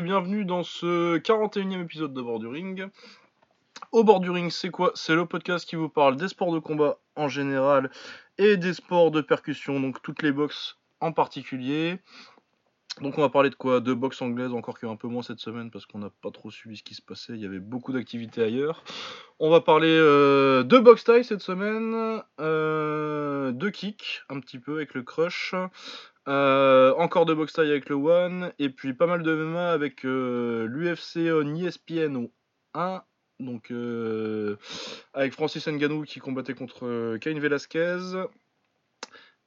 Bienvenue dans ce 41e épisode de Bord du Ring. Au bord du ring, c'est quoi? C'est le podcast qui vous parle des sports de combat en général et des sports de percussion, donc toutes les boxes en particulier. Donc on va parler de quoi? De boxe anglaise, encore qu'un peu moins cette semaine parce qu'on n'a pas trop suivi ce qui se passait, il y avait beaucoup d'activités ailleurs. On va parler euh, de boxe taille cette semaine, euh, de kick un petit peu avec le crush, euh, encore de boxe taille avec le one, et puis pas mal de MMA avec l'UFC on ESPN 1 donc avec Francis Ngannou qui combattait contre Cain Velasquez.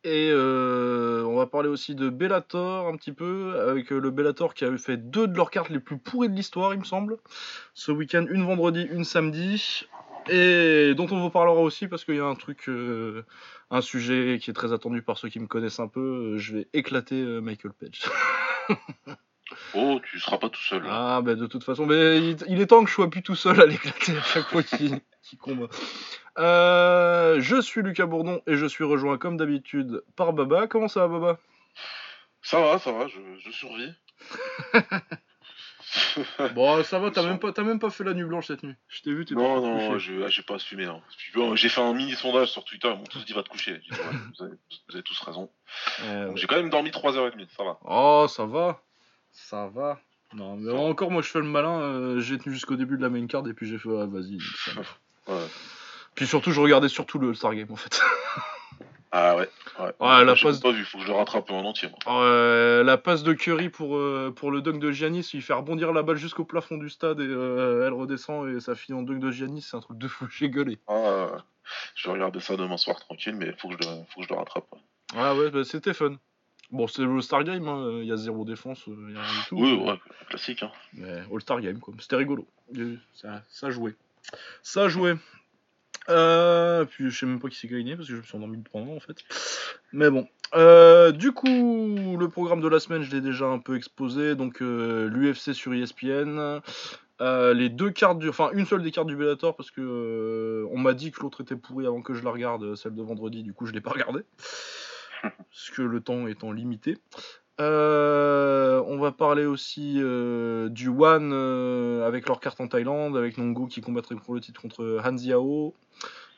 Et on va parler aussi de Bellator un petit peu, avec le Bellator qui a fait deux de leurs cartes les plus pourries de l'histoire, il me semble. Ce week-end, une vendredi, une samedi. Et dont on vous parlera aussi parce qu'il y a un truc, un sujet qui est très attendu par ceux qui me connaissent un peu. Je vais éclater Michael Page. Oh, tu seras pas tout seul. Ah, bah de toute façon, mais il, est temps que je sois plus tout seul à l'éclater à chaque fois qu'il combat. Euh, je suis Lucas Bourdon et je suis rejoint comme d'habitude par Baba. Comment ça va, Baba? Ça va, ça va, je, je survis. bon, ça va, t'as même, pas, même pas fait la nuit blanche cette nuit. Je t'ai vu, t'es Non, non, ah, j'ai pas assumé. Hein. J'ai fait un mini sondage sur Twitter, ils m'ont tous dit va te coucher. vous, avez, tous raison. Euh, j'ai quand même dormi 3h30, ça va. Oh, ça va. Ça va. Non, mais encore, moi, je fais le malin. Euh, j'ai tenu jusqu'au début de la main card et puis j'ai fait, vas-y. ouais. Puis surtout, je regardais surtout le Star Game en fait. Ah ouais. Ouais, ouais la passe. pas vu, faut que je le rattrape en entier. la passe de Curry pour, euh, pour le dunk de Giannis, il fait rebondir la balle jusqu'au plafond du stade et euh, elle redescend et ça finit en dunk de Giannis, c'est un truc de fou, j'ai gueulé. Ah, je vais regarder ça demain soir tranquille, mais faut que je, faut que je le rattrape. Ah ouais, bah, c'était fun. Bon, c'est le All-Star Game, hein. il y a zéro défense, il y a rien du tout. Oui, ouais, classique. Hein. Mais All-Star Game, quoi. C'était rigolo. Ça, ça jouait. Ça jouait. Euh, puis je sais même pas qui s'est gagné parce que je me suis endormi pendant en fait. Mais bon. Euh, du coup, le programme de la semaine, je l'ai déjà un peu exposé. Donc euh, l'UFC sur ESPN. les deux cartes du. Enfin, une seule des cartes du Bellator parce que on m'a dit que l'autre était pourrie avant que je la regarde, celle de vendredi, du coup je l'ai pas regardée parce que le temps étant limité. Euh, on va parler aussi euh, du One euh, avec leur carte en Thaïlande, avec Nongo qui combattrait pour le titre contre Han Ziao.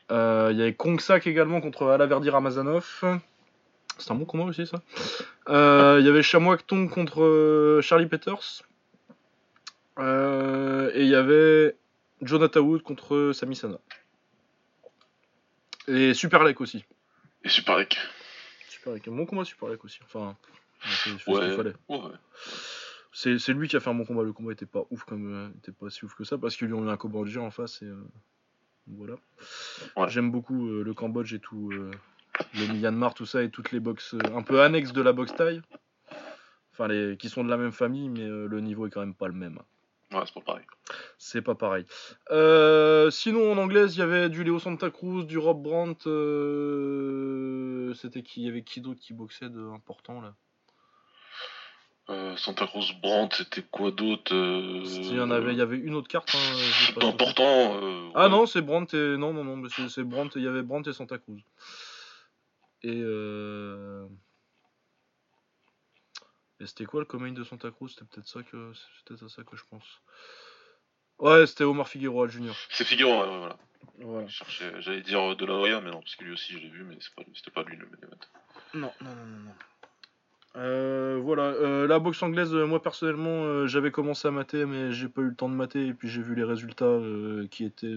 Il y avait Kongsak également contre Alaverdi Ramazanov. C'est un bon combat aussi ça. Il y avait Chamois Tong contre Charlie Peters. et il y avait Jonathan Wood contre Sami Sana. Et Super Lake aussi. Et Super Lake. Super Un bon combat Super aussi. Enfin, ouais, C'est, lui qui a fait un bon combat. Le combat était pas ouf comme euh, était pas si ouf que ça parce qu'ils lui ont mis un Cambodge en face et euh, voilà. J'aime beaucoup euh, le Cambodge et tout le Myanmar, tout ça et toutes les boxes un peu annexes de la boxe taille. Enfin, les qui sont de la même famille, mais le niveau est quand même pas le même. Ouais, c'est pas pareil. C'est pas pareil. Euh, sinon, en anglaise, il y avait du Léo Santa Cruz, du Rob Brandt. Euh, c'était qui? Il y avait qui d'autre qui boxait de important là? Euh, Santa Cruz Brandt, c'était quoi d'autre Il y en avait, il y avait une autre carte. Hein, pas important. ah non, c'est Brandt et non non non, c'est Brandt. Il y avait Brandt et Santa Cruz. Et et c'était quoi le commune de Santa Cruz? C'était peut-être ça que c'était à ça que je pense. Ouais, c'était Omar Figueroa Junior. C'est Figueroa, ouais, voilà. voilà. J'allais dire De La Hoya, mais non, parce que lui aussi je l'ai vu, mais c'était pas, lui le main Non, non, non, non. non. Euh, voilà, euh, la boxe anglaise, moi personnellement, euh, j'avais commencé à mater, mais j'ai pas eu le temps de mater, et puis j'ai vu les résultats qui étaient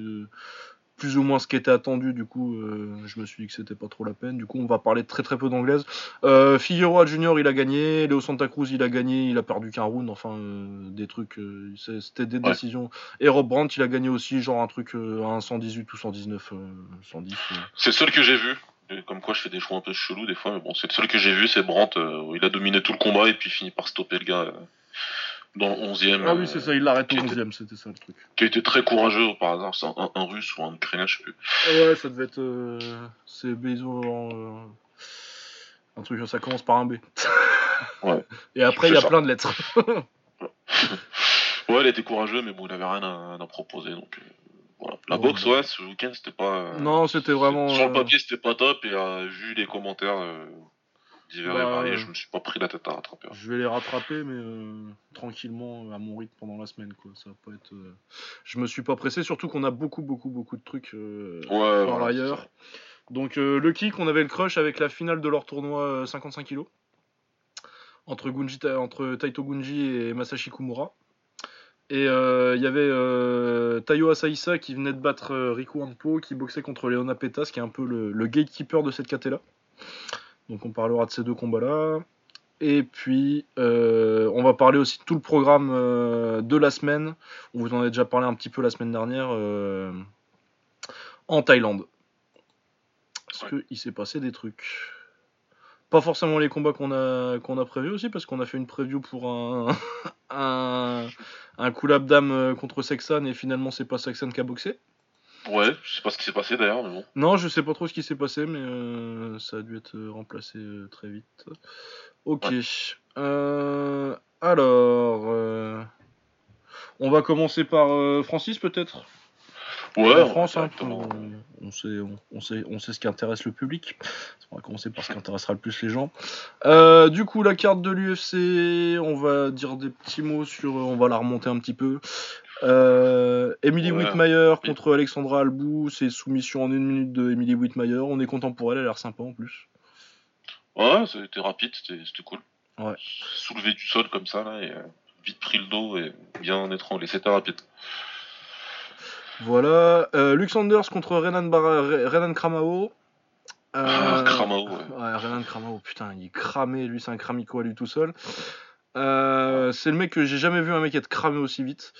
plus ou moins ce qui était attendu. Du coup, euh, je me suis dit que c'était pas trop la peine. Du coup, on va parler très très peu d'anglaise. Euh, Figueroa Junior, il a gagné. Léo Santa Cruz, il a gagné. Il a perdu qu'un round. Enfin, euh, des trucs. Euh, c'était des décisions. Et Rob Brandt, il a gagné aussi, genre un truc un 118 ou 119. 110. C'est le seul que j'ai vu. Comme quoi, je fais des choix un peu chelous des fois. Mais bon, c'est le seul que j'ai vu. C'est Brandt. il a dominé tout le combat et puis finit par stopper le gars dans le 11e. Ah oui, c'est ça, il l'arrête au 11e, c'était ça le truc. Qui a été très courageux par hasard, c'est un, russe ou un ukrainien, je sais plus. Ah ouais, ça devait être. Euh, c'est Bézo euh, un truc, ça commence par un B. ouais. Et après, il y a plein de lettres. ouais, il a été courageux, mais bon, il avait rien à, proposer, donc. Euh, voilà. La boxe, bah. ouais, ce week-end, c'était pas. non, c'était vraiment. Sur le papier, c'était pas top, et vu les commentaires divers Bah, et variés. euh, Je me suis pas pris la tête à rattraper. Je vais les rattraper, mais euh, tranquillement, à mon rythme pendant la semaine. Quoi. Ça va pas être, euh, Je me suis pas pressé, surtout qu'on a beaucoup, beaucoup, beaucoup de trucs euh, Ouais, par ailleurs. Donc, euh, le kick, on avait le crush avec la finale de leur tournoi euh, 55 kg entre, Gunji, entre Taito Gunji et Masashi Kumura. Et euh, il y avait euh, Tayo Asaisa qui venait de battre euh, Riku Anpo, qui boxait contre Leona Petas, qui est un peu le, le gatekeeper de cette KT là. Donc on parlera de ces deux combats-là. Et puis, euh, on va parler aussi de tout le programme euh, de la semaine. On vous en a déjà parlé un petit peu la semaine dernière euh, en Thaïlande. Parce Ouais. qu'il s'est passé des trucs. Pas forcément les combats qu'on a, qu'on a prévus aussi, parce qu'on a fait une preview pour un, un, un d'âme euh, contre Sexan, et finalement c'est pas Sexan qui a boxé. Ouais, je sais pas ce qui s'est passé d'ailleurs, mais bon. Non, je sais pas trop ce qui s'est passé, mais euh, ça a dû être euh, remplacé euh, très vite. Ok. Euh, alors, on va commencer par Francis peut-être? Ouais, En on France, hein, on, on sait, on, on sait, on sait ce qui intéresse le public. On va commencer par ce qui intéressera le plus les gens. Euh, du coup, la carte de l'UFC, on va dire des petits mots sur, on va la remonter un petit peu. Euh, Emily Ouais. Whitmire contre Alexandra Albou, c'est soumission en une minute de Emily Whitmire. On est content pour elle, elle a l'air sympa en plus. Ouais, c'était rapide, c'était c'était cool. Ouais. Soulevé du sol comme ça, là, et euh, vite pris le dos et bien étranglé. C'était rapide. Voilà, euh, Luke Sanders contre Renan, Re- Renan Kramao. Euh, Ah, Kramao, ouais. Ouais, Renan Kramao, putain, il est cramé, lui, c'est un cramico à lui tout seul. Euh, c'est le mec que j'ai jamais vu un mec être cramé aussi vite.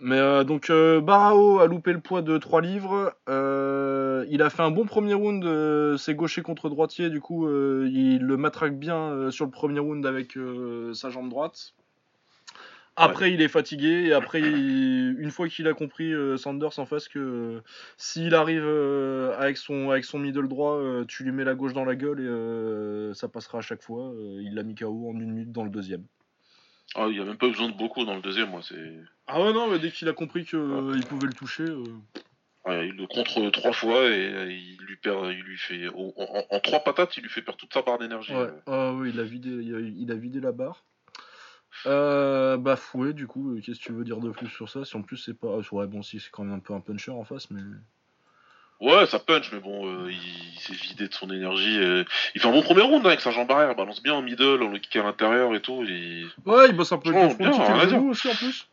Mais euh, donc, euh, Barao a loupé le poids de 3 livres. Euh, il a fait un bon premier round, c'est gaucher contre droitier, du coup, il le matraque bien sur le premier round avec sa jambe droite. Après, il est fatigué et après, il- une fois qu'il a compris euh, Sanders en face que euh, s'il arrive euh, avec son avec son middle droit, euh, tu lui mets la gauche dans la gueule et euh, ça passera à chaque fois. euh, il l'a mis KO en une minute dans le deuxième. Ah, il y a même pas besoin de beaucoup dans le deuxième, moi. C'est. Ah ouais non, mais dès qu'il a compris que euh, il pouvait le toucher, euh, Ouais, il le contre trois fois et euh, il lui perd, il lui fait. En, en- en trois patates, il lui fait perdre toute sa barre d'énergie. ouais, ah ouais, il a vidé il a, il a vidé la barre. Euh, bah fouet du coup, euh, qu'est-ce que tu veux dire de plus sur ça? Si en plus c'est pas, ouais bon si c'est quand même un peu un puncher en face, mais Ouais, ça punch, mais bon, euh, il, il s'est vidé de son énergie. euh, Il fait un bon premier round hein, avec sa jambe arrière, il balance bien en middle, on le kick à l'intérieur et tout. et- ouais, il bosse un peu le bien, aussi en plus.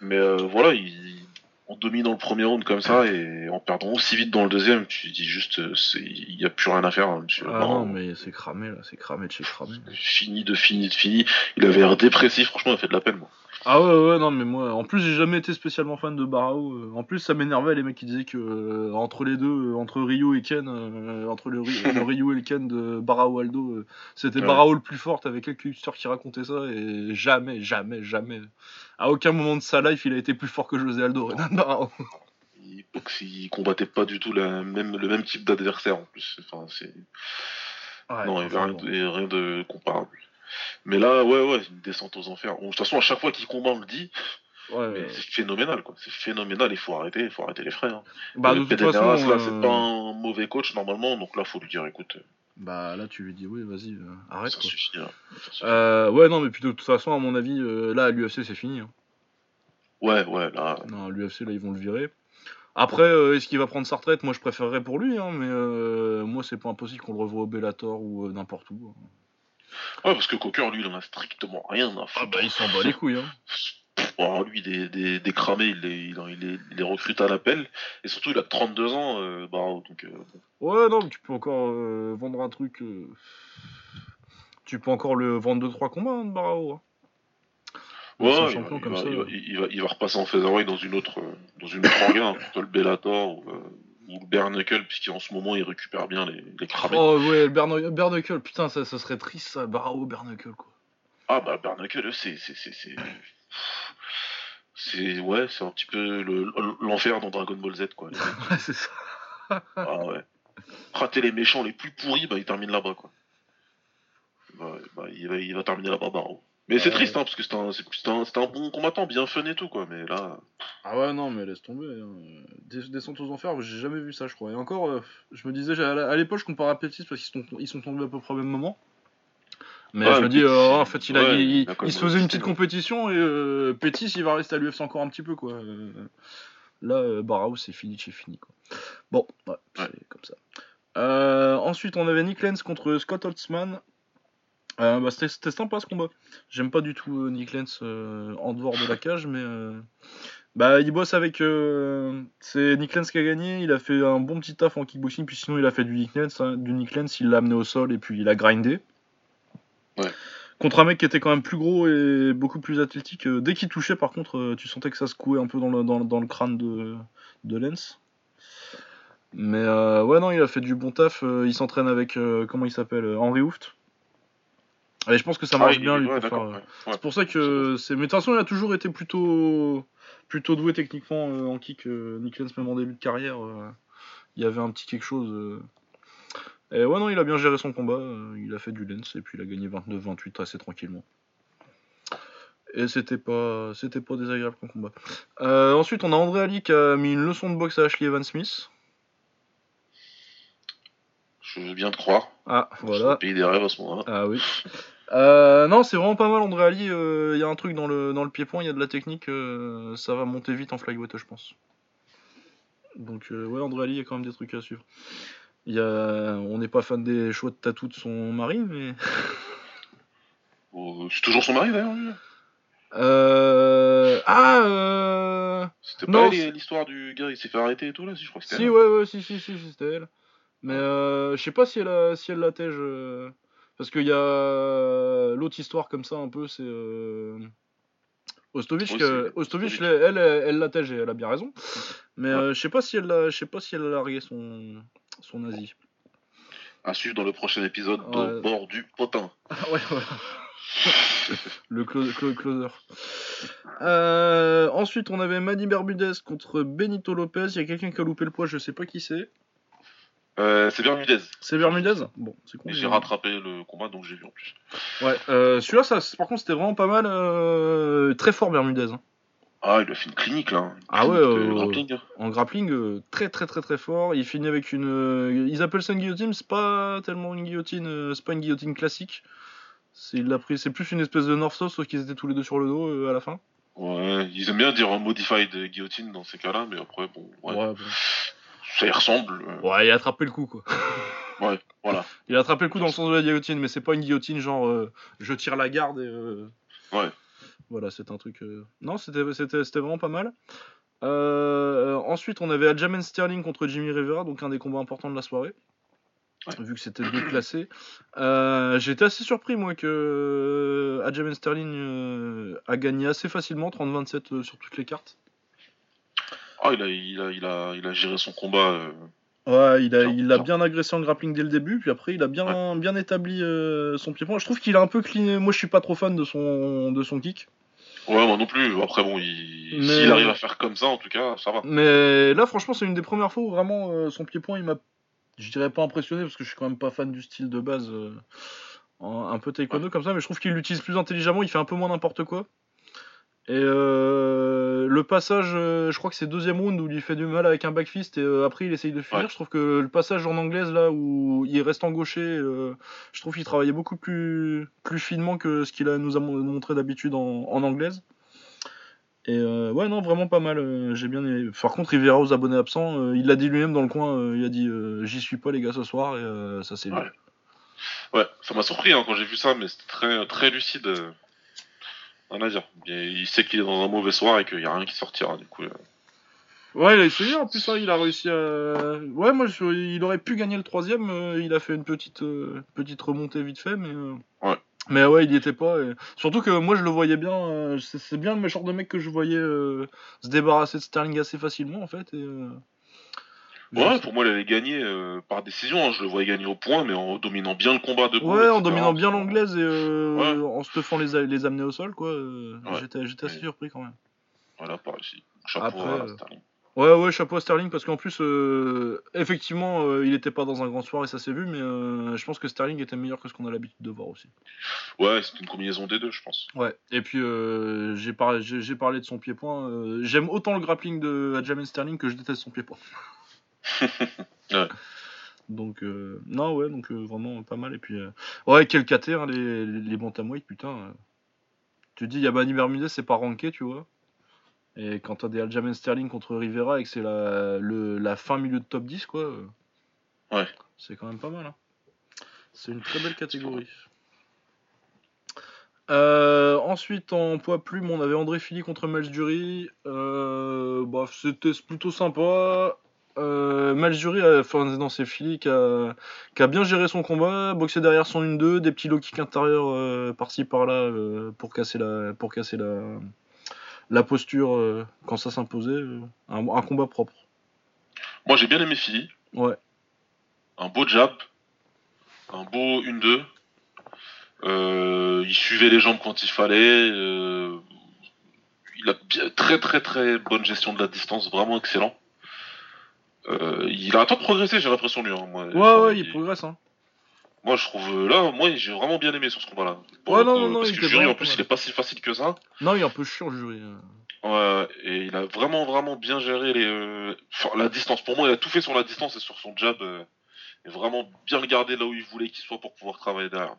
Mais euh, voilà, il... en dominant le premier round comme ça et en perdant aussi vite dans le deuxième, tu dis juste, euh, il n'y a plus rien à faire, hein, monsieur. Ah Non, mais c'est cramé là, c'est cramé de chez cramé. Fini de fini de fini. Il avait l'air dépressif, franchement, il a fait de la peine, moi. Ah ouais, ouais, non, mais moi, en plus, j'ai jamais été spécialement fan de Barao. euh, En plus, ça m'énervait les mecs qui disaient que euh, entre les deux, entre Ryu et Ken, euh, entre le, Ryu et le Ken de Barao Aldo, euh, c'était Ouais. Barao le plus fort. Avec quelques youtubeurs qui racontaient ça, et jamais, jamais, jamais. À aucun moment de sa life, il a été plus fort que José Aldo, Renan Barao. Il, il combattait pas du tout la même, le même type d'adversaire en plus. Enfin, c'est... Ouais, non, il n'y avait rien, de- rien de comparable. Mais là, ouais, ouais, une descente aux enfers. De toute façon, à chaque fois qu'il combat, on le dit, Ouais, mais ouais. c'est phénoménal, quoi. C'est phénoménal, il faut arrêter, il faut arrêter les frais. Hein. Bah, de Le façon, là, euh, c'est pas un mauvais coach normalement, donc là, faut lui dire, écoute, euh, bah, là, tu lui dis, oui, vas-y, euh, arrête. ça quoi. suffit. hein. Ça. Euh, ouais, non, mais puis de toute façon, à mon avis, euh, là, à l'UFC, c'est fini. hein. Ouais, ouais, là, Non, l'UFC, là, ils vont le virer. Après, est-ce qu'il va prendre sa retraite? Moi, je préférerais pour lui, hein, mais euh, moi, c'est pas impossible qu'on le revoie au Bellator ou n'importe où. Ouais, parce que Cocker, lui, il en a strictement rien à Ah foutre. bah, il s'en bat les couilles. Hein. Bon, lui, des, des, des cramés, il les, il, il les, il les recrute à l'appel. Et surtout, il a 32 ans, euh, bah, donc, euh. Ouais, non, mais tu peux encore euh, vendre un truc. euh, Tu peux encore le vendre 2-3 combats hein, de Barao. hein. Ouais, il, va, comme il va- ça. il va- il repasser en featherweight dans une autre, euh, dans une autre organe, soit le Bellator ou, ou le Bare Knuckle, puisqu'en ce moment, il récupère bien les, les cramés. Oh ouais, le Berne- Bernacle, putain, ça, ça serait triste ça, Barao Bernacle quoi. Ah bah Barnacle, c'est c'est ouais, c'est un petit peu le- l'enfer dans Dragon Ball Z quoi. Ouais, c'est ça. Ah ouais. Rater les méchants les plus pourris, bah il termine là-bas quoi. Bah, bah, il va il va terminer là-bas Barreau. Mais c'est Ouais. triste hein, parce que c'est un un, un bon combattant, bien fun et tout quoi. Mais là, Ah ouais, non, mais laisse tomber. hein. Des- Descente aux enfers, j'ai jamais vu ça, je crois. Et encore, euh, je me disais, à l'époque, je comparais à Pétis parce qu'ils sont, ils sont tombés à peu près au même moment. Mais Ouais, je me dis, euh, en fait, il, a, ouais, il, se faisait une petite compétition et euh, Pettis, il va rester à l'UFC encore un petit peu, quoi. Euh, là, euh, Barraou, c'est fini, c'est fini, quoi. Bon, ouais, c'est comme ça. Euh, ensuite, on avait Nick Lenz contre Scott Holtzman. Euh, bah, c'était sympa ce combat. J'aime pas du tout euh, Nick Lenz euh, en dehors de la cage, mais euh, bah, il bosse avec. c'est Nick Lenz qui a gagné. Il a fait un bon petit taf en kickboxing, puis sinon il a fait du Nick Lenz. hein. du Nick Lenz, il l'a amené au sol et puis il a grindé. Ouais. Contre un mec qui était quand même plus gros et beaucoup plus athlétique. dès qu'il touchait, par contre, tu sentais que ça secouait un peu dans le, dans, le- dans le crâne de, de Lenz. Mais ouais, non, il a fait du bon taf. il s'entraîne avec. comment il s'appelle Henry Hooft. Je pense que ça marche Ah, bien, il- lui, ouais, pour euh, ouais. Ouais. c'est pour ça que c'est. Mais de toute façon, il a toujours été plutôt, plutôt doué techniquement euh, en kick. Euh, Nick Lenz, même en début de carrière, il y avait un petit quelque chose. Et ouais, non, il a bien géré son combat. il a fait du Lenz et puis il a gagné 29-28 assez tranquillement. Et c'était pas, c'était pas désagréable comme combat. Ensuite, on a André Ali qui a mis une leçon de boxe à Ashley Evan Smith. Je veux bien te croire. Ah, C'est le voilà. pays des rêves à ce moment-là. Ah oui. Euh, non, c'est vraiment pas mal, André Ali. Il y a un truc dans le, dans le pied-point, il y a de la technique. euh, ça va monter vite en flyweight, je pense. Donc, euh, ouais, André Ali, il y a quand même des trucs à suivre. Y a... On n'est pas fan des choix de tatou de son mari, mais. Oh, c'est toujours son mari d'ailleurs. Euh... Ah, euh... C'était pas l'histoire du gars, il s'est fait arrêter et tout là, si je crois que c'était Si, elle. ouais, ouais, si, si, si, si, c'était elle. Mais euh, je sais pas si elle, a, si elle l'attège. Euh, Parce qu'il y a l'autre histoire comme ça, un peu, c'est. Euh... Ostovic, Oui, que- c'est- Ostovic, Ostovic. elle, elle, l'attège et elle a bien raison. Mais Ouais. euh, je sais pas si elle je sais pas si elle a largué son, son nazi. À suivre dans le prochain épisode Ouais. au bord du potin. Ah ouais, voilà. Le clo- clo- closer. Euh, ensuite, on avait Manny Bermudez contre Benito Lopez. Il y a quelqu'un qui a loupé le poids, je sais pas qui c'est. Euh, c'est Bermudez. C'est Bermudez Bon, c'est con. J'ai- rattrapé le combat donc j'ai vu en plus. Ouais, euh, celui-là, ça, par contre, c'était vraiment pas mal. euh, très fort, Bermudez. hein. Ah, il a fait une clinique là. Une Ah ouais, clinique euh, grappling. En grappling, très très très très fort. Il finit avec une. ils appellent ça une guillotine, c'est pas tellement une guillotine, c'est pas une guillotine classique. C'est plus une espèce de North South, sauf qu'ils étaient tous les deux sur le dos à la fin. Ouais, ils aiment bien dire un modified guillotine dans ces cas-là, mais après, bon, ouais, Ouais. Ça y ressemble. euh, Ouais, il a attrapé le coup quoi. voilà. Il a attrapé le coup dans le sens de la guillotine, mais c'est pas une guillotine genre euh, je tire la garde et. euh, Ouais. Voilà, c'est un truc. euh, Non, c'était c'était- c'était vraiment pas mal. Ensuite, on avait Aljamain Sterling contre Jimmy Rivera, donc un des combats importants de la soirée. Ouais. Vu que c'était deux classés. Euh, J'étais assez surpris, moi, que Aljamain Sterling a gagné assez facilement, 30-27 euh, sur toutes les cartes. Ah, il a, il a, il a, il a géré son combat. euh, Ouais, il a, Bien, il l'a bien. agressé en grappling dès le début, puis après il a bien, bien établi euh, son pied-point. Je trouve qu'il a un peu cleané. Moi, je suis pas trop fan de son, de son kick. Ouais, moi non plus. Après, bon. Mais- s'il arrive à faire comme ça, en tout cas, ça va. Mais là, franchement, c'est une des premières fois où vraiment euh, son pied-point, il m'a, je dirais pas impressionné parce que je suis quand même pas fan du style de base, euh, un peu taekwondo comme ça, mais je trouve qu'il l'utilise plus intelligemment, il fait un peu moins n'importe quoi. Et euh, le passage, euh, je crois que c'est deuxième round où il fait du mal avec un backfist et euh, après il essaye de. Ouais. Je trouve que le passage en anglaise là où il reste en gaucher, je trouve qu'il travaillait beaucoup plus, plus finement que ce qu'il a- nous a mon- montré d'habitude en, en anglaise. Et ouais, non, vraiment pas mal. J'ai bien aimé. Par contre, il verra aux abonnés absents. il l'a dit lui-même dans le coin. il a dit J'y suis pas, les gars, ce soir. Et ça, c'est Ouais. Ouais, ça m'a surpris hein, quand j'ai vu ça, mais c'était très, très lucide. Rien à dire. Et il sait qu'il est dans un mauvais soir et qu'il n'y a rien qui sortira, du coup. euh. Ouais, il a essayé. En plus, ouais, il a réussi à. Ouais, moi, je- il aurait pu gagner le troisième. euh, il a fait une petite, euh, petite remontée vite fait. Mais, euh, Ouais. mais ouais, il y était pas. et- Surtout que moi, je le voyais bien. c'est bien le genre de mec que je voyais se débarrasser de Sterling assez facilement, en fait. Et, Ouais, je- pour moi, il allait gagner euh, par décision. hein. Je le voyais gagner au point, mais en dominant bien le combat de Ouais, en dominant bien l'anglaise et euh, Ouais. en se te font les, les amener au sol, quoi. euh, Ouais. J'étais j'étais assez Ouais. surpris quand même. Voilà, pas réussi. Chapeau Après, à euh, Sterling. Ouais, ouais, chapeau à Sterling parce qu'en plus, euh, effectivement, euh, il était pas dans un grand soir et ça s'est vu, mais euh, je pense que Sterling était meilleur que ce qu'on a l'habitude de voir aussi. Ouais, c'est une combinaison des deux, je pense. Ouais, et puis euh, j'ai parlé, j'ai j'ai parlé de son pied-point. euh, J'aime autant le grappling de Aljamain Sterling que je déteste son pied-point. Ouais. Donc, euh, non, ouais, donc euh, vraiment pas mal. Et puis, euh, ouais, quel KT, hein, les, les, bantamweight, putain. Tu dis, Yabani Bermudez, c'est pas ranké, tu vois. Et quand t'as des Aljamain Sterling contre Rivera et que c'est la, le, la fin milieu de top 10, quoi. Ouais. C'est quand même pas mal. hein. C'est une très belle catégorie. Ensuite, en poids plume, on avait André Philly contre Maljury. Euh, bah, C'était plutôt sympa. Euh, Maljury, a- enfin, non, c'est Philly qui a, qui a bien géré son combat, boxé derrière son 1-2, des petits low kicks intérieurs euh, par-ci par-là euh, pour casser la, pour casser la, la posture euh, quand ça s'imposait. euh, un, un combat propre. Moi, j'ai bien aimé Philly. Ouais. Un beau jab. Un beau 1-2. Euh, il suivait les jambes quand il fallait. euh, il a bien, très très très bonne gestion de la distance, vraiment excellent. Euh, il a un temps de progresser, j'ai l'impression lui. hein, moi. Ouais, Enfin, ouais, il progresse. Hein. Moi, je trouve euh, là, moi, j'ai vraiment bien aimé sur ce combat-là. Ouais, le non, non, non, parce il que le jury, en plus, il est pas si facile que ça. Non, il est un peu chiant, le jury. euh. Ouais, et il a vraiment, vraiment bien géré les, euh, enfin, la distance. Pour moi, il a tout fait sur la distance et sur son jab. euh, et vraiment bien regardé là où il voulait qu'il soit pour pouvoir travailler derrière.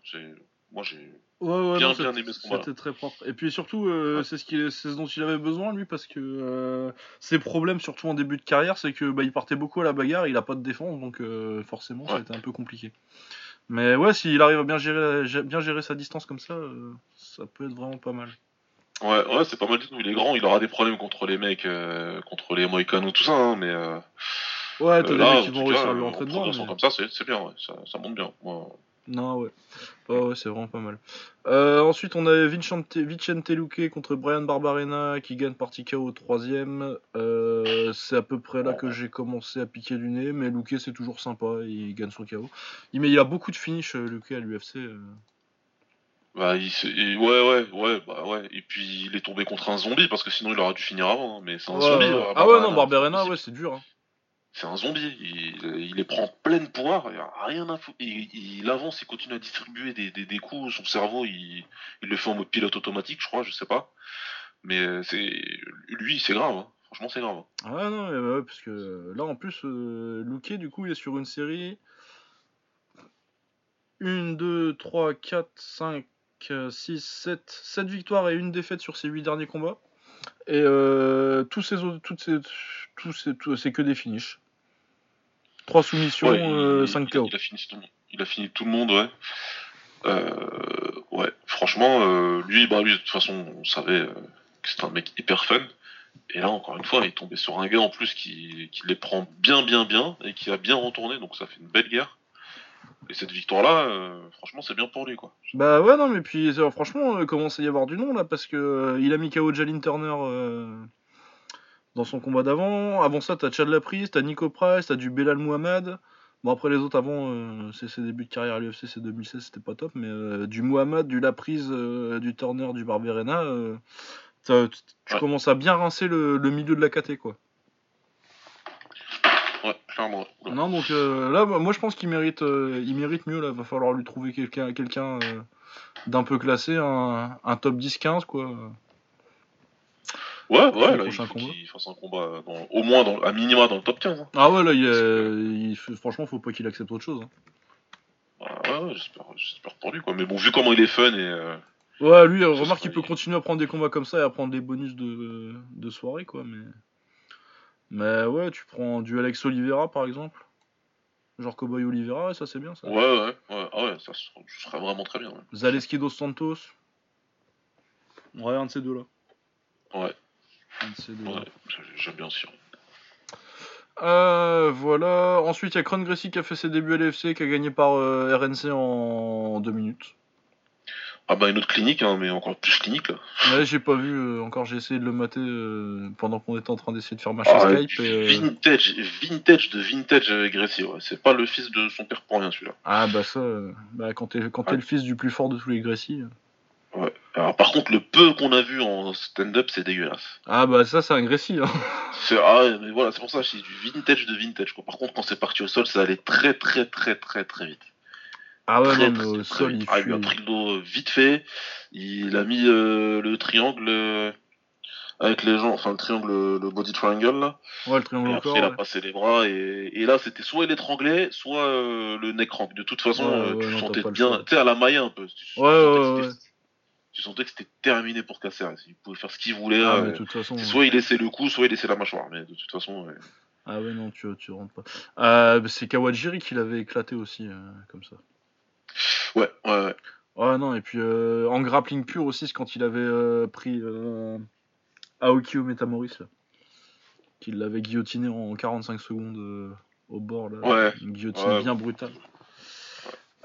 Moi, j'ai. Ouais, ouais, Bien, non, bien c'était- aimé ce combat-là. C'était très propre. Et puis surtout, euh, Ouais. c'est ce, qu'il- c'est ce dont il avait besoin, lui, parce que euh, ses problèmes, surtout en début de carrière, c'est que bah, il partait beaucoup à la bagarre, il a pas de défense, donc euh, forcément, ça a Ouais. été un peu compliqué. Mais ouais, s'il arrive à bien gérer, gé- bien gérer sa distance comme ça, ça peut être vraiment pas mal. Ouais, ouais, c'est pas mal du tout. Il est grand, il aura des problèmes contre les mecs, contre les Mohicans tout ça, hein, mais. Ouais, t'as des là, mecs qui vont réussir à lui rentrer en dedans. mais- comme ça, c'est c'est bien, ouais, ça, ça monte bien. Moi, Non, ouais. Ouais, ouais, c'est vraiment pas mal. Euh, ensuite, on avait Vicente, Vicente Luque contre Brian Barbarena qui gagne par TKO au troisième. Euh, c'est à peu près là que j'ai commencé à piquer du nez, mais Luque c'est toujours sympa, il gagne son KO. Il, mais il a beaucoup de finish, euh, Luque, à l'UFC. Bah, il, et ouais, ouais, ouais, bah ouais. Et puis il est tombé contre un zombie parce que sinon il aurait dû finir avant. hein, Mais c'est un Ouais, zombie. ouais. ah ouais, non, Barbarena, ouais, c'est dur. hein. C'est un zombie. Il, il les prend pleine poire. Il a rien à foutre. Il, il avance, il continue à distribuer des, des, des coups. Son cerveau, il, il le fait en mode pilote automatique, je crois, je sais pas. Mais c'est lui, c'est grave. hein. Franchement, c'est grave. Ah ouais, non, mais ouais, parce que là en plus, euh, Luque, du coup, il est sur une série 1, 2, 3, 4, 5, 6, 7, 7 victoires et une défaite sur ses 8 derniers combats. Et euh, tous ces autres, toutes ces, tous ces, c'est que des finishes. 3 soumissions, Ouais, il, euh, il- 5 il a, KO. il a fini tout le monde. Il a fini tout le monde, ouais. Euh, ouais, franchement, euh, lui, bah lui, de toute façon, on savait euh, que c'était un mec hyper fun. Et là, encore une fois, il est tombé sur un gars en plus qui, qui les prend bien, bien, bien et qui a bien retourné, donc ça fait une belle guerre. Et cette victoire-là, euh, franchement, c'est bien pour lui, quoi. Bah ouais, non, mais puis euh, franchement, il commence à y avoir du nom là, parce que euh, il a mis KO Jalin Turner euh, dans son combat d'avant. Avant ça, t'as Chad Laprise, t'as Nico Price, t'as du Belal Muhammad. Bon, après les autres avant, euh, c'est ses débuts de carrière à l'UFC, c'est 2016, c'était pas top, mais euh, du Muhammad, du Laprise, euh, du Turner, du Barberena, tu Ouais. commences à bien rincer le, le milieu de la KT, quoi. Ouais, clairement. ouais. Non, donc là, moi moi, je pense qu'il mérite, il mérite mieux, là, va falloir lui trouver quelqu'un quelqu'un d'un peu classé, un, un top 10-15, quoi. Ouais, ouais, là, il faut qu'il fasse un combat, dans- au moins, dans, à minima, dans le top 15. hein. Ah ouais, là, il, il franchement, faut pas qu'il accepte autre chose. hein. Ouais, j'espère, pour lui, quoi. Mais bon, vu comment il est fun et. euh, Ouais, lui, euh, remarque qu'il peut continuer à prendre des combats comme ça et à prendre des bonus de, de soirée, quoi. Mais... mais ouais, tu prends du Alex Oliveira, par exemple. Genre Cowboy Oliveira, ça, c'est bien, ça. Ouais, ouais, ouais, ah ouais, ça serait vraiment très bien. ouais. Zaleski dos Santos. Ouais, un de ces deux-là. Ouais, ouais, j'ai- j'aime bien aussi. ouais. Euh, voilà. Ensuite, il y a Kron Gracie qui a fait ses débuts à l'FC, qui a gagné par euh, RNC en deux minutes. Ah bah une autre clinique, hein, mais encore plus clinique là. Ouais, j'ai pas vu euh, encore, j'ai essayé de le mater euh, pendant qu'on était en train d'essayer de faire marcher Ah, Skype. Et, euh, Vintage, vintage de vintage avec Gracie, ouais. C'est pas le fils de son père pour rien celui-là. Ah bah ça, euh, bah, quand t'es quand t'es Ouais. le fils du plus fort de tous les Gracie. Alors par contre, le peu qu'on a vu en stand-up, c'est dégueulasse. Ah bah ça, c'est un Gracie. Hein. C'est ah mais voilà, c'est pour ça c'est du vintage de vintage. Quoi. Par contre, quand c'est parti au sol, ça allait très très très très très vite. Ah ouais, très, non, très, au très sol, vite. il Ah, il a pris le dos euh, vite fait. Il a mis euh, le triangle euh, avec les gens, enfin le triangle, le body triangle là. Ouais, le triangle Et au après, corps. il a ouais. passé les bras et, et là, c'était soit il étranglait, soit euh, le neck crank. De toute façon, Ouais, euh, ouais, tu non, sentais bien, tu sais, à la Maya un peu. Tu, Ouais, tu ouais, tu sentais que c'était terminé pour Caceres. Il pouvait faire ce qu'il voulait. Ah, euh, de toute façon. soit il laissait le coup, soit il laissait la mâchoire. Mais de toute façon, ouais. Ah ouais, non, tu, tu rentres pas. Euh, c'est Kawajiri qui l'avait éclaté aussi, euh, comme ça. Ouais, ouais, ouais. Ouais, non, et puis euh, en grappling pur aussi, c'est quand il avait euh, pris Aoki au Metamoris, là. Qu'il l'avait guillotiné en 45 secondes au bord, là. Ouais. Une guillotine Ouais. bien brutale.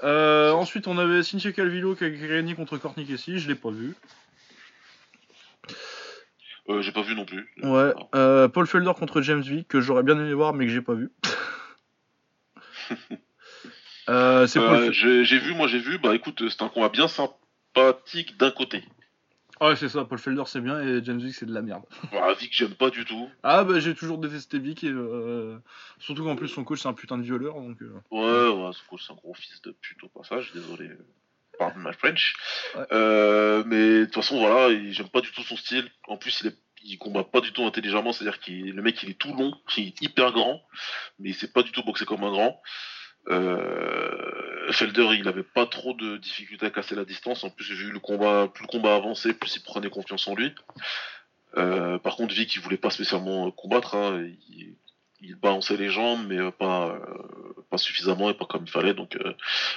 Euh, ensuite, on avait Cynthia Calvillo qui a gagné contre Courtney Casey, je l'ai pas vu. Euh, J'ai pas vu non plus. Ouais. Euh, Paul Felder contre James Vick, que j'aurais bien aimé voir, mais que j'ai pas vu. J'ai vu, moi j'ai vu. Bah écoute, c'est un combat bien sympathique d'un côté. Ouais, c'est ça, Paul Felder c'est bien et James Vick c'est de la merde. Bah, Vic, j'aime pas du tout. Ah bah j'ai toujours détesté Vic et euh, surtout qu'en plus son coach c'est un putain de violeur donc euh, Ouais, ouais, ce coach, c'est un gros fils de pute au passage, désolé. Pardon ma French. Ouais. Euh, mais de toute façon, voilà, il- j'aime pas du tout son style. En plus, il, est, il combat pas du tout intelligemment, c'est-à-dire que le mec, il est tout long, il est hyper grand, mais il sait pas du tout boxer comme un grand. Euh, Felder, il avait pas trop de difficultés à casser la distance. En plus, j'ai vu le combat, plus le combat avançait, plus il prenait confiance en lui. Euh, par contre, Vic, il voulait pas spécialement combattre. hein. Il, il balançait les jambes, mais euh, pas, euh, pas suffisamment et pas comme il fallait. Donc,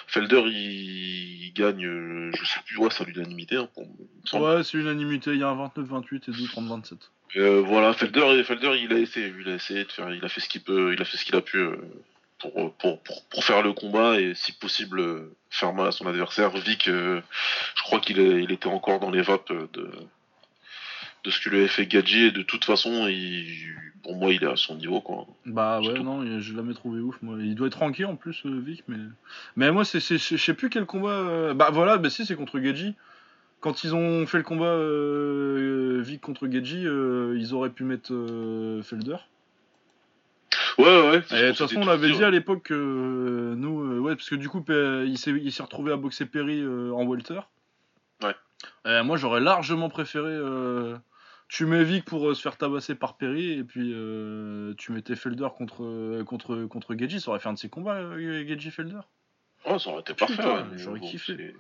Felder, il, il gagne, je sais plus, ouais, c'est à l'unanimité. Hein. Ouais c'est unanimité, il y a un 29-28 et 2-30-27. Euh, voilà, Felder, Felder, il a essayé, il a essayé de faire, il a fait ce qu'il peut, il a fait ce qu'il a pu pour, pour, pour, pour faire le combat et si possible faire mal à son adversaire. Vic, euh, je crois qu'il il était encore dans les vapes de de ce que lui avait fait Gadji et de toute façon, il, pour moi, il est à son niveau quoi. Bah ouais non je l'ai jamais trouvé ouf moi. Il doit être ranké en plus euh, Vic mais mais moi c'est je sais plus quel combat euh, bah voilà bah si c'est contre Geji. Quand ils ont fait le combat euh, Vic contre euh, ils auraient pu mettre Felder. Ouais, ouais. De toute façon, on l'avait dit à l'époque que euh, nous, euh, ouais, parce que du coup, il s'est retrouvé à boxer Perry euh, en welter. Ouais. Moi, j'aurais largement préféré. tu mets Vic pour euh, se faire tabasser par Perry, et puis euh, tu mettais Felder contre, euh, contre, contre. Ça aurait fait un de ces combats, Geji Felder. Ouais, ça aurait été parfait. Ouais, j'aurais kiffé.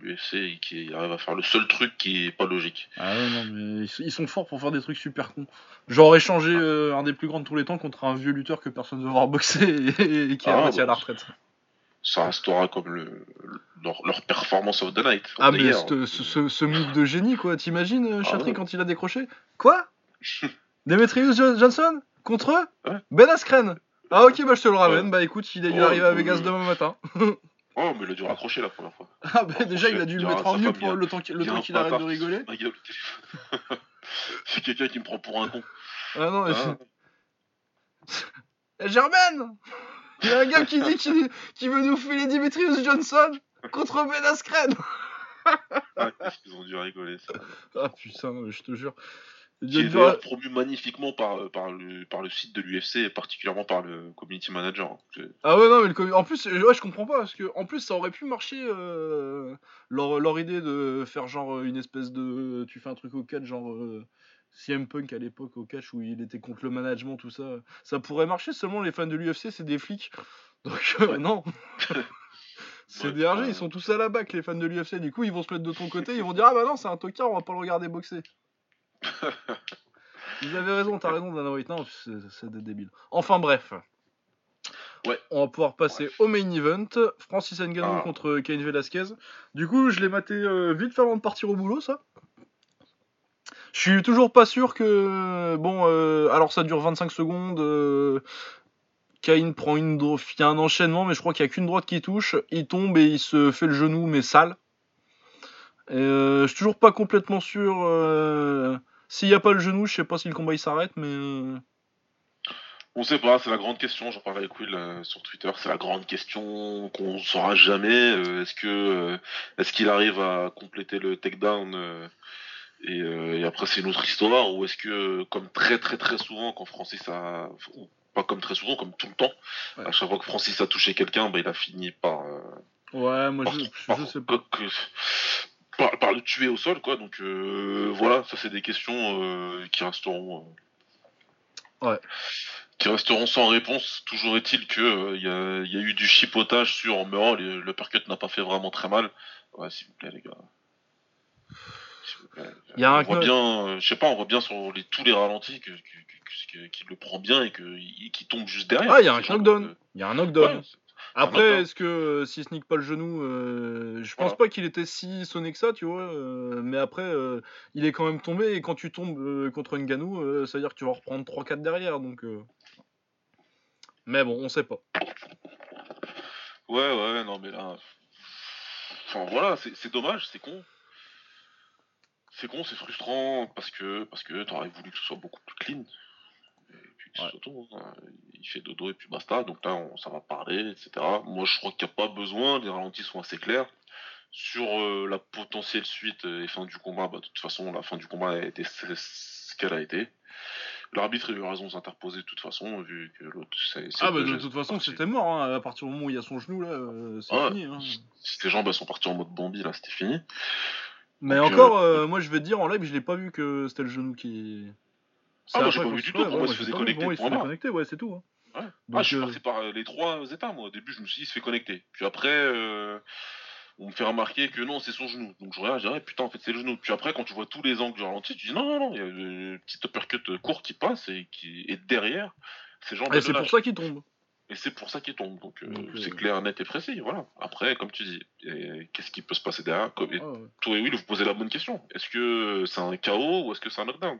L'UFC qui arrive à faire le seul truc qui est pas logique. Ah ouais, non, mais ils, sont forts pour faire des trucs super cons. Genre échanger euh, un des plus grands de tous les temps contre un vieux lutteur que personne ne veut voir boxer et, et qui est Ah, à moitié à bah, la retraite. Ça restera comme le, leur, leur performance of the night. Ah mais ce, ce, ce- ce move de génie quoi, t'imagines euh, Ah Chatry ouais. quand il a décroché Quoi Demetrius Jo- Johnson Contre eux Ouais. Ben Askren Ah ok bah je te le ramène, bah écoute il a dû Oh, arriver à Vegas demain matin. Oh, mais il a dû raccrocher la première fois. Ah bah déjà il a dû le mettre en femme, pour le temps qu'il arrête de rigoler. C'est quelqu'un qui me prend pour un con. Ah non mais Ah. c'est- Germaine Il y a un gars qui dit qu'il veut nous filer Demetrius Johnson contre Ben Askren Ah, qu'est-ce qu'ils ont dû rigoler, ça. Ah putain je te jure. Il Qui est d'ailleurs promu magnifiquement par, par, le, par le site de l'UFC et particulièrement par le community manager. C'est- Ah ouais non mais le en plus euh, ouais je comprends pas parce que en plus ça aurait pu marcher euh, leur, leur idée de faire genre euh, une espèce de tu fais un truc au catch genre euh, CM Punk à l'époque au catch où il était contre le management tout ça ça pourrait marcher seulement les fans de l'UFC c'est des flics donc euh, Ouais. non c'est Ouais, des RG ouais. ils sont tous à la bac les fans de l'UFC du coup ils vont se mettre de ton côté ils vont dire ah bah non c'est un tocard on va pas le regarder boxer Vous avez raison, t'as raison, Dana White. Non, c'est des débiles. Enfin bref. Ouais. On va pouvoir passer au main event. Francis Ngannou Ah. contre Cain Velasquez. Du coup, je l'ai maté euh, vite fait avant de partir au boulot, ça. Je suis toujours pas sûr que. Bon, euh, alors ça dure 25 secondes. Euh... Cain prend une droite. Il y a un enchaînement, mais je crois qu'il y a qu'une droite qui touche. Il tombe et il se fait le genou, mais sale. Euh, je suis toujours pas complètement sûr. S'il n'y a pas le genou, je sais pas si le combat il s'arrête, mais. euh, On sait pas, c'est la grande question. J'en parlais avec Will euh, sur Twitter. C'est la grande question qu'on saura jamais. Euh, est-ce que euh, est-ce qu'il arrive à compléter le takedown et, et après c'est une autre histoire? Ou est-ce que comme très très très souvent quand Francis a ou pas comme très souvent comme tout le temps Ouais. à chaque fois que Francis a touché quelqu'un bah, il a fini par, Ouais, moi par- je, par- je sais pas. que- par, par le tuer au sol, quoi. Donc euh, voilà, ça c'est des questions euh, qui resteront. euh, Ouais. Qui resteront sans réponse. Toujours est-il que euh, il y, a, il y a eu du chipotage sur mais oh, le, le percut n'a pas fait vraiment très mal. Ouais, s'il vous plaît, les gars. S'il vous plaît. Il y a on un voit bien, euh, je sais pas, on voit bien sur les, tous les ralentis que, que- qu'il le prend bien et qu'il tombe juste derrière. Ah, il y a un knockdown. Il y a un knockdown. ouais, Après, est-ce que euh, s'il se nique pas le genou, euh, je pense pas qu'il était si sonné que ça, tu vois. euh, mais après, il est quand même tombé et quand tu tombes contre une ganou, ça veut dire que tu vas en reprendre 3-4 derrière. Donc, euh. Mais bon, on sait pas. Ouais, ouais, non, mais là. Enfin, voilà, c'est c'est dommage, c'est con. C'est con, c'est frustrant parce que parce que t'aurais voulu que ce soit beaucoup plus clean. Ouais. surtout, hein, il fait dodo et puis basta. Donc là, on, ça va parler, etc. Moi, je crois qu'il n'y a pas besoin. Les ralentis sont assez clairs. Sur euh, la potentielle suite et fin du combat, bah, de toute façon, la fin du combat a été ce qu'elle a été. L'arbitre a eu raison de s'interposer de toute façon, vu que l'autre. Ah, bah de toute façon, c'était mort. hein, À partir du moment où il y a son genou, là, euh, c'est fini. hein. Si tes jambes elles sont parties en mode Bambi, là, c'était fini. Mais Donc, encore, euh, moi je vais te dire en live, je l'ai pas vu que c'était le genou qui. C'est Ah, moi, j'ai pas vu du tout. Pour moi, il se faisait connecter, il se faisait connecter, ouais, c'est tout. hein. Ah, je suis euh, passé par euh, les trois états, moi. Au début, je me suis dit, il se fait connecter. Puis après, euh, on me fait remarquer que non, c'est son genou. Donc je regarde, je dis, ah, putain, en fait, c'est le genou. Puis après, quand tu vois tous les angles du ralenti, tu dis, non, non, non, il y a le petit uppercut euh, court qui passe et qui est derrière. Ses jambes, Et c'est pour ça qu'il tombe. Et c'est pour ça qu'il tombe. Donc, euh, euh, c'est clair, net et précis. Voilà. Après, comme tu dis, qu'est-ce qui peut se passer derrière? Comme- et Ouais, ouais. toi et Will, vous posez la bonne question. Est-ce que c'est un KO ou est-ce que c'est un knockdown?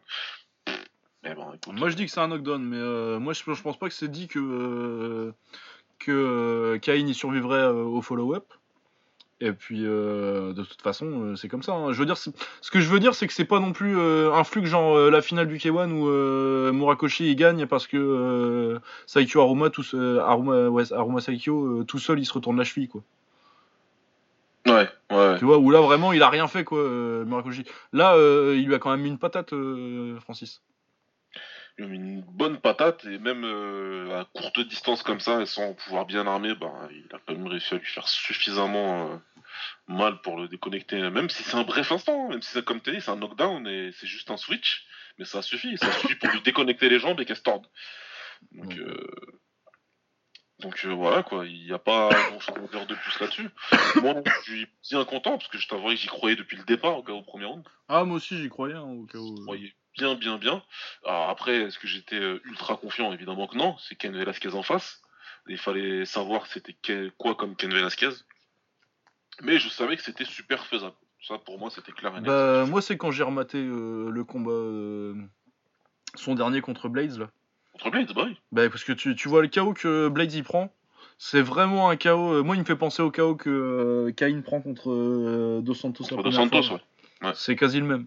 Eh ben, écoute, Moi je dis que c'est un knockdown, mais euh, moi je, je pense pas que c'est dit que euh, que euh, Cain y survivrait euh, au follow-up. Et puis de toute façon, c'est comme ça. hein. Je veux dire, ce que je veux dire, c'est que c'est pas non plus un flux genre la finale du K1 où Murakoshi il gagne parce que Saikyo Aruma, tout, se- Aruma, ouais, Aruma Saikyo tout seul il se retourne la cheville quoi. Ouais, ouais. Tu vois, où là vraiment il a rien fait quoi, euh, Murakoshi. Là, euh, il lui a quand même mis une patate, euh, Francis. Une bonne patate et même euh, à courte distance comme ça et sans pouvoir bien armer, bah, il a quand même réussi à lui faire suffisamment euh, mal pour le déconnecter. Même si c'est un bref instant, même si c'est comme tu dit, c'est un knockdown et c'est juste un switch, mais ça suffit, ça suffit pour lui déconnecter les jambes et qu'elle se torde. Donc, euh, donc voilà quoi, il n'y a pas grand chose de plus là-dessus. Moi, je suis bien content parce que je t'avouerai que j'y croyais depuis le départ au cas au premier round. Ah moi aussi j'y croyais hein, au cas où. Croyais bien, bien, bien. Alors après, est-ce que j'étais euh, ultra confiant? Évidemment que non. C'est Ken Velasquez en face. Il fallait savoir c'était quoi comme Ken Velasquez. Mais je savais que c'était super faisable. Ça, pour moi, c'était clair et net. Bah, moi, c'est quand j'ai rematé euh, le combat, euh, son dernier contre Blades, là. Contre Blade, bah oui. Bah, parce que tu, tu vois le KO que Blades y prend, c'est vraiment un euh, moi, il me fait penser au KO que euh, prend contre Dos Santos. Contre Dos Santos, fois. ouais. C'est quasi le même.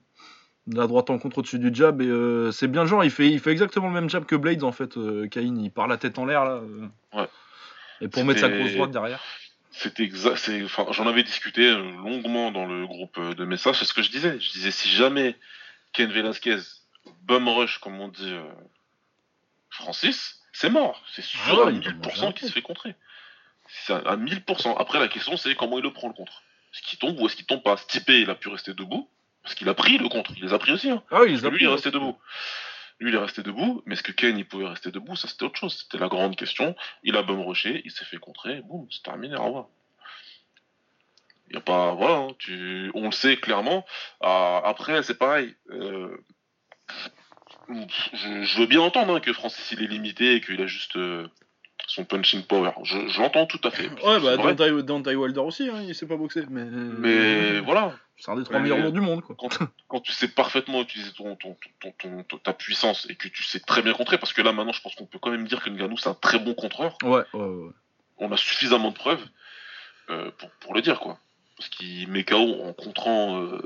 La droite en contre au-dessus du jab, et euh, c'est bien le genre, il fait, il fait exactement le même jab que Blades, en fait. Euh, Cain, il part la tête en l'air, là. euh. Ouais. Et pour mettre sa grosse droite derrière. C'était exact. c'est- Enfin, j'en avais discuté euh, longuement dans le groupe de messages. C'est ce que je disais. Je disais si jamais Ken Velasquez bum rush, comme on dit Francis, c'est mort. C'est sûr Ah ouais, à il va 1000% manger un qu'il se fait contrer. C'est à à 1000%. Après, la question, c'est comment il le prend le contre? Est-ce qu'il tombe ou est-ce qu'il tombe pas? Stipe, il a pu rester debout. Parce qu'il a pris le contre. Il les a pris aussi. Hein. Ah les a lui, pris, il est resté debout. Lui, il est resté debout, mais est-ce que Ken, il pouvait rester debout? Ça, c'était autre chose. C'était la grande question. Il a bum rushé, il s'est fait contrer, boum, c'est terminé, au revoir. Il y a pas. Voilà, hein, tu, on le sait clairement. Ah, après, c'est pareil. euh, je, je veux bien entendre hein, que Francis, il est limité et qu'il a juste euh, son punching power. Je, je l'entends tout à fait. Ouais, bah. Dante Dante Wilder aussi, hein, il sait pas boxer, mais. Mais voilà, C'est un des trois meilleurs lourds du monde, quoi. quand tu sais parfaitement utiliser ton, ton, ton, ton- ton- ta puissance et que tu sais très bien contrer, parce que là maintenant je pense qu'on peut quand même dire que Ngannou c'est un très bon contreur, Ouais, ouais, ouais. on a suffisamment de preuves euh, pour, pour le dire quoi. Parce qu'il met KO en contrant euh,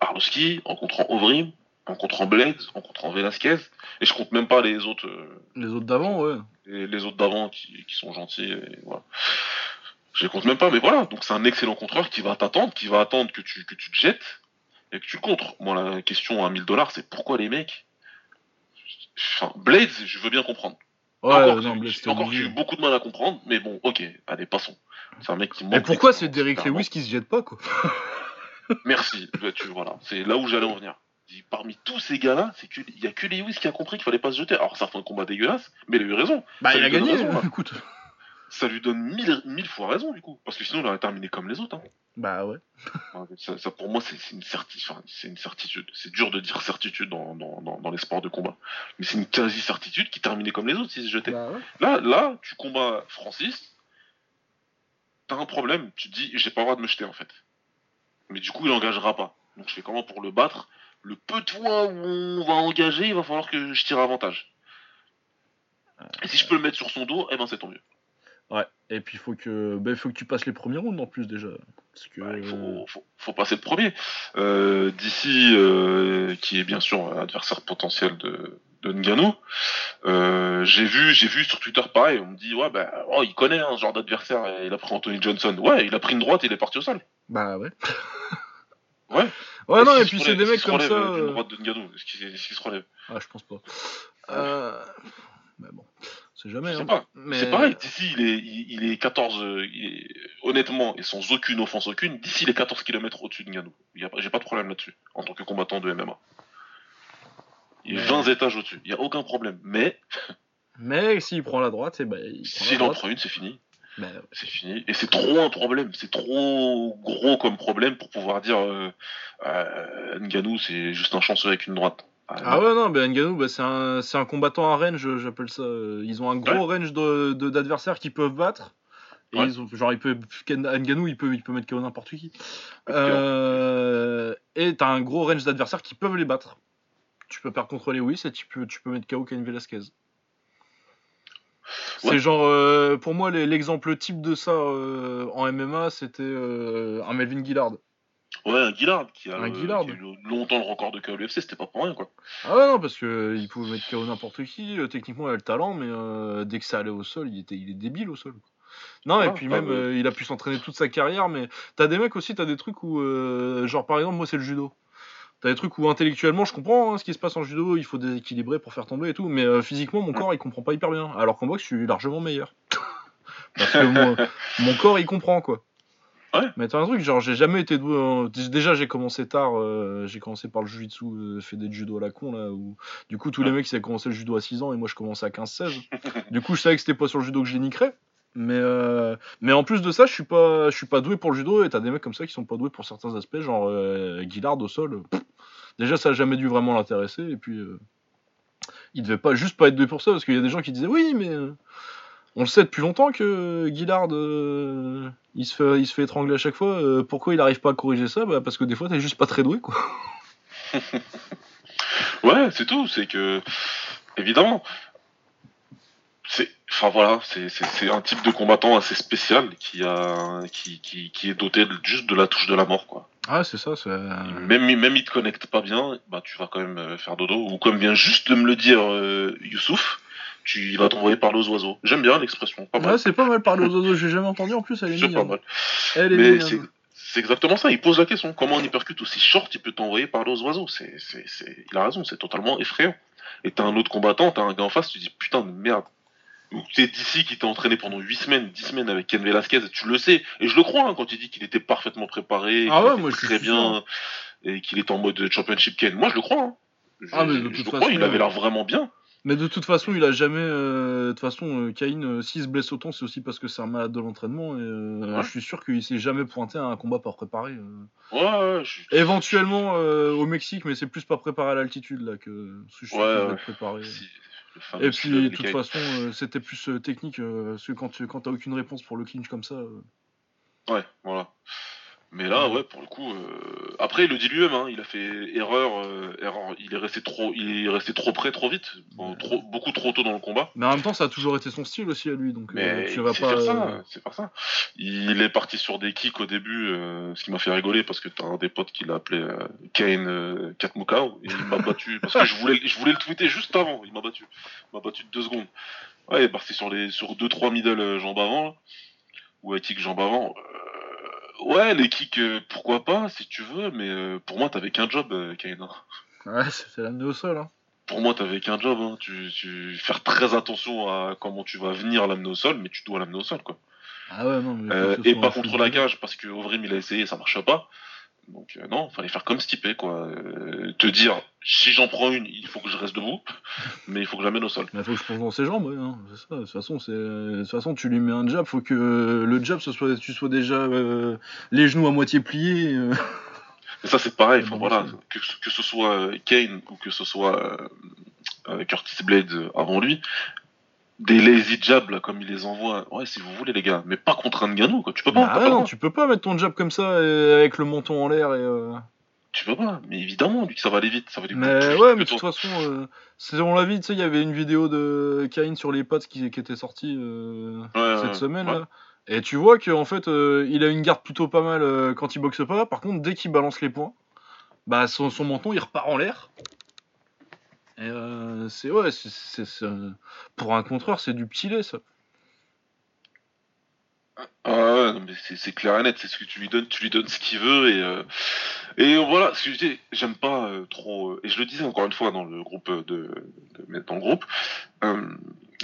Arlovski, en contrant Overeem, en contrant Blade, en contrant Velasquez, et je compte même pas les autres euh, Les autres d'avant, ouais. les, les autres d'avant qui, qui sont gentils et voilà. Je les compte même pas, mais voilà, donc c'est un excellent contreur qui va t'attendre, qui va attendre que tu, que tu te jettes et que tu contres. Moi, la question à 1000 dollars, c'est pourquoi les mecs. Enfin, Blades, je veux bien comprendre. Ouais, encore non, j'ai encore eu beaucoup de mal à comprendre, mais bon, ok, allez, passons. C'est un mec qui Mais pourquoi c'est Derrick. Lewis qui se jette pas, quoi? Merci. Tu, voilà, c'est là où j'allais en venir. Parmi tous ces gars-là, c'est qu'il y a que Lewis qui a compris qu'il fallait pas se jeter. Alors ça fait un combat dégueulasse, mais il a eu raison. Bah, Ça il a lui donne gagné, raison, là. écoute. Ça lui donne mille, mille fois raison du coup, parce que sinon il aurait terminé comme les autres. hein. Bah ouais. Ça, ça, pour moi, c'est une, certi- certitude. C'est dur de dire certitude dans, dans, dans, dans les sports de combat. Mais c'est une quasi-certitude qui terminait comme les autres s'il se jetait. Bah ouais. Là, là, tu combats Francis, t'as un problème. Tu te dis, j'ai pas le droit de me jeter en fait. Mais du coup, il engagera pas. Donc je fais comment pour le battre Le peu de fois où on va engager, il va falloir que je tire avantage. Et si je peux le mettre sur son dos, eh ben c'est tant mieux. Ouais. Et puis, il faut que, bah, faut que tu passes les premiers rounds en plus déjà. Parce que. Ouais, il faut, faut, faut passer le premier. Euh, D'ici, euh, qui est bien sûr adversaire potentiel de, de Ngannou, euh, j'ai vu, j'ai vu sur Twitter pareil, on me dit ouais ben oh, il connaît un genre d'adversaire, il a pris Anthony Johnson. Ouais, il a pris une droite et il est parti au sol. Bah ouais. Ouais. Ouais, non, et puis c'est des mecs comme ça. euh, droite de Ngannou, est-ce qu'il se relève Ah, je pense pas. Euh... Mais bon, c'est jamais. Je sais hein. pas. Mais... C'est pareil, d'ici il est, il, il est 14, euh, il est- honnêtement, et sans aucune offense aucune, d'ici il est 14 km au-dessus de Ngannou. Il J'ai pas de problème là-dessus, en tant que combattant de MMA. Il est Mais- 20 étages au-dessus, il y a aucun problème. Mais Mais s'il prend la droite, et ben il prend la s'il en prend une, c'est fini. Mais, C'est fini. Et c'est trop un problème, c'est trop gros comme problème pour pouvoir dire euh, euh, Ngannou c'est juste un chanceux avec une droite. Ah ouais, non, ben Ngannou, bah, c'est un, c'est un combattant à range, j'appelle ça. Ils ont un gros range de- de- d'adversaires qu'ils peuvent battre. Et Ouais. ils ont, genre, il peut, Ngannou, il peut, il peut mettre KO n'importe qui. Euh, et t'as un gros range d'adversaires qui peuvent les battre. Tu peux perdre contre Lewis et tu peux, tu peux mettre KO Ken Velasquez. C'est genre, euh, pour moi, l'exemple type de ça euh, en MMA, c'était euh, un Melvin Gillard. Ouais, un Guillard qui a, Un le- Guillard. qui a eu longtemps le record de KO UFC, c'était pas pour rien quoi. Ah ouais, non, parce que il pouvait mettre KO n'importe qui. techniquement, il a le talent, mais dès que ça allait au sol, il, était, il est débile au sol. quoi. Non, et Ouais, puis pas même, euh, il a pu s'entraîner toute sa carrière, mais t'as des mecs aussi, t'as des trucs où, euh, genre par exemple, moi c'est le judo. T'as des trucs où intellectuellement, je comprends hein, ce qui se passe en judo, il faut déséquilibrer pour faire tomber et tout, mais euh, physiquement, mon corps il comprend pas hyper bien. Alors qu'en boxe, je suis largement meilleur. Parce que mon, mon corps il comprend quoi. Ouais. Mais t'as un truc, genre j'ai jamais été doué. en- Déjà, j'ai commencé tard, euh, j'ai commencé par le jujitsu, euh, fait des judo à la con là, où du coup, tous les mecs ils avaient commencé le judo à 6 ans et moi je commençais à 15-16. du coup, je savais que c'était pas sur le judo que je les niquerais. Mais, euh, mais en plus de ça, je suis pas, je suis pas doué pour le judo et t'as des mecs comme ça qui sont pas doués pour certains aspects, genre euh, Guillard au sol. pff, déjà, ça a jamais dû vraiment l'intéresser et puis euh, il devait pas juste pas être doué pour ça parce qu'il y a des gens qui disaient oui, mais euh, on le sait depuis longtemps que Guillard euh, il, se fait, il se fait étrangler à chaque fois. euh, pourquoi il arrive pas à corriger ça? Bah, Parce que des fois, t'es juste pas très doué quoi. Ouais, c'est tout. C'est que, évidemment, c'est, enfin voilà, c'est, un type de combattant assez spécial qui a, qui, qui, qui est doté de- juste de la touche de la mort, quoi. Ah, c'est ça. Même, même il te connecte pas bien, bah tu vas quand même euh, faire dodo. Ou comme vient juste de me le dire euh, Youssouf, tu il va t'envoyer parler aux oiseaux. J'aime bien l'expression. Ouais, c'est pas mal parler aux oiseaux. J'ai jamais entendu en plus. Elle est c'est pas mal. Elle est Mais mignonne. c'est, exactement ça. Il pose la question. Comment un hypercute aussi short, il peut t'envoyer parler aux oiseaux? C'est, c'est, c'est, Il a raison, c'est totalement effrayant. Et t'as un autre combattant, t'as un gars en face, tu te dis putain de merde. Ou t'es d'ici qui t'a entraîné pendant 8 semaines, 10 semaines avec Ken Velasquez, tu le sais. Et je le crois hein, quand il dit qu'il était parfaitement préparé, Ah qu'il ouais, moi, je très bien, et qu'il est en mode championship Ken. Moi je le crois. Hein. Je, Ah, mais de je toute le façon, crois, il avait euh, l'air vraiment bien. Mais de toute façon, il a jamais. euh, De toute façon, euh, Cain, euh, s'il se blesse autant, c'est aussi parce que c'est un malade de l'entraînement. Et euh, Ouais. je suis sûr qu'il s'est jamais pointé à un combat pas préparé. euh. Ouais, ouais, je suis- Éventuellement euh, au Mexique, mais c'est plus pas préparé à l'altitude là que. parce que je suis sûr Ouais, préparé. Si, le Et puis, de toute façon, euh, c'était plus euh, technique. euh, parce que quand, tu, t'as aucune réponse pour le clinch comme ça. Ouais, voilà. Mais là, ouais, pour le coup, euh, après, il le dit lui-même, hein, il a fait erreur, euh, erreur, il est resté trop, il est resté trop près, trop vite, bon, Ouais. trop, beaucoup trop tôt dans le combat. Mais en même temps, ça a toujours été son style aussi à lui. Donc, euh, Mais tu il vas pas. euh, ça, c'est pas ça. Il est parti sur des kicks au début, euh, ce qui m'a fait rigoler parce que t'as un des potes qui l'a appelé euh, Kane euh, Katmukao et il m'a battu parce que je voulais, je voulais le tweeter juste avant. Il m'a battu, il m'a battu de deux secondes. Ouais, il est parti sur les, sur deux trois middle euh, jambes avant là, ou un kick jambes avant. Euh, ouais, les kicks, euh, pourquoi pas si tu veux, mais euh, pour moi t'avais qu'un job, euh, hein. Ouais, c'était l'amener au sol. Hein. Pour moi, t'avais qu'un job. Hein. Tu, tu faire très attention à comment tu vas venir l'amener au sol, mais tu dois l'amener au sol, quoi. Ah ouais, non, mais. Euh, et pas contre la cage parce que Ovrim il a essayé, ça marche pas. Donc euh, non, fallait faire comme Stipe, quoi. Euh, te dire, si j'en prends une, il faut que je reste debout, mais il faut que je la mène au sol. Il faut que je pense dans ses jambes, ouais, hein, c'est ça. De toute façon, c'est, de toute façon, tu lui mets un jab, faut que le jab, ce soit, tu sois déjà euh, les genoux à moitié pliés. euh. Et ça, c'est pareil. Enfin, voilà, que, que ce soit Kane ou que ce soit Curtis Blade avant lui, des lazy jabs, là, comme il les envoie, ouais, si vous voulez, les gars, mais pas contre un Ngannou, quoi. Tu peux pas, le non, tu peux pas mettre ton jab comme ça euh, avec le menton en l'air et. euh, Tu peux pas, mais évidemment, lui, que ça va aller vite, ça va aller Mais plus ouais, mais de toute façon, euh, c'est- on l'a vu, tu sais, il y avait une vidéo de Kane sur les pattes qui, qui était sortie euh, Ouais, cette semaine ouais. là. Et tu vois qu'en fait, euh, il a une garde plutôt pas mal quand il boxe pas. Par contre, dès qu'il balance les points, bah son, son menton il repart en l'air. Et euh, c'est ouais, c'est, euh, pour un contreur, c'est du petit lait ça. Ah ouais, non, mais c'est clair et net, c'est ce que tu lui donnes, tu lui donnes ce qu'il veut et euh, et voilà, ce que je dis, j'aime pas trop et je le disais encore une fois dans le groupe de, de dans le groupe,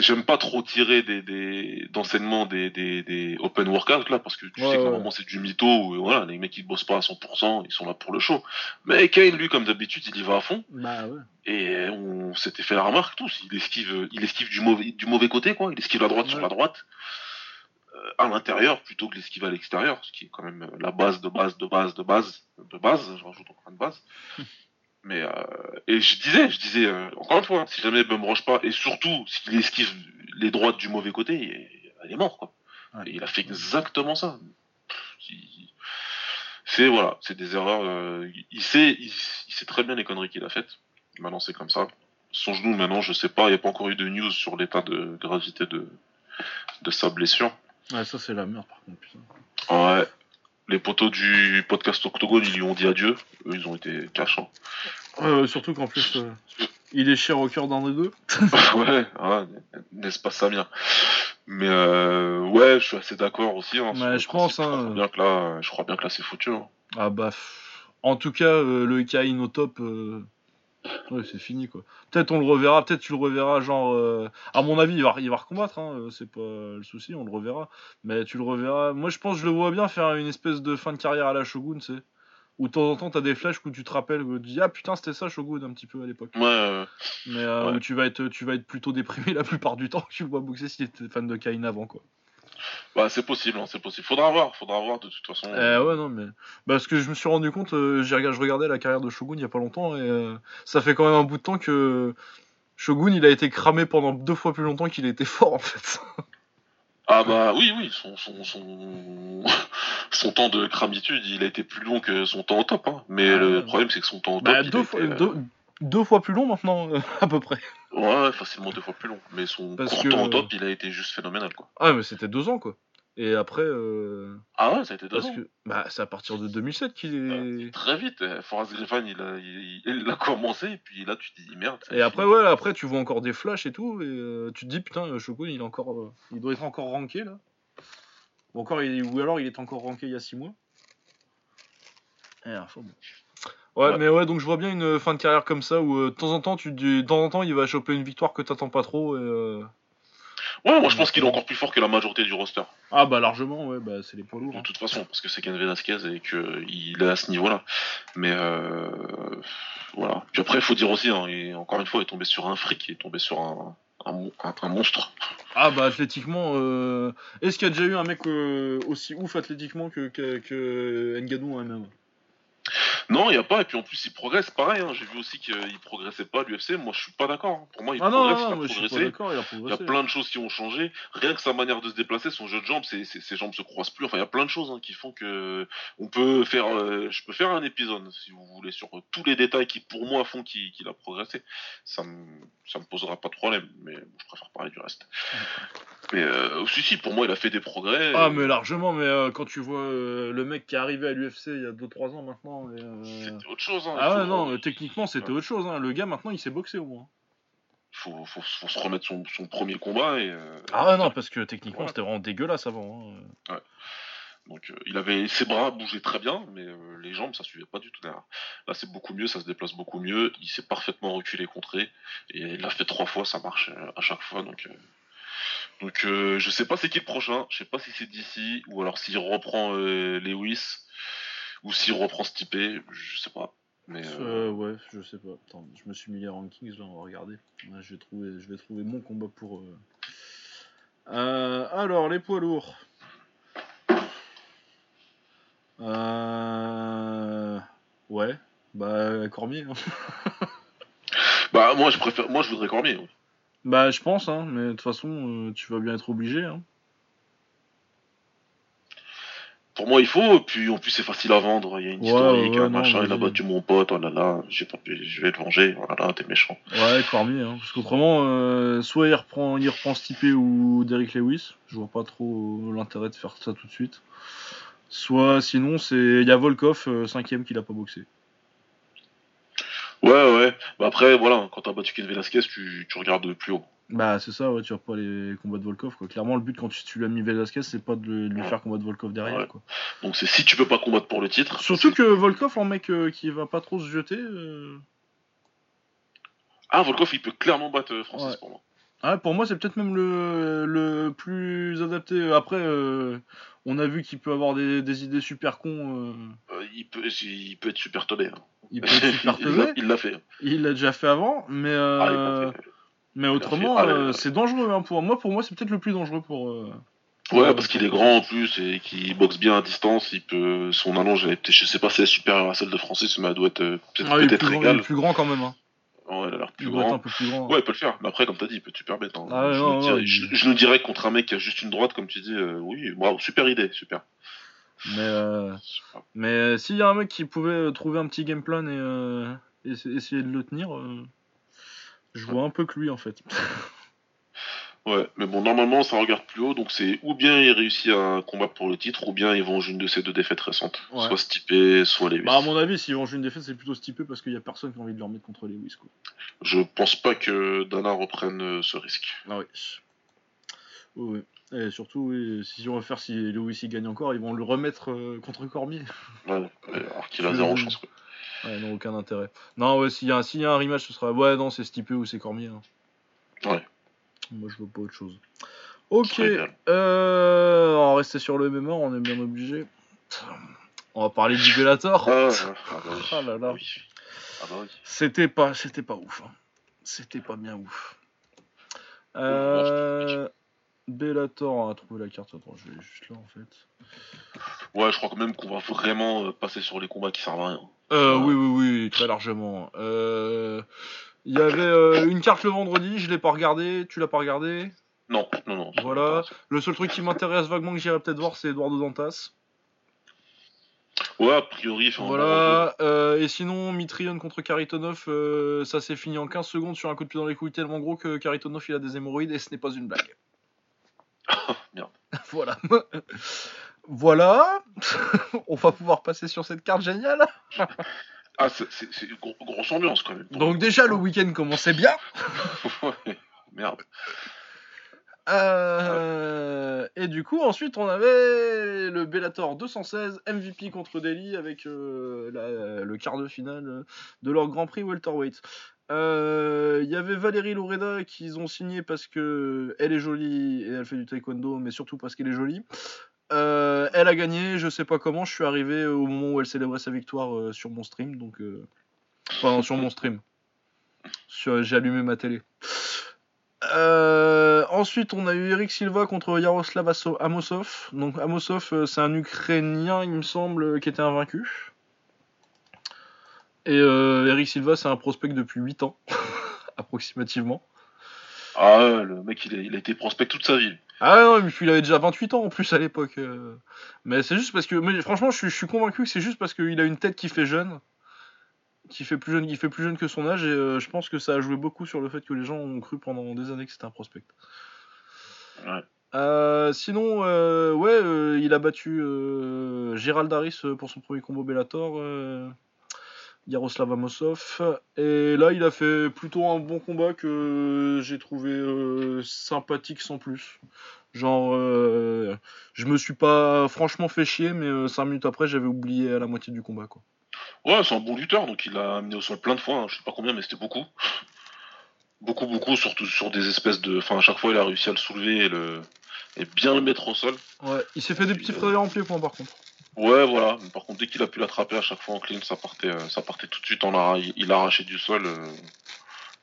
j'aime pas trop tirer des des d'enseignements des, des des open workouts là parce que tu Ouais, sais que ouais. normalement c'est du mytho ou voilà, les mecs ils bossent pas à 100%, ils sont là pour le show. Mais Kane lui comme d'habitude, il y va à fond Bah ouais. et on s'était fait la remarque tous, il esquive il esquive du mauvais du mauvais côté quoi, il esquive la droite sur la droite euh, à l'intérieur plutôt que l'esquive à l'extérieur, ce qui est quand même euh, la base de base de base de base de base, je rajoute encore une base. Mais euh, et je disais, je disais euh, encore une fois, si jamais Bum roche pas et surtout s'il esquive les droites du mauvais côté, il, est mort quoi. Ouais. Et il a fait exactement ça. C'est voilà, c'est des erreurs. euh, il- il sait, il, il sait très bien les conneries qu'il a faites. Maintenant c'est comme ça. Son genou maintenant, je sais pas, il n'y a pas encore eu de news sur l'état de gravité de de sa blessure. Ouais, ça c'est la merde par contre. Putain. Ouais. Les poteaux du podcast Octogone, ils lui ont dit adieu. Eux, ils ont été hein. Ouais, surtout qu'en plus, euh, il est cher au cœur d'un des deux. ouais, ouais, n'est-ce pas Samir? Mais euh, ouais, je suis assez d'accord aussi. Hein, Ouais, je pense, hein. Je crois bien que là, je crois bien que là, c'est foutu. hein. Ah bah, en tout cas, euh, le Kain au top, euh, ouais, c'est fini quoi. Peut-être on le reverra, peut-être tu le reverras, genre, euh, à mon avis, il va, il va recombattre, hein, euh, c'est pas le souci, on le reverra. Mais tu le reverras. Moi, je pense, que je le vois bien faire une espèce de fin de carrière à la Shogun, tu sais. Où de temps en temps, t'as des flashs où tu te rappelles, où tu dis, ah putain, c'était ça Shogun un petit peu à l'époque. Ouais, euh, Mais euh, Ouais. où tu vas, être, tu vas être plutôt déprimé la plupart du temps que tu le vois boxer si t'étais fan de Kain avant quoi. Bah, c'est possible, hein, c'est possible. Faudra voir, faudra voir de toute façon. Euh, ouais, non, mais. Parce que je me suis rendu compte, euh, j'ai regardé, je regardais la carrière de Shogun il y a pas longtemps, et euh, ça fait quand même un bout de temps que Shogun il a été cramé pendant deux fois plus longtemps qu'il était fort en fait. Ah bah oui, oui, son, son, son, son temps de cramitude, il a été plus long que son temps au top. Hein. Mais Ah, le problème, c'est que son temps au top, bah, il a deux, fois, deux, deux fois plus long maintenant, à peu près. Ouais, facilement deux fois plus long. Mais son Parce court que- temps au top, il a été juste phénoménal, quoi. Ah, mais c'était deux ans quoi. Et après, euh, Ah ouais, ça a été deux parce ans. que. Bah, c'est à partir de 2007 qu'il est. Très vite, euh, Forrest Griffin, il a, il, il a commencé, et puis là, tu te dis, merde. Et après, fini. ouais, après, tu vois encore des flashs et tout, et euh, tu te dis, putain, Shogun, il, est encore, euh, il doit être encore ranké là. Ou, encore, il, ou alors il est encore ranké il y a 6 mois. Et, enfin, bon. Ouais, Ouais. mais ouais, donc je vois bien une fin de carrière comme ça où euh, de temps en temps, tu, de temps en temps, il va choper une victoire que t'attends pas trop. Et, euh, Ouais, moi, je pense qu'il est encore plus fort que la majorité du roster. Ah, bah largement, ouais, bah c'est les poids lourds. De hein. toute façon, parce que c'est Ken Velasquez et qu'il est à ce niveau-là. Mais euh, voilà. Puis après, il faut dire aussi, hein, et encore une fois, il est tombé sur un fric, il est tombé sur un, un, mon- un- un monstre. Ah, bah athlétiquement, euh, est-ce qu'il y a déjà eu un mec euh, aussi ouf athlétiquement que, que, que Ngannou en MMA Non, il n'y a pas, et puis en plus, il progresse. Pareil, hein, j'ai vu aussi qu'il progressait pas à l'UFC. Moi, je suis pas d'accord. hein. Pour moi, il Ah progresse, non, il a pas progressé. il a Il y a plein de choses qui ont changé. Rien que sa manière de se déplacer, son jeu de jambes, ses, ses- ses jambes se croisent plus. Enfin, il y a plein de choses hein, qui font que on peut faire. euh, je peux faire un épisode, si vous voulez, sur tous les détails qui, pour moi, font qu'il a progressé. Ça me, ça me posera pas de problème. Mais bon, je préfère parler du reste. Mais euh, si, si, pour moi, il a fait des progrès. Ah mais largement, mais euh, quand tu vois euh, le mec qui est arrivé à l'UFC il y a 2-3 ans maintenant... euh, C'était autre chose. Hein. Ah ouais non, euh, techniquement c'était Ouais. autre chose, hein. le gars maintenant il sait boxer au moins. faut, faut, faut se remettre son, son premier combat et. euh, Ah ouais non, parce que techniquement Voilà. c'était vraiment dégueulasse avant. hein. Donc euh, il avait ses bras bougeaient très bien, mais euh, les jambes ça suivait pas du tout derrière. Là c'est beaucoup mieux, ça se déplace beaucoup mieux, il s'est parfaitement reculé contré et il l'a fait trois fois, ça marche euh, à chaque fois donc. euh, Donc euh, je sais pas c'est qui le prochain, je sais pas si c'est d'ici ou alors s'il reprend euh, Lewis Ou s'il reprend Stipe, je sais pas. Mais euh, ouais, je sais pas. Attends, je me suis mis les rankings là, on va regarder. je, vais trouver, je vais trouver mon combat pour. alors, les poids lourds. Ouais, bah Cormier. Hein. bah moi je préfère, moi je voudrais Cormier. Bah je pense, hein, mais de toute façon tu vas bien être obligé. Hein. Pour moi, il faut, puis en plus, c'est facile à vendre. Il y a une historique, un machin, il a battu mon pote, oh là là, j'ai pas je vais te venger, oh là là, t'es méchant. Ouais, Cormier, hein, parce qu'autrement, euh, soit il reprend, il reprend Stipe ou Derrick Lewis, je vois pas trop l'intérêt de faire ça tout de suite. Soit sinon, c'est il y a Volkov, 5 euh, cinquième, qui l'a pas boxé. Ouais, ouais. Bah après, voilà, quand t'as battu Ken Velasquez, tu, tu regardes plus haut. Bah c'est ça, ouais, tu vois pas les combats de Volkov quoi. Clairement le but quand tu, tu lui as mis Velasquez c'est pas de, lui faire combattre Volkov derrière quoi. Donc c'est si tu peux pas combattre pour le titre. Surtout que Volkov en mec euh, qui va pas trop se jeter. Euh. Ah Volkov il peut clairement battre euh, Francis pour moi. Ah, pour moi c'est peut-être même le, le plus adapté. Après on a vu qu'il peut avoir des, des, idées super cons. il, peut, il peut être super tombé. Hein. Il peut Il l'a fait. Il l'a déjà fait avant mais... Ah, mais autrement, euh, c'est dangereux. Hein, pour moi, pour moi, c'est peut-être le plus dangereux pour. Euh, ouais, parce qu'il est grand en plus et qu'il boxe bien à distance. Il peut, son allonge, je sais pas si elle est supérieure à celle de Francis, mais elle doit être euh, peut-être ah, peut égale. Il est plus grand quand même. Hein. Ouais, elle a l'air plus grand. Un peu plus grand. Ouais, il peut le faire. Mais après, comme t'as dit, il peut super bête. Hein. Ah, je, nous dirais, je, dirais contre un mec qui a juste une droite, comme tu dis, oui, bravo, super idée, super. Mais, mais s'il y a un mec qui pouvait trouver un petit game plan et, essayer de le tenir, je vois un peu que lui en fait. ouais, mais bon, normalement ça regarde plus haut, donc c'est ou bien il réussit à combattre pour le titre, ou bien ils vont une de ces deux défaites récentes. Soit Stipe, soit Lewis. Bah, à mon avis, s'ils vont une défaite, c'est plutôt Stipe parce qu'il y a personne qui a envie de leur mettre contre Lewis. Quoi. Je pense pas que Dana reprenne euh, ce risque. Ah oui. Oui, Et surtout, oui, si on va faire si Lewis il gagne encore, ils vont le remettre euh, contre Cormier. Ouais, alors qu'il a zéro chance. Quoi. Ouais, non, aucun intérêt. Non, ouais, s'il y, a un rematch, ce sera. Ouais, non, c'est Stipe ou c'est Cormier. Hein. Ouais. Moi, je vois pas autre chose. Ok. Euh, on va rester sur le MMA, on est bien obligé. On va parler du Bellator. Ah, ah, bah ah là là. Ah bah c'était pas, c'était pas ouf. Hein. C'était pas bien ouf. Euh, Bellator, on a trouvé la carte. Attends, je vais juste là en fait. Ouais, je crois quand même qu'on va vraiment euh, passer sur les combats qui servent à rien. Euh, oui, oui, oui, très largement. Euh, il y avait euh, une carte le vendredi, je l'ai pas regardé. Tu l'as pas regardé? Non, non, non. Voilà. Le seul truc qui m'intéresse vaguement que j'irai peut-être voir, c'est Eduardo Dantas. Ouais, a priori. Voilà. et sinon, Mitrion contre Karitonov, ça s'est fini en 15 secondes sur un coup de pied dans les couilles tellement gros que Karitonov il a des hémorroïdes et ce n'est pas une blague. Merde. voilà. Voilà, on va pouvoir passer sur cette carte géniale. ah, c'est une grosse ambiance quand même. Donc déjà le week-end commençait bien. Merde. Euh, et du coup, ensuite, on avait le Bellator 216 MVP contre Delhi avec euh, le quart de finale de leur Grand Prix welterweight. Euh, il y avait Valérie Loureda qu'ils ont signé parce que elle est jolie et elle fait du taekwondo, mais surtout parce qu'elle est jolie. Euh, elle a gagné, je sais pas comment, je suis arrivé au moment où elle célébrait sa victoire euh, sur mon stream, donc euh, enfin sur mon stream. J'ai allumé ma télé. ensuite, on a eu Eric Silva contre Yaroslav Amosov. Donc Amosov, c'est un Ukrainien, il me semble, qui était invaincu. Et Eric Silva, c'est un prospect depuis 8 ans, approximativement. Ah, le mec, il a, il a été prospect toute sa vie. Ah non, mais il avait déjà 28 ans en plus à l'époque. Euh. Mais c'est juste parce que. Mais franchement, je suis, convaincu que c'est juste parce qu'il a une tête qui fait jeune. Qui fait plus jeune, qui fait plus jeune que son âge. Et euh, je pense que ça a joué beaucoup sur le fait que les gens ont cru pendant des années que c'était un prospect. Ouais. Euh, sinon, ouais, il a battu Gérald Harris pour son premier combo Bellator. Yaroslav Amosov. Et là, il a fait plutôt un bon combat que j'ai trouvé euh, sympathique sans plus. Genre, euh, je me suis pas franchement fait chier, mais 5 euh, minutes après, j'avais oublié à la moitié du combat. Quoi. Ouais, c'est un bon lutteur, donc il a amené au sol plein de fois, hein. je sais pas combien, mais c'était beaucoup. Beaucoup, beaucoup, surtout sur des espèces de. Enfin, à chaque fois, il a réussi à le soulever et, le... et bien le mettre au sol. Ouais, il s'est fait des petits frères en pied, par contre. Ouais, voilà. Mais par contre, dès qu'il a pu l'attraper à chaque fois en clean, ça partait, euh, ça partait tout de suite en arrache. Il, il a arraché du sol. euh,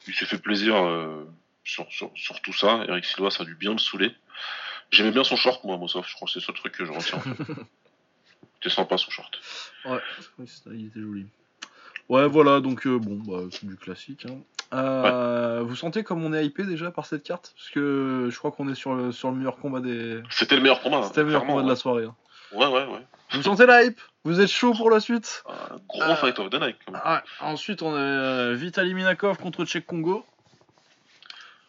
il s'est fait plaisir euh, sur, sur, sur tout ça. Eric Silva, ça a dû bien me saouler. J'aimais bien son short, moi, ça, je crois que c'est le seul truc que je retiens. C'était sympa son short. Ouais, il était joli. Ouais, voilà, donc euh, bon, bah, c'est du classique. hein. Euh, Vous sentez comme on est hypé déjà par cette carte? Parce que je crois qu'on est sur le, sur le meilleur combat des. C'était le meilleur combat. hein, C'était le meilleur combat de la soirée. hein. Ouais, ouais, ouais. Vous sentez la hype? Vous êtes chaud pour la suite? Un gros Euh, fight of the night. quand même. Ouais. Ensuite, on a euh, Vitaly Minakov contre Tchèque Congo.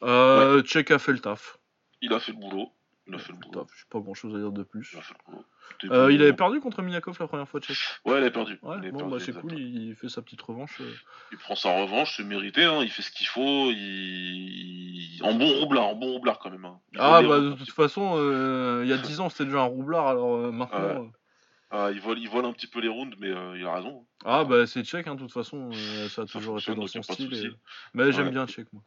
Euh, Tchèque a fait le taf. Il a fait le boulot. Il a fait le Le boulot. taf, J'ai pas grand chose à dire de plus. Il a fait le boulot. C'était Euh, il avait perdu contre Minakov la première fois, Tchèque. Ouais, il a perdu. Ouais, Il bon, perdu, bah c'est cool, il fait sa petite revanche. euh. Il prend sa revanche, c'est mérité, hein, il fait ce qu'il faut, il... en bon roublard, en bon roublard quand même. hein. Ah, bah rounds de toute façon, euh, il y a 10 ans c'était déjà un roublard, alors maintenant. Ouais. Ah, il, vole, il vole un petit peu les rounds, mais euh, il a raison. Ah, bah c'est Tchèque, hein, de toute façon, euh, ça a Ça toujours été dans son de style. et- Mais j'aime bien Tchèque, moi.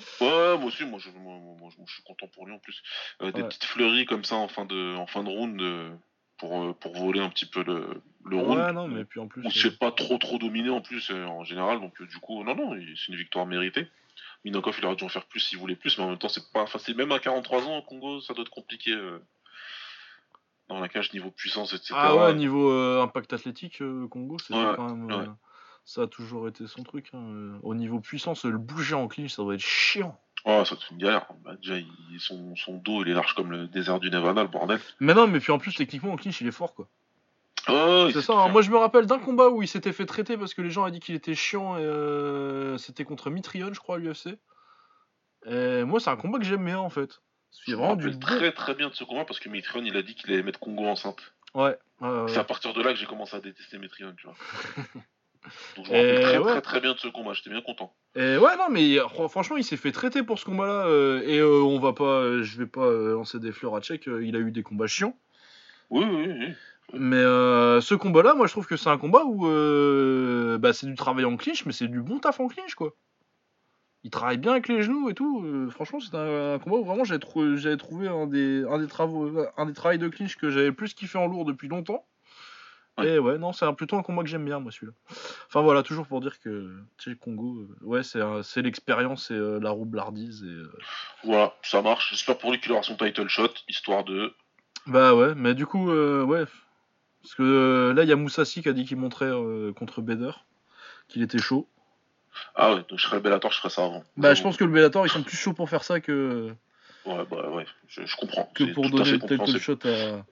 C'est- Ouais, moi aussi, moi je, moi, moi, je- suis content pour lui en plus. Euh, des petites fleuries comme ça en fin de, en fin de round euh, pour, euh, pour voler un petit peu le, le round. Ouais, non, mais puis en plus. Euh, c'est pas trop trop dominé en plus euh, en général, donc du coup, non, non, c'est une victoire méritée. Minakov, il aurait dû en faire plus s'il voulait plus, mais en même temps, c'est pas facile. Même à 43 ans, au Congo, ça doit être compliqué. dans la cage, niveau puissance, etc. Ah ouais, niveau impact athlétique, Congo, c'était Ouais, quand même. Ça a toujours été son truc. hein. Au niveau puissance, le bouger en clinch, ça doit être chiant. Oh, ça te une galère. Bah, déjà, il- son, son dos, il est large comme le désert du Nevada, le bordel. Mais non, mais puis en plus, techniquement, en clinch, il est fort, quoi. Oh, C'est ça, hein. moi je me rappelle d'un combat où il s'était fait traiter parce que les gens ont dit qu'il était chiant et euh, c'était contre Mitrion, je crois, à l'UFC. Et moi, c'est un combat que j'aime bien en fait. Je me vraiment du très très bien de ce combat parce que Mitrion, il a dit qu'il allait mettre Congo enceinte. Ouais. C'est à partir de là que j'ai commencé à détester Mitrion, tu vois. Donc je me rappelle très ouais. très très bien de ce combat, j'étais bien content. Et ouais, non, mais fr- franchement, il s'est fait traiter pour ce combat-là. euh, et euh, on va pas, euh, je vais pas euh, lancer des fleurs à Tchèque. euh, il a eu des combats chiants. Oui, oui, oui. Mais euh, ce combat-là, moi je trouve que c'est un combat où euh, bah, c'est du travail en clinch, mais c'est du bon taf en clinch quoi. Il travaille bien avec les genoux et tout. euh, franchement, c'est un, un combat où vraiment j'avais trou- j'avais trouvé un des, un des travaux, un des travails de clinch que j'avais plus kiffé en lourd depuis longtemps. Ouais. Et ouais, non, c'est un- plutôt un combat que j'aime bien moi celui-là. Enfin voilà, toujours pour dire que tu sais, Congo, euh, ouais, c'est l'expérience et euh, la roublardise et. euh, Voilà, ça marche. J'espère pour lui qu'il aura son title shot, histoire de. Bah ouais, mais du coup, ouais. Parce que là, il y a Moussassi qui a dit qu'il montrait contre Bader, qu'il était chaud. Ah ouais, donc je serais le Bellator, je ferais ça avant. Bah, je pense que le Bellator, ils sont plus chauds pour faire ça que, Ouais, bah ouais, je, je comprends. que pour donner le title shot à.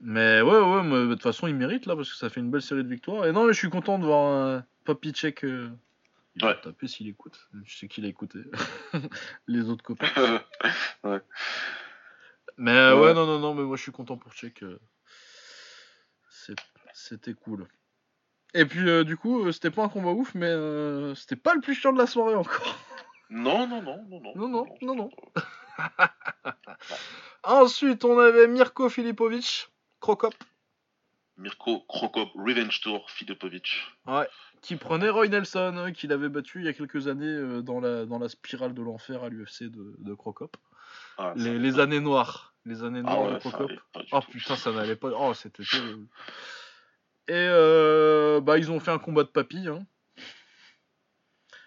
Mais ouais, ouais, mais de toute façon, il mérite là, parce que ça fait une belle série de victoires. Et non, mais je suis content de voir un Papy Check. euh, Il va Ouais. taper s'il écoute. Je sais qu'il a écouté. Les autres copains. Mais euh, ouais. Ouais. non, non, non, mais moi je suis content pour Check. euh, C'était cool. Et puis euh, du coup, euh, c'était pas un combat ouf, mais euh, c'était pas le plus chiant de la soirée encore. non, non, non, non, non. Non, non, non, non. Ensuite, on avait Mirko Filipovic, Krokop, Mirko Krokop, Revenge Tour, Filipovic. qui prenait Roy Nelson, hein, qu'il avait battu il y a quelques années euh, dans, la, dans la spirale de l'enfer à l'UFC de, de Krokop. Ah, Les, années noires. Les années Ah noires ouais, de du Oh tout. putain, ça n'allait pas. Oh, c'était terrible. Et euh, bah, ils ont fait un combat de papy. Hein.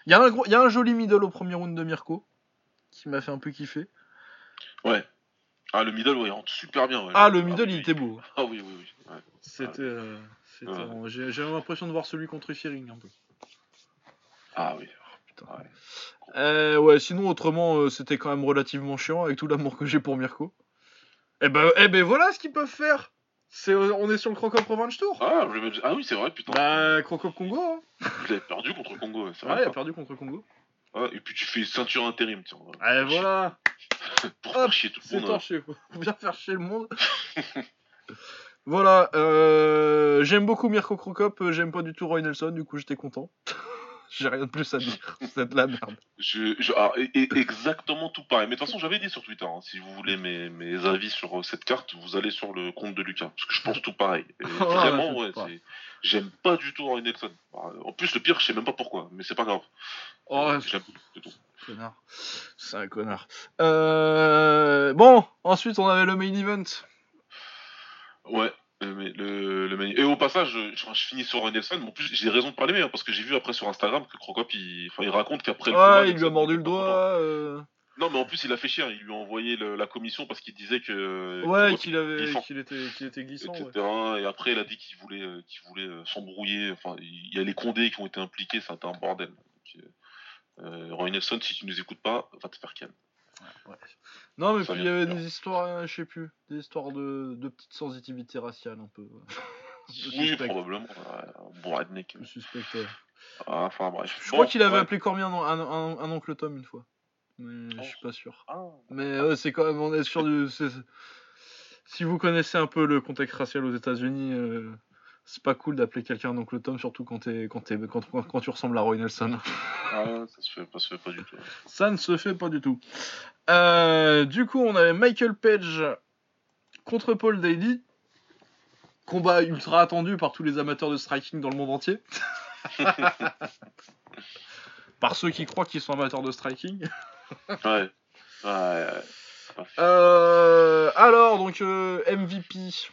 Il y, a un gros- il y a un joli middle au premier round de Mirko qui m'a fait un peu kiffer. Ouais. Ah, le middle, ouais, il rentre super bien. ouais. Ah, le middle, oui, il était beau. Ah oui, oui, oui. ouais. C'était. euh, c'était- Ouais. J'ai j'ai l'impression de voir celui contre Fearing un peu. Ah oui. Putain. Ouais. Euh, ouais, sinon, autrement, euh, c'était quand même relativement chiant avec tout l'amour que j'ai pour Mirko. Et ben, eh ben voilà ce qu'ils peuvent faire. C'est, on est sur le Crocop Revenge Tour. Ah, ah oui, c'est vrai, putain. Bah, Crocop Congo. Hein. Il perdu contre Congo, ouais, c'est Ouais, vrai. il a perdu contre Congo. Ouais, et puis tu fais ceinture intérim, tiens. Et voilà, Pour Hop, faire chier tout le c'est monde. hein. torché. Faut faut bien faire chier le monde. voilà, euh, j'aime beaucoup Mirko Crocop, euh, j'aime pas du tout Roy Nelson, du coup j'étais content. J'ai rien de plus à dire, c'est de la merde. Je, je- ah, exactement tout pareil. Mais de toute façon, j'avais dit sur Twitter, hein, si vous voulez mes, mes avis sur euh, cette carte, vous allez sur le compte de Lucas. Parce que je pense tout pareil. Et Oh, vraiment, ouais, j'aime pas du tout Roy Nelson. Bah, En plus, le pire, je sais même pas pourquoi, mais c'est pas grave. Oh, J'aime tout. Connard. C'est un connard. Euh... Bon, ensuite on avait le main event. Ouais. Le, le, le manu- Et au passage, je, je finis sur Nelson, mais en plus j'ai raison de parler, mais, hein, parce que j'ai vu après sur Instagram que Crocop, il, enfin, il raconte qu'après le combat, Ouais, il lui a mordu le doigt. euh, Non, mais en plus il a fait chier, hein, il lui a envoyé le- la commission parce qu'il disait que. Ouais, Crocop qu'il avait, qu'il était, qu'il était glissant. etc. ouais. Et après, il a dit qu'il voulait, euh, qu'il voulait euh, s'embrouiller. Enfin, il y a les Condés qui ont été impliqués, c'était un bordel. Donc, euh, euh, Roy Nelson, si tu nous écoutes pas, va te faire calme. Ouais. Non, mais Ça puis il y avait des histoires, euh, je sais plus, des histoires de, de petites sensitivités raciales un peu. Je Oui, probablement. bon redneck. Je suspecte. Ah, Enfin, bref. Je Bon, crois qu'il avait ouais. appelé Cormier un, un, un- un oncle Tom une fois. Mais Oh. je suis pas sûr. Ah, Mais ouais, c'est quand même, on est sûr du. Si vous connaissez un peu le contexte racial aux États-Unis, euh, c'est pas cool d'appeler quelqu'un un oncle Tom, surtout quand, t'es- quand, quand, tu ressembles à Roy Nelson. ah, ça se fait pas, ça se fait pas du tout. Ça ne se fait pas du tout. Euh, du coup, on avait Michael Page contre Paul Daly. Combat ultra attendu par tous les amateurs de striking dans le monde entier. par ceux qui croient qu'ils sont amateurs de striking. Ouais. Ouais, ouais. Euh, alors, donc, euh, MVP.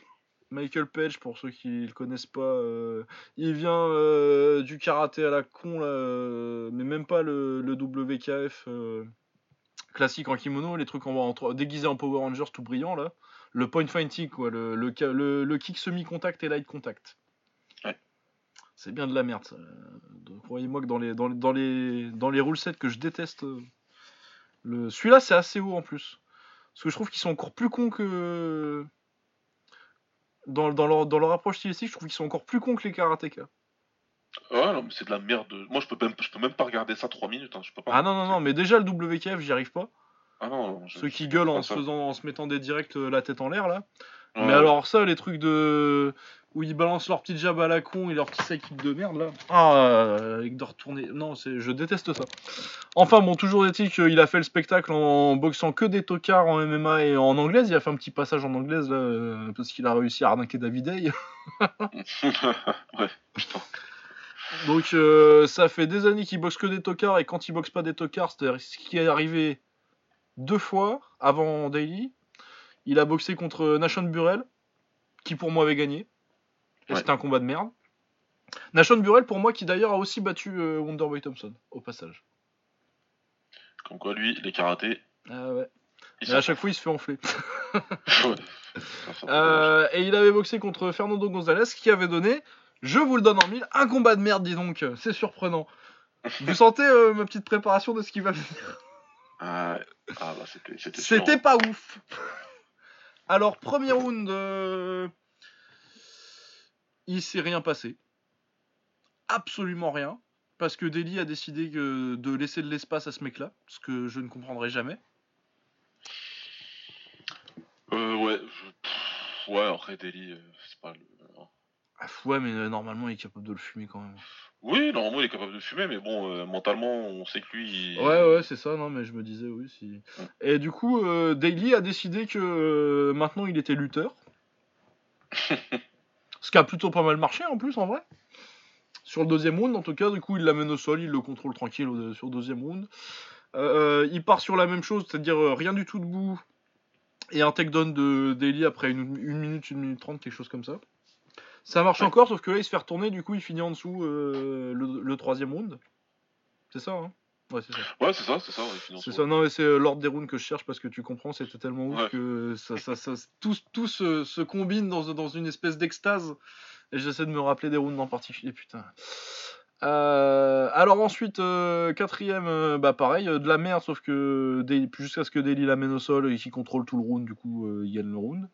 Michael Page, pour ceux qui le connaissent pas, euh, il vient euh, du karaté à la con, là, euh, mais même pas le, le WKF classique en kimono, les trucs en, en- déguisés en Power Rangers tout brillant, là. Le point fighting, quoi, le, le, ca- le- le kick semi-contact et light contact. Ouais. C'est bien de la merde, ça. Croyez-moi que dans les, dans, les- dans les, dans les rule sets que je déteste, le... celui-là c'est assez haut en plus. Parce que je trouve qu'ils sont encore plus cons que. Dans, dans, leur, dans leur approche stylistique, je trouve qu'ils sont encore plus cons que les karatékas. Ouais, non, mais c'est de la merde. Moi, je peux même, je peux même pas regarder ça 3 minutes. Hein. Je peux pas. Ah non, non, non, mais déjà le WKF, j'y arrive pas. Ah non, je- Ceux qui gueulent en se, faisant, en se mettant des directs euh, la tête en l'air là. Ouais. Mais alors ça, les trucs de où ils balancent leur petite jab à la con et leur petit sidekick de merde là. Ah, avec de retourner. Non, c'est, je déteste ça. Enfin bon, toujours est-il qu'il a fait le spectacle en boxant que des tocards en MMA et en anglaise. Il a fait un petit passage en anglaise là euh, parce qu'il a réussi à arnaquer David Hay. ouais, putain. Donc euh, ça fait des années qu'il boxe que des tocards et quand il boxe pas des tocards, c'est-à-dire ce qui est arrivé deux fois avant Daily, il a boxé contre Nashon Burrell, qui pour moi avait gagné. Et Ouais. c'était un combat de merde. Nashon Burrell pour moi qui d'ailleurs a aussi battu euh, Wonderboy Thompson au passage. Comme quoi, lui, les karatés, Ah ouais. Mais à chaque fois il se fait enfler. Ouais. Euh, et il avait boxé contre Fernando Gonzalez qui avait donné, je vous le donne en mille, un combat de merde dis donc, c'est surprenant. Vous sentez euh, ma petite préparation de ce qui va venir Ah, ah bah, c'était. C'était. C'était chiant. pas ouf. Alors, premier round, euh, il s'est rien passé. Absolument rien. Parce que Deli a décidé de laisser de l'espace à ce mec-là. Ce que je ne comprendrai jamais. Euh, ouais. je- pff, Ouais, Deli, euh, c'est pas le. Ah, ouais, mais euh, normalement, il est capable de le fumer quand même. Oui, normalement, il est capable de fumer, mais bon, euh, mentalement, on sait que lui. il- Ouais, ouais, c'est ça. Non, mais je me disais, oui. Si... Et du coup, euh, Daly a décidé que maintenant, il était lutteur. Ce qui a plutôt pas mal marché en plus, en vrai. Sur le deuxième round, en tout cas, du coup, il l'amène au sol, il le contrôle tranquille sur le deuxième round. Il part sur la même chose, c'est-à-dire rien du tout debout. Et un takedown de Daly après une, une minute, une minute trente, quelque chose comme ça. Ça marche Ouais. encore, sauf que là, il se fait retourner, du coup, il finit en dessous euh, le, le troisième round. C'est ça, hein? Ouais, c'est ça. Ouais, c'est ça, c'est ça, ouais, C'est ça, non, mais c'est euh, l'ordre des rounds que je cherche parce que tu comprends, c'était tellement ouf Ouais. que ça, ça, ça, tout, tout se, se combine dans, dans une espèce d'extase. Et j'essaie de me rappeler des rounds en particulier, putain. Euh, alors ensuite, euh, quatrième, euh, bah pareil, euh, de la merde, sauf que jusqu'à ce que Daly l'amène au sol et qu'il contrôle tout le round, du coup, euh, il gagne le round.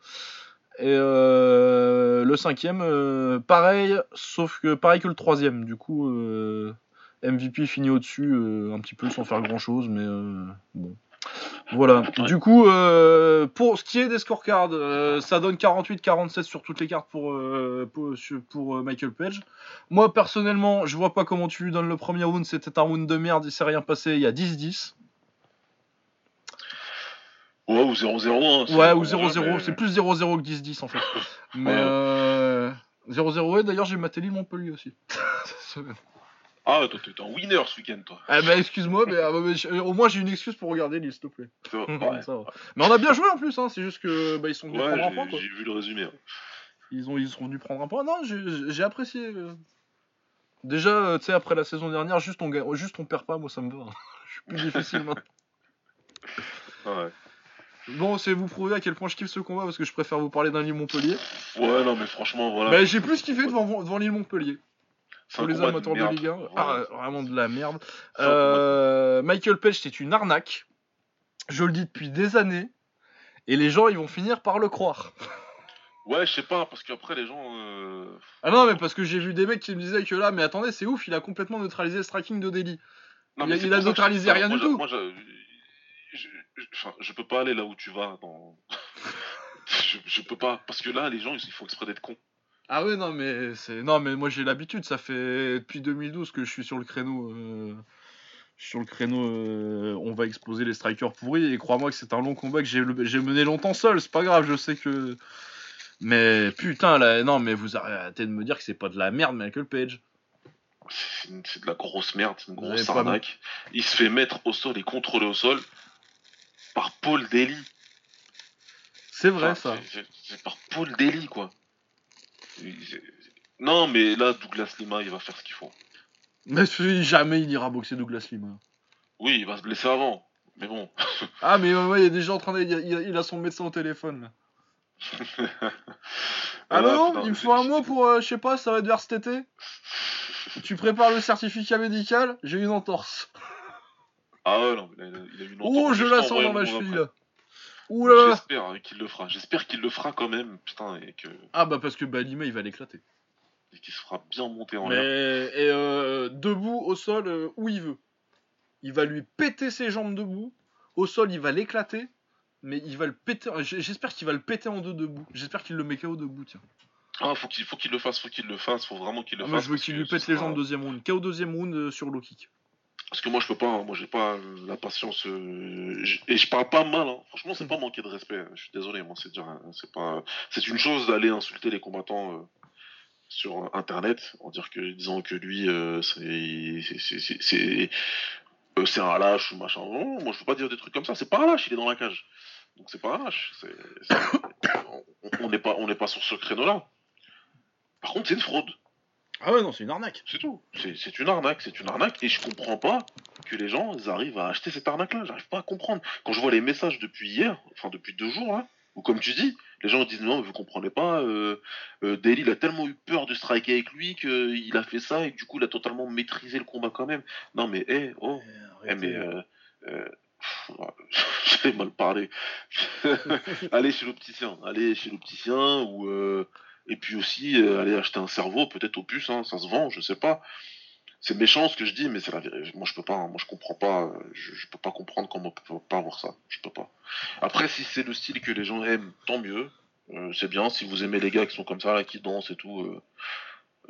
Et euh, le cinquième, euh, pareil, sauf que pareil que le troisième, du coup, euh, MVP finit au-dessus, un petit peu sans faire grand-chose, mais bon. Voilà. Ouais. Du coup, pour ce qui est des scorecards, ça donne 48-47 sur toutes les cartes pour, pour, Michael Page. Moi, personnellement, je vois pas comment tu lui donnes le premier round. C'était un round de merde, il s'est rien passé. Il y a 10-10. Ouais, ou 0-0. Hein, c'est Ouais, ou vraiment 0-0. jamais- C'est plus 0-0 que 10-10 en fait. Mais Ouais. euh, 0-0, ouais, d'ailleurs, j'ai maté l'île Montpellier aussi. Ah, toi, t'es un winner ce week-end, toi. ah, bah, excuse-moi, mais, ah, mais je- au moins j'ai une excuse pour regarder l'île, s'il te plaît. Tu vois, ouais, Ça va. Mais on a bien joué en plus, hein, c'est juste que bah, ils sont venus Ouais, prendre un point j'ai vu le résumé. Ils, ont, ils sont venus prendre un point. Non, j'ai apprécié. euh. Déjà, euh, tu sais, après la saison dernière, juste on, ga- juste on perd pas, moi ça me va. Je suis plus difficile maintenant. Ouais. Bon, c'est vous prouver à quel point je kiffe ce combat parce que je préfère vous parler d'un Lille Montpellier. Ouais, non, mais franchement, voilà. Bah, j'ai plus kiffé devant, devant Lille Montpellier. Pour les amateurs de. Ligue 1. Voilà. Ah, vraiment de la merde. Euh, Michael Page, c'est une arnaque. Je le dis depuis des années. Et les gens, ils vont finir par le croire. Ouais, je sais pas, parce qu'après, les gens. euh, Ah non, mais parce que j'ai vu des mecs qui me disaient que là, mais attendez, c'est ouf, il a complètement neutralisé le striking de Delhi. Non, Il mais il a neutralisé rien du tout. Moi, je, je- enfin, je peux pas aller là où tu vas. Dans... je, je peux pas. Parce que là, les gens, ils font exprès d'être cons. Ah ouais, non, mais c'est. Non, mais moi j'ai l'habitude, ça fait depuis 2012 que je suis sur le créneau. euh, Sur le créneau, euh, on va exposer les strikers pourris. Et crois-moi que c'est un long combat que j'ai mené longtemps seul, c'est pas grave, je sais que. Mais putain, là, non, mais vous arrêtez de me dire que c'est pas de la merde, Michael Page. C'est de la grosse merde, c'est une grosse arnaque. Il se fait mettre au sol et contrôler au sol par Paul Daly. C'est vrai Enfin, ça. c'est- par Paul Daly, quoi. Non, mais là, Douglas Lima, il va faire ce qu'il faut. Mais jamais il ira boxer Douglas Lima. Oui, il va se blesser avant. Mais bon. Ah, mais ouais, il est déjà en train de. Il, a son médecin au téléphone là. Allô, putain, il me faut un mot pour, euh, je sais pas, ça va être vers cet été? Tu prépares le certificat médical? J'ai une entorse. Ah ouais, non, il a- il a eu une Oh, je la sens dans mot cheville là. Ouh là là. J'espère hein, qu'il le fera. J'espère qu'il le fera quand même. Putain, et que Ah bah parce que bah, Lima il va l'éclater. et qu'il se fera bien monter en Mais l'air. et euh, debout au sol euh, où il veut. Il va lui péter ses jambes debout. Au sol il va l'éclater. Mais il va le péter. euh, J'espère qu'il va le péter en deux debout. J'espère qu'il le met KO debout tiens. Ah, faut qu'il faut qu'il le fasse, faut qu'il le fasse, faut vraiment qu'il le Ah, fasse. moi je veux qu'il lui pète les jambes deuxième round. KO deuxième round sur low kick. Parce que moi je peux pas, hein. moi j'ai pas la patience euh, et je parle pas mal. hein. Franchement, c'est pas manquer de respect. hein. Je suis désolé, moi c'est dire, hein, c'est pas, c'est une chose d'aller insulter les combattants euh, sur internet en dire que disant que lui euh, c'est un lâche ou machin. Non, moi je peux pas dire des trucs comme ça. C'est pas un lâche, il est dans la cage. Donc c'est pas un lâche. On n'est pas on n'est pas sur ce créneau-là. Par contre, c'est une fraude. Ah ouais non c'est une arnaque. C'est tout. C'est une arnaque, c'est une arnaque, et je comprends pas que les gens ils arrivent à acheter cette arnaque-là. J'arrive pas à comprendre. Quand je vois les messages depuis hier, enfin depuis deux jours là, ou comme tu dis, les gens disent non, vous comprenez pas. Euh, euh, Daly, il a tellement eu peur de striker avec lui qu'il a fait ça et que du coup il a totalement maîtrisé le combat quand même. Non mais eh oh, eh, mais euh, euh, j'ai mal parlé. allez chez l'opticien, allez chez l'opticien ou euh, et puis aussi euh, aller acheter un cerveau peut-être au puce, hein, ça se vend, je sais pas. C'est méchant ce que je dis, mais c'est la vérité. Moi je peux pas, hein, moi je comprends pas, euh, je, je peux pas comprendre comment on peut pas voir ça. Je peux pas. Après si c'est le style que les gens aiment, tant mieux. Euh, c'est bien si vous aimez les gars qui sont comme ça, là, qui dansent et tout. euh,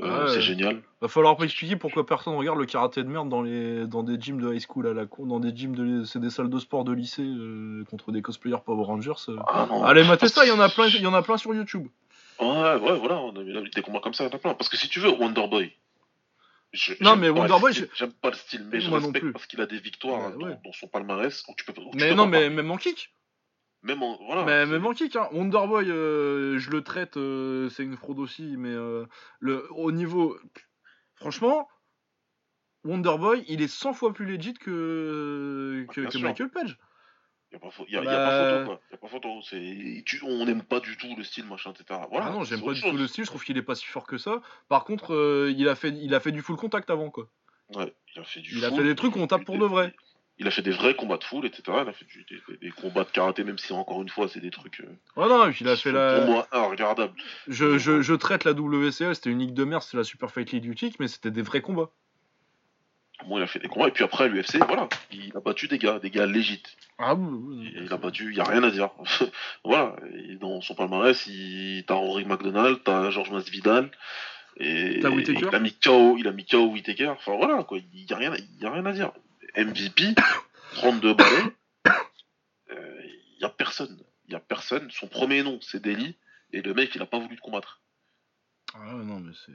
euh, Ouais. c'est génial. Va falloir pas expliquer pourquoi personne regarde le karaté de merde dans les dans des gyms de high school à la con, dans des gyms de c'est des salles de sport de lycée euh, contre des cosplayers Power Rangers. euh. Ah. Allez matez Parce ça, il y en a plein, il y en a plein sur YouTube. Ouais, ouais, voilà, on a vu des combats comme ça, il plein. Parce que si tu veux, Wonderboy. je- Non, mais Wonderboy, j'aime pas le style, mais je Moi respecte plus. parce qu'il a des victoires Ouais, dans, ouais. dans son palmarès où tu peux, où Mais non, mais même en kick. même en, voilà. mais même en kick, hein. Wonderboy, euh, je le traite, euh, c'est une fraude aussi, mais euh, le au niveau, franchement, Wonderboy, il est 100 fois plus legit que que, sûr. Michael Page. Y a pas, pho- y a- y a Bah- pas photo, quoi. Y a pas photo. C'est, tu, on n'aime pas du tout le style, machin, etc. Voilà. ah non, j'aime pas du tout le style, je trouve qu'il est pas si fort que ça. Par contre, euh, il a fait, il a fait du full contact avant quoi. Ouais, il a fait du Il a fait des trucs où on tape pour de vrai. Il a fait des vrais combats de foule, etc. Il a fait du- des, des- des combats de karaté, même si encore une fois, c'est des trucs. euh, Ouais, non, et puis il a fait la. Pour moi, regardables. Je, je, je traite la WCL, c'était une ligue de merde, c'est la Super Fight League du kick, mais c'était des vrais combats. Moi, il a fait des combats. Et puis après, l'UFC, voilà. Il a battu des gars, des gars légites. Ah oui, oui, Il a battu, il y a rien à dire. voilà, Et dans son palmarès, il... t'as Rory McDonald, t'as George Masvidal, et Whittaker il a mis KO, il a mis KO Whittaker. Enfin voilà, quoi, il y a rien, à- il y a rien à dire. MVP, 32 balais, euh, il y a personne, il y a personne. Son premier nom, c'est Deli, et le mec, il a pas voulu te combattre. Ah non, mais c'est.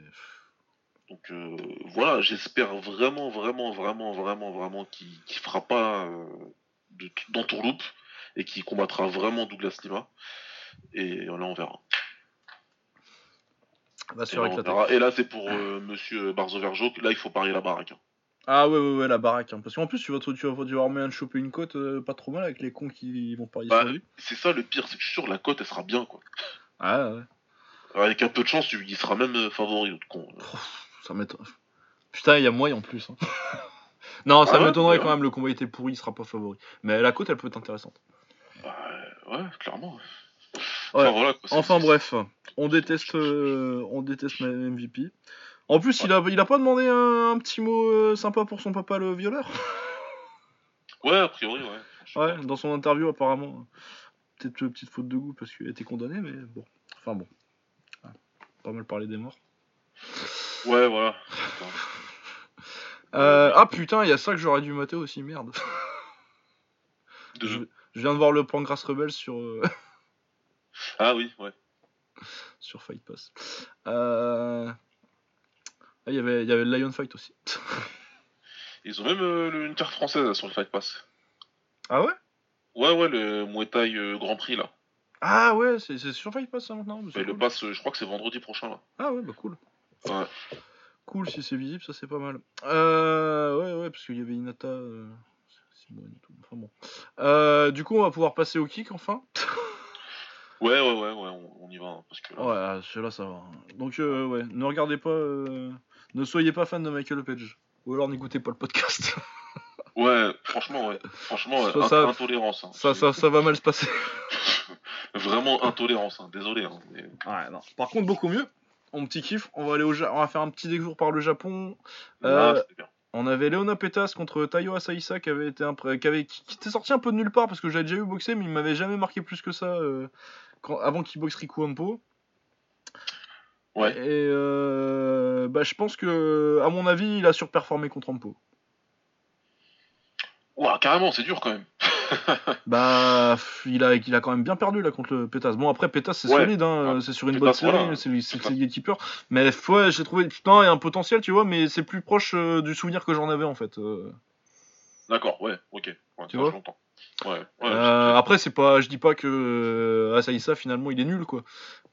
Donc euh, voilà, j'espère vraiment, vraiment, vraiment, vraiment, vraiment qu'il qu'il fera pas euh, de, d'entourloupe et qu'il combattra vraiment Douglas Lima. Et là, on verra. Se Et là, on éclater. verra. Et là, c'est pour euh, monsieur Barzo-Vergeau. Là, il faut parier la baraque. hein. Ah ouais, ouais, ouais, la baraque. hein. Parce qu'en plus, tu vas, tu vas tu vas avoir moyen de choper une cote euh, pas trop mal avec les cons qui vont parier Bah, sur lui. C'est ça le pire, c'est que je suis sûr la cote, elle sera bien, quoi. Ah ouais. Avec un peu de chance, il sera même favori, l'autre con. Ça m'étonne. Putain, il y a moyen en plus. hein. non, ça Ah ouais m'étonnerait Ouais. quand même, le combat était pourri, il sera pas favori. Mais la côte, elle peut être intéressante. Bah, ouais, clairement. Ouais. Enfin, voilà, quoi, c'est- Enfin c'est- bref, on déteste, euh, on déteste ma- MVP. En plus, il, a, il a pas demandé un, un petit mot euh, sympa pour son papa le violeur? Ouais, a priori, ouais. Ouais, dans son interview apparemment. Peut-être une petite faute de goût parce qu'il a été condamné, mais bon. Enfin bon. Pas mal parler des morts. Ouais, voilà. Euh, ah putain, il y a ça que j'aurais dû mater aussi, merde. De- Je, je viens de voir le Pancras Rebels sur, euh, Ah oui, ouais. sur Fight Pass. Euh... ah, il y avait, il y avait le Lion Fight aussi. Ils ont même euh, une carte française là, sur le Fight Pass. ah ouais? Ouais, ouais, le Muay Thai euh, Grand Prix là. Ah ouais, c'est sur Fight Pass ça maintenant le pass, euh, je crois que c'est vendredi prochain là. Ah ouais, bah cool. Ouais. Cool si c'est visible, ça c'est pas mal. Euh, ouais, ouais, parce qu'il y avait Inata, euh, Simone et tout. Enfin bon. Euh, du coup, on va pouvoir passer au kick enfin. Ouais, ouais, ouais, ouais, on, on y va. hein, parce que là, Ouais, ah, celui-là ça va. hein. Donc, euh, ouais, ne regardez pas. Ne soyez pas fan de Michael Page. Ou alors n'écoutez pas le podcast. Ouais, franchement, ouais. Franchement, Ça, int- ça- intolérance. hein. ça, ça, ça va mal se passer. Vraiment intolérance, hein. désolé. Mais- Ouais, non. Par contre, beaucoup mieux. On petit kiff. On va aller au Ja- on va faire un petit détour par le Japon. Ah, Euh, bien. On avait Leona Petas contre Tayo Asaisa qui avait été impré- qui, avait... qui était sorti un peu de nulle part parce que j'avais déjà eu boxer mais il m'avait jamais marqué plus que ça euh, quand... avant qu'il boxe Riku Ampo. Ouais. Et euh, bah, je pense que, à mon avis, il a surperformé contre Ampo. Ouah, carrément, c'est dur quand même. Bah, il a, il a quand même bien perdu là contre le Pétas. Bon, après, Pétas c'est Ouais. solide, hein, Ah, c'est sur une bonne série, c'est gatekeeper. Mais ouais, j'ai trouvé, putain, il y a un potentiel, tu vois, mais c'est plus proche euh, du souvenir que j'en avais en fait. euh. D'accord, ouais, ok. Ouais, Tu vois. Ouais, ouais. Euh, après, c'est pas, je dis pas que euh, Asaïsa finalement il est nul quoi.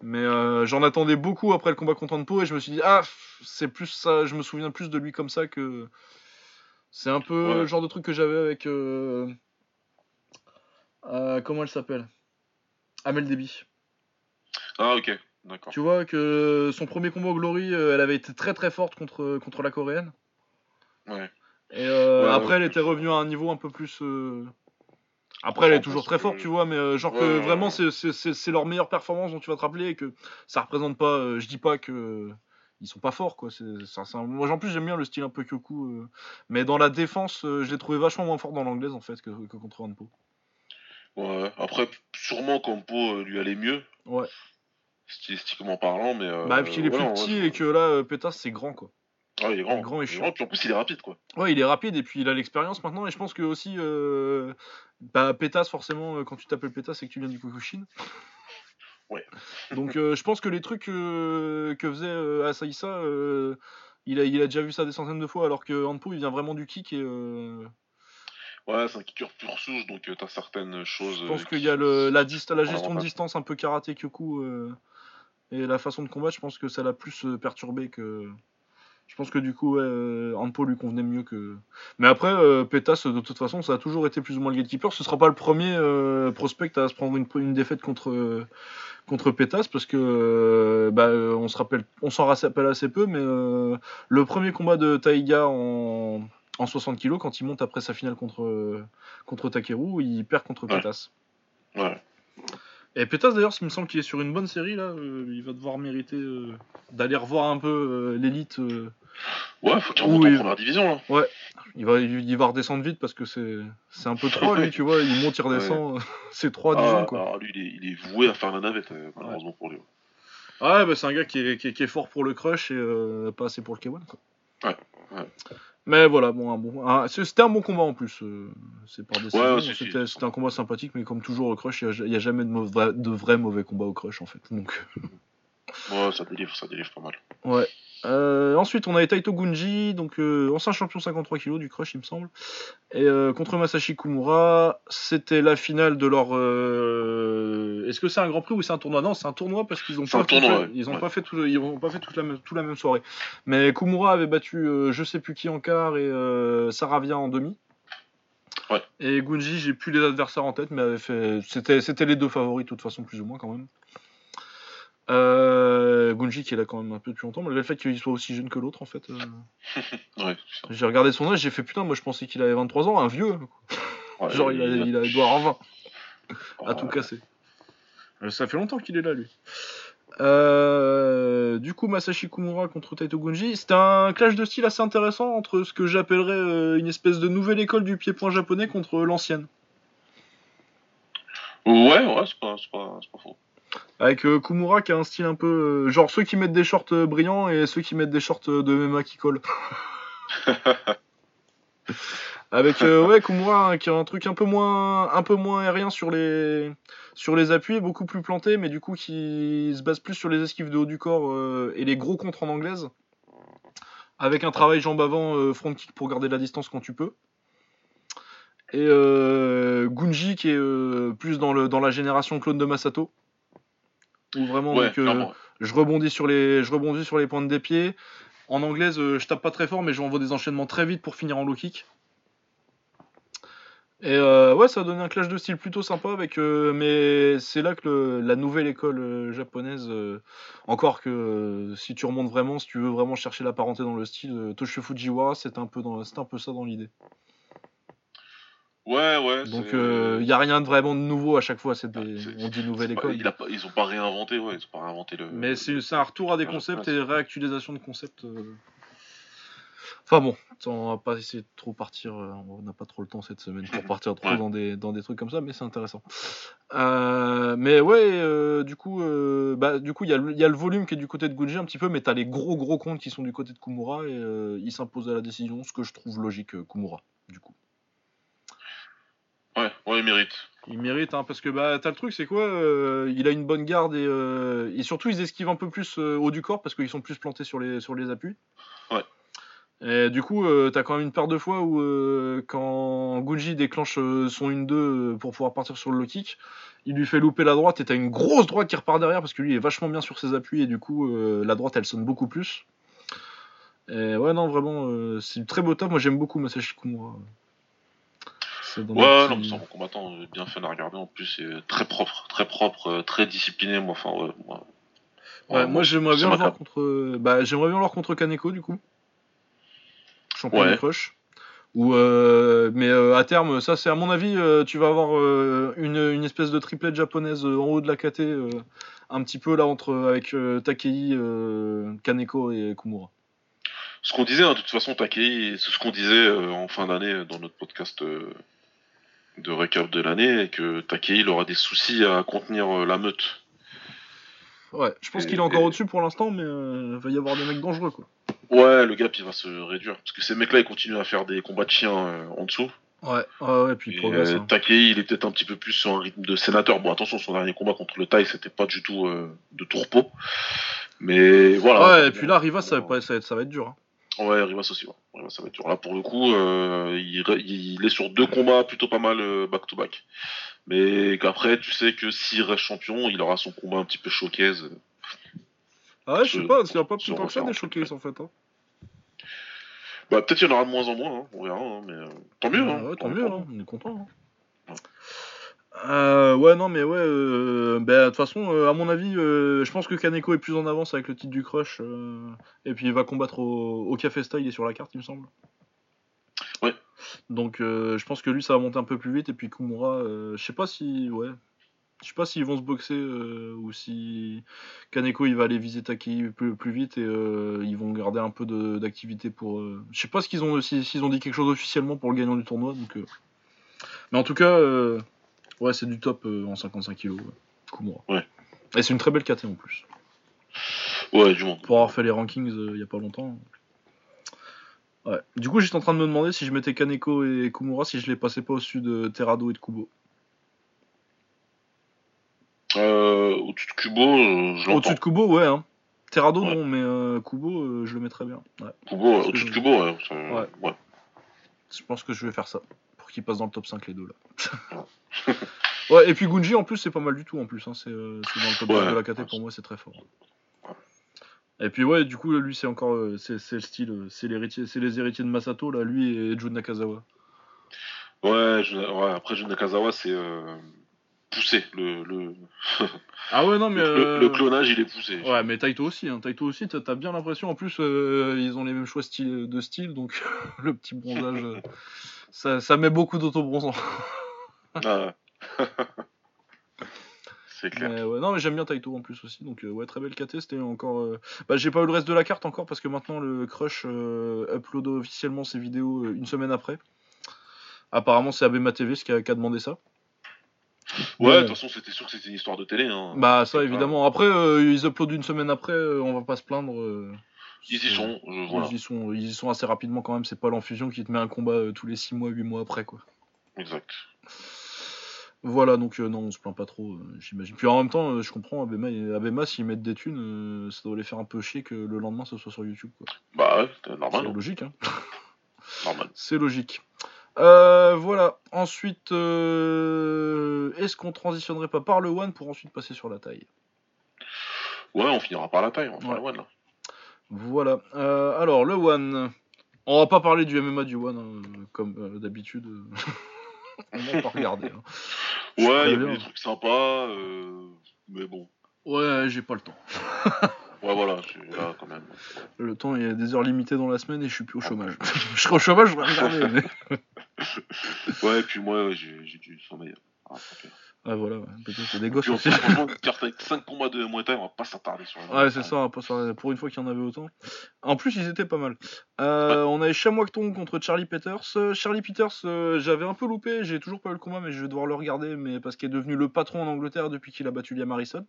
Mais euh, j'en attendais beaucoup après le combat contre Anpo et je me suis dit ah c'est plus ça, je me souviens plus de lui comme ça que c'est un peu Ouais. le genre de truc que j'avais avec euh, comment elle s'appelle? Amel Debi. Ah, ok, d'accord. Tu vois que son premier combat au Glory, euh, elle avait été très très forte contre contre la coréenne. Ouais. Et euh, Ouais, après, ouais, elle était revenue à un niveau un peu plus. euh, Après, elle est toujours très que- forte, tu vois, mais genre Ouais, que vraiment, c'est- leur meilleure performance dont tu vas te rappeler et que ça représente pas. euh, je dis pas que. Ils sont pas forts, quoi. un- Moi, en plus, j'aime bien le style un peu Kyoku. Mais dans la défense, je l'ai trouvé vachement moins fort dans l'anglaise, en fait, que, que contre Hanpo. Ouais, après, sûrement Campo euh, lui allait mieux, Ouais. stylistiquement parlant, mais. Euh, bah, parce qu'il est ouais, plus petit ouais, et que là, euh, Pétas, c'est grand, quoi. Ah, il est grand. grand et chiant. puis en plus, il est rapide, quoi. Ouais, il est rapide et puis il a l'expérience maintenant. Et je pense que aussi, euh, bah, Pétas, forcément, euh, quand tu t'appelles Pétas, c'est que tu viens du Kokushin. Ouais. Donc euh, je pense que les trucs euh, que faisait Asaïsa, il, a, il a déjà vu ça des centaines de fois, alors que Hanpo, il vient vraiment du kick. Et Ouais, c'est un kicker pur souche, donc euh, t'as certaines choses. je pense euh, qu'il qui y a le, la, dist- la gestion de distance un peu karaté Kyoku euh, et la façon de combattre, je pense que ça l'a plus perturbé que. Je pense que du coup, euh, Hanpo lui convenait mieux que. Mais après, euh, Pétas, de toute façon, ça a toujours été plus ou moins le gatekeeper. Ce sera pas le premier euh, prospect à se prendre une, une défaite contre, contre Pétas parce que bah, on se rappelle, on s'en rappelle assez peu, mais le premier combat de Taiga en, en 60 kg, quand il monte après sa finale contre, contre Takeru, il perd contre Ouais. Pétas. Ouais. Et Pétas d'ailleurs, il me semble qu'il est sur une bonne série là. euh, il va devoir mériter euh, d'aller revoir un peu euh, l'élite. Ouais, faut qu'il remonte oui. en première division, là. il, va, il, il va redescendre vite parce que c'est c'est un peu trop lui, tu vois. Il monte, il redescend. c'est trois Ah, Dijon quoi. alors, lui, il est, il est voué à faire la navette, malheureusement pour lui. Ouais, bah, c'est un gars qui est, qui est- qui est fort pour le crush et pas assez pour le K1 quoi. Ouais, ouais. Mais voilà, bon, un bon, un- c'était un bon combat en plus. euh, c'est par décision. Ouais, si, si. c'était un combat sympathique, mais comme toujours au crush, il n'y a, jamais de, mauvais, de vrai mauvais combat au crush en fait. Donc. Ouais, ça délivre, ça délivre pas mal. Ouais. Euh, ensuite, on avait Taito Gunji, donc euh, ancien champion 53 kg du crush, il me semble. Et euh, contre Masashi Kumura, c'était la finale de leur euh, Est-ce que c'est un Grand Prix ou c'est un tournoi? Non, c'est un tournoi parce qu'ils ont C'est pas tournoi, fait, ouais. ils ont Ouais. pas fait tout, ils ont pas fait toute la même, toute la même soirée. Mais Kumura avait battu je sais plus qui en quart et Saravia en demi. Ouais. Et Gunji, j'ai plus les adversaires en tête, mais avait fait, c'était, c'était les deux favoris de toute façon plus ou moins quand même. Euh, Gunji qui est là quand même un peu depuis longtemps, malgré le fait qu'il soit aussi jeune que l'autre en fait. euh. Ouais, J'ai regardé son âge, j'ai fait putain, moi je pensais qu'il avait 23 ans, un vieux. ouais, Genre il, a, il, a- il doit avoir 20 à tout casser. Euh, Ça fait longtemps qu'il est là, lui. Euh, du coup, Masashi Kumura contre Taito Gunji, c'était un clash de style assez intéressant entre ce que j'appellerais une espèce de nouvelle école du pied-point japonais contre l'ancienne. Ouais, ouais, c'est pas, pas, c'est pas faux. Avec euh, Kumura qui a un style un peu. euh, genre ceux qui mettent des shorts euh, brillants et ceux qui mettent des shorts de MMA qui collent. Avec ouais Kumura hein, qui a un truc un peu moins un peu moins aérien sur les sur les appuis, beaucoup plus planté, mais du coup qui se base plus sur les esquives de haut du corps et les gros contres en anglaise. Avec un travail jambe avant euh, front kick pour garder la distance quand tu peux. Et euh, Gunji qui est euh, plus dans le dans la génération clone de Masato. Où vraiment Ouais, donc, euh, clairement. je rebondis sur les je rebondis sur les pointes des pieds. En anglaise, euh, je tape pas très fort, mais j'envoie des enchaînements très vite pour finir en low kick. Et euh, ouais, ça a donné un clash de style plutôt sympa avec, euh, mais c'est là que le- la nouvelle école japonaise, encore que si tu remontes vraiment, si tu veux vraiment chercher la parenté dans le style, Toshio Fujiwara, c'est un peu dans, c'est un peu ça dans l'idée. Ouais, ouais. Donc il y a rien de vraiment de nouveau à chaque fois, c'est des- Ah, on dit nouvelle pas- école. il a pas- ils ont pas réinventé, ouais, ils ont pas réinventé le. Mais c'est un retour à des concepts et réactualisation de concepts. euh. Enfin bon, on va pas essayer de trop partir, euh, on n'a pas trop le temps cette semaine pour partir trop Ouais. dans, des, dans des trucs comme ça, mais c'est intéressant. Euh, mais ouais, euh, du coup, euh, bah, du coup, il y, a le- il y a le volume qui est du côté de Gunji un petit peu, mais t'as les gros gros comptes qui sont du côté de Kumura et euh, il s'impose à la décision, ce que je trouve logique, euh, Kumura, du coup. Ouais, ouais, il mérite. Il mérite, hein, parce que bah, t'as le truc, c'est quoi euh, Il a une bonne garde et, euh, et surtout ils esquivent un peu plus euh, haut du corps parce qu'ils sont plus plantés sur les, sur les appuis. Ouais. Et du coup, t'as quand même une paire de fois où quand Gunji déclenche son 1-2 euh, pour pouvoir partir sur le low kick, il lui fait louper la droite et t'as une grosse droite qui repart derrière parce que lui est vachement bien sur ses appuis et du coup la droite elle sonne beaucoup plus. Et ouais, non, vraiment, c'est du très beau top. Moi j'aime beaucoup Masashi Kumura. Dans Ouais, non, mais c'est un bon combattant, bien fun à regarder en plus, c'est très propre, très propre, euh, très discipliné, moi, enfin, ouais. moi- Ouais, moi j'aimerais ça bien le voir contre. Bah, j'aimerais bien le voir contre Kaneko du coup. Champion Ouais. du crush. Ou euh, mais euh, à terme, ça c'est à mon avis, euh, tu vas avoir euh, une, une espèce de triplette japonaise en haut de la KT, euh, un petit peu là entre avec euh, Takei, euh, Kaneko et Kumura. Ce qu'on disait, hein, de toute façon, Takei, c'est ce qu'on disait euh, en fin d'année dans notre podcast euh, de récap de l'année, et que Takei il aura des soucis à contenir euh, la meute. Ouais, je pense qu'il est encore et- au-dessus pour l'instant, mais euh, il va y avoir des mecs dangereux quoi. Ouais, le gap il va se réduire, parce que ces mecs-là ils continuent à faire des combats de chiens euh, en dessous. Ouais, ouais, ouais, puis il Et, progresse. euh, hein. Takei il est peut-être un petit peu plus sur un rythme de sénateur. Bon, attention, son dernier combat contre le Thaï c'était pas du tout euh, de tourpeau. Mais voilà. Ouais, et puis là, Rivas, ça va, pas- ça va être, ça va être dur. hein. Ouais, Rivas aussi, ouais. Rivas, ça va être dur. Là, pour le coup, euh, il, il est sur deux combats plutôt pas mal euh, back-to-back. Mais qu'après, tu sais que s'il reste champion, il aura son combat un petit peu showcase. Ah ouais, je sais pas, qu'il n'y a pas plus tant que ça des en showcases en fait. Hein. Bah, peut-être qu'il y en aura de moins en moins, hein, on verra, hein, mais euh, tant mieux. hein, Ouais, tant tant mieux, mieux. hein, on est content. hein. Euh, ouais, non, mais ouais, euh, bah, de toute façon, euh, à mon avis, je pense que Kaneko est plus en avance avec le titre du Crush. et puis il va combattre au, au Café Style, il est sur la carte, il me semble. Ouais. Donc je pense que lui, ça va monter un peu plus vite. Et puis Kumura, je sais pas si. Ouais. Je sais pas s'ils vont se boxer ou si Kaneko il va aller viser Takei plus, plus vite et ils vont garder un peu d'activité pour. Je sais pas qu'ils ont si- s'ils ont dit quelque chose officiellement pour le gagnant du tournoi donc. Mais en tout cas, ouais c'est du top euh, en 55 kg. Ouais. Kumura. Ouais. Et c'est une très belle KT en plus. Ouais, du monde. Pour avoir fait les rankings euh, il y a pas longtemps. Ouais. Du coup j'étais en train de me demander si je mettais Kaneko et Kumura si je les passais pas au-dessus de Terrado et de Kubo. Euh, au-dessus de Kubo, euh, je. Au-dessus de Kubo, ouais. Hein. Terrado, Ouais. non, mais euh, Kubo, euh, je le mettrais bien. Ouais. Kubo, au-dessus de Kubo, Ouais. ouais. Je pense que je vais faire ça. Pour qu'ils passent dans le top 5 les deux là. Ouais, et puis Gunji en plus, c'est pas mal du tout en plus. Hein. C'est euh, dans le top Ouais, 10 de la KT, pour moi, c'est très fort. Et puis ouais, du coup, lui, c'est encore. euh, c'est le style. euh, C'est l'héritier, c'est les héritiers de Masato, là, lui et Jun Nakazawa. Ouais, je- ouais, après Jun Nakazawa, c'est euh, poussé. Le, le, Ah ouais, non, mais. le, euh, le clonage, il est poussé. Ouais, mais Taito aussi, hein. Taito aussi, t'as bien l'impression. En plus, euh, ils ont les mêmes choix style- de style, donc le petit bronzage, ça, ça met beaucoup d'auto-bronzant. Ah ouais. c'est clair. Mais ouais, non, mais j'aime bien Taito en plus aussi, donc euh, ouais, très belle KT. C'était encore. euh, Bah, j'ai pas eu le reste de la carte encore parce que maintenant le Crush euh, upload officiellement ses vidéos euh, une semaine après. Apparemment, c'est Abema TV ce qui a, qui a demandé ça. Ouais, de toute façon, c'était sûr que c'était une histoire de télé. Hein. Bah, ça évidemment. Après, ils uploadent une semaine après, on va pas se plaindre. Euh, Ils y sont, voilà. Ils y sont, ils y sont assez rapidement quand même. C'est pas l'enfusion qui te met un combat euh, tous les 6 mois, 8 mois après quoi. Exact. Voilà, donc euh, non, on se plaint pas trop, euh, j'imagine. Puis en même temps, euh, je comprends, Abema, Abema s'ils mettent des thunes, euh, ça doit les faire un peu chier que le lendemain ce soit sur YouTube. Quoi. Bah ouais, c'est C'est normal. logique, hein. normal. C'est logique. Euh, voilà, ensuite, euh, est-ce qu'on transitionnerait pas par le One pour ensuite passer sur la taille? Ouais, on finira par la taille, on va faire Ouais. le one là. Voilà, Euh, alors le One, on va pas parler du MMA du One, hein, comme euh, d'habitude. on va pas regarder. hein. Ouais, il y avait des trucs sympas, euh, mais bon. Ouais, j'ai pas le temps. Ouais, voilà, je suis là quand même. Le temps, il y a des heures limitées dans la semaine et je suis plus au chômage. je serai au chômage, je vais regarder. mais- Ouais, et puis moi, j'ai du sommeil. Ah. Ah voilà, a des gosses aussi. franchement, carte avec 5 combats de Muay Thai, on va pas s'attarder sur les Ouais, c'est ça, pour une fois qu'il y en avait autant. En plus, ils étaient pas mal. Euh, On avait Chamois-Tong contre Charlie Peters. Euh, Charlie Peters, euh, j'avais un peu loupé, j'ai toujours pas eu le combat, mais je vais devoir le regarder, mais parce qu'il est devenu le patron en Angleterre depuis qu'il a battu Liam Harrison.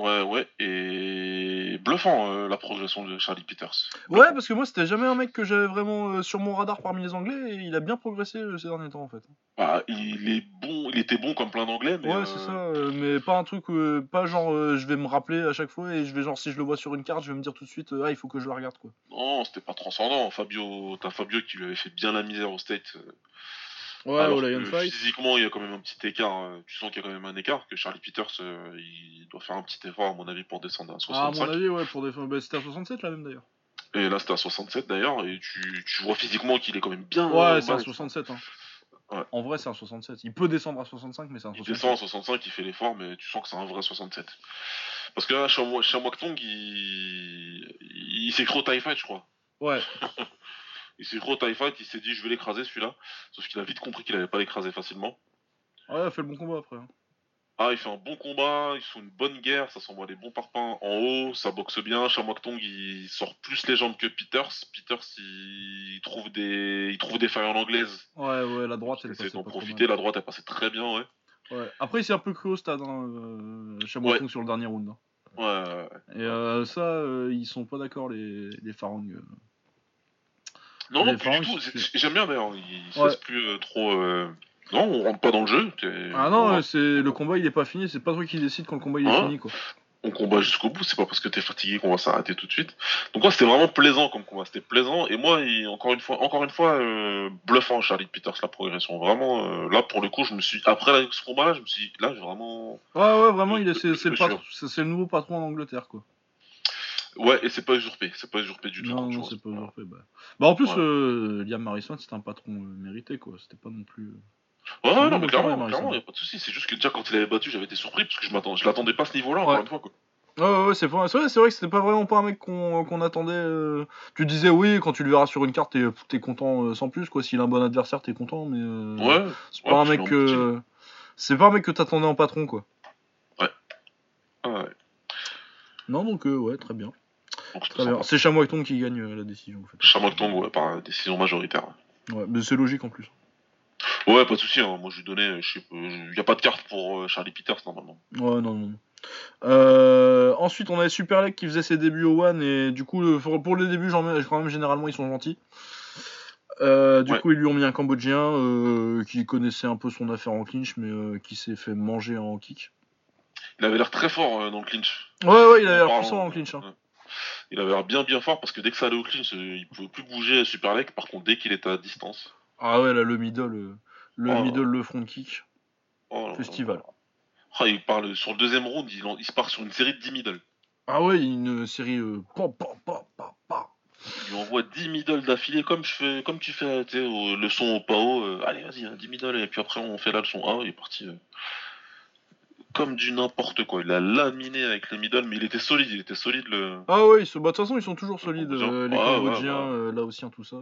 Ouais, ouais. Et bluffant euh, la progression de Charlie Peters. Ouais, parce que moi, c'était jamais un mec que j'avais vraiment euh, sur mon radar parmi les Anglais, et il a bien progressé euh, ces derniers temps, en fait. Bah, il est bon, il était bon comme plein d'anglais, mais. Ouais, c'est ça, mais pas un truc, pas genre je vais me rappeler à chaque fois et je vais genre si je le vois sur une carte, je vais me dire tout de suite ah il faut que je la regarde quoi. Non, c'était pas transcendant. Fabio, t'as Fabio qui lui avait fait bien la misère au State. Ouais, alors au que Lion Fight. Physiquement, il y a quand même un petit écart. euh, Tu sens qu'il y a quand même un écart. Que Charlie Peters, euh, il doit faire un petit effort, à mon avis, pour descendre à Ah, à 65. mon avis, ouais, pour des bah, c'était à 67 là même d'ailleurs. Et là, c'était à 67 d'ailleurs. Et tu, tu vois physiquement qu'il est quand même bien. Ouais, euh, c'est un balèze. 67. Hein. Ouais. En vrai, c'est un 67. Il peut descendre à 65, mais c'est un Il 67. descend à 65, il fait l'effort, mais tu sens que c'est un vrai 67. Parce que là, Shamwak Tong, il, il s'est cru au TIE Fight, je crois. Ouais, Il s'est cru au TIE Fight, il s'est dit, je vais l'écraser celui-là. Sauf qu'il a vite compris qu'il allait pas l'écraser facilement. ouais, il a fait le bon combat après. hein. Ah, il fait un bon combat, ils font une bonne guerre, ça s'envoie des bons parpaings en haut, ça boxe bien. Shamwak Tong, il sort plus les jambes que Peters. Peters, il trouve des, il trouve des failles en anglaise. Ouais, ouais, la droite, elle essaie passait d'en pas trop profiter, mal. la droite, elle passait très bien, ouais. Ouais. Après, il s'est un peu cru au stade, hein, euh, Ouais. Tong sur le dernier round. hein. Ouais, ouais, ouais. Et euh, ça, euh, ils sont pas d'accord, les, les Farang. Non, non, plus du tout. J'aime bien d'ailleurs. Il se Ouais. laisse plus euh, trop. euh, Non, on rentre pas dans le jeu. Ah non, on, c'est le combat, il est pas fini. C'est pas toi qui décide quand le combat il est Ah. fini, quoi. on combat jusqu'au bout. C'est pas parce que t'es fatigué qu'on va s'arrêter tout de suite. Donc ouais, c'était vraiment plaisant comme combat. C'était plaisant. Et moi, il- encore une fois, encore une fois, euh, bluffant Charlie Peters la progression. Vraiment, euh, là pour le coup, je me suis après là, ce combat-là, je me suis dit, là, j'ai vraiment. Ouais, ouais, vraiment, il est, le, patron- c'est le nouveau patron en Angleterre, quoi. Ouais, et c'est pas usurpé. C'est pas usurpé du tout. Non, non, c'est pas usurpé. Bah. bah, en plus, Ouais. euh, Liam Harrison, c'était un patron euh, mérité, quoi. C'était pas non plus. euh, Ouais, ouais, non, mais clairement, clairement, il y a pas de souci. C'est juste que déjà quand il avait battu, j'avais été surpris parce que je m'attends, je l'attendais pas à ce niveau-là encore Ouais. une fois. Quoi. Ouais, ouais, ouais, c'est vrai, vrai, que c'était pas vraiment pas un mec qu'on, qu'on attendait. euh. Tu disais oui, quand tu le verras sur une carte, t'es, content euh, sans plus, quoi. S'il a un bon adversaire, t'es content, mais. euh, Ouais. C'est ouais, pas un mec que. C'est pas un mec que t'attendais en patron, quoi. Ah ouais. Non, donc, ouais, très bien. C'est Chamois Tong qui gagne euh, la décision, en fait. Tong, ouais, par décision majoritaire. Ouais, mais c'est logique en plus. Ouais, pas de souci. Hein. Moi, je lui donnais, je sais pas, il y a pas de carte pour euh, Charlie Peters normalement. Ouais, non, non. non. Euh, ensuite, on avait Super Leg qui faisait ses débuts au One, et du coup, le- pour, pour les débuts, j'en mets- quand même, généralement, ils sont gentils. Euh, du Ouais. coup, ils lui ont mis un Cambodgien euh, qui connaissait un peu son affaire en clinch, mais euh, qui s'est fait manger en kick. Il avait l'air très fort euh, dans le clinch. Ouais, ouais, il a En l'air puissant en clinch. hein. Il avait l'air bien bien fort parce que dès que ça allait au clinch, euh, il pouvait plus bouger à Super Leg. Par contre, dès qu'il était à distance, Ah ouais, là, le middle, euh, le Oh. middle, le front kick. Oh là là. Festival. Ah, il parle sur le deuxième round, il, se part sur une série de 10 middle. Ah ouais, une série. Euh. Il lui envoie 10 middle d'affilée comme je fais, comme tu fais, tu sais, au- le son au PAO. euh, allez, vas-y, hein, 10 middle et puis après on fait la leçon 1. Il est parti euh, comme du n'importe quoi. Il a laminé avec les middle, mais il était solide, il était solide le. Ah ouais, bah, de toute façon, ils sont toujours solides. Cambodgiens. euh, les Ouais, ouais, Cambodgiens, ouais. euh, Laotiens, tout ça.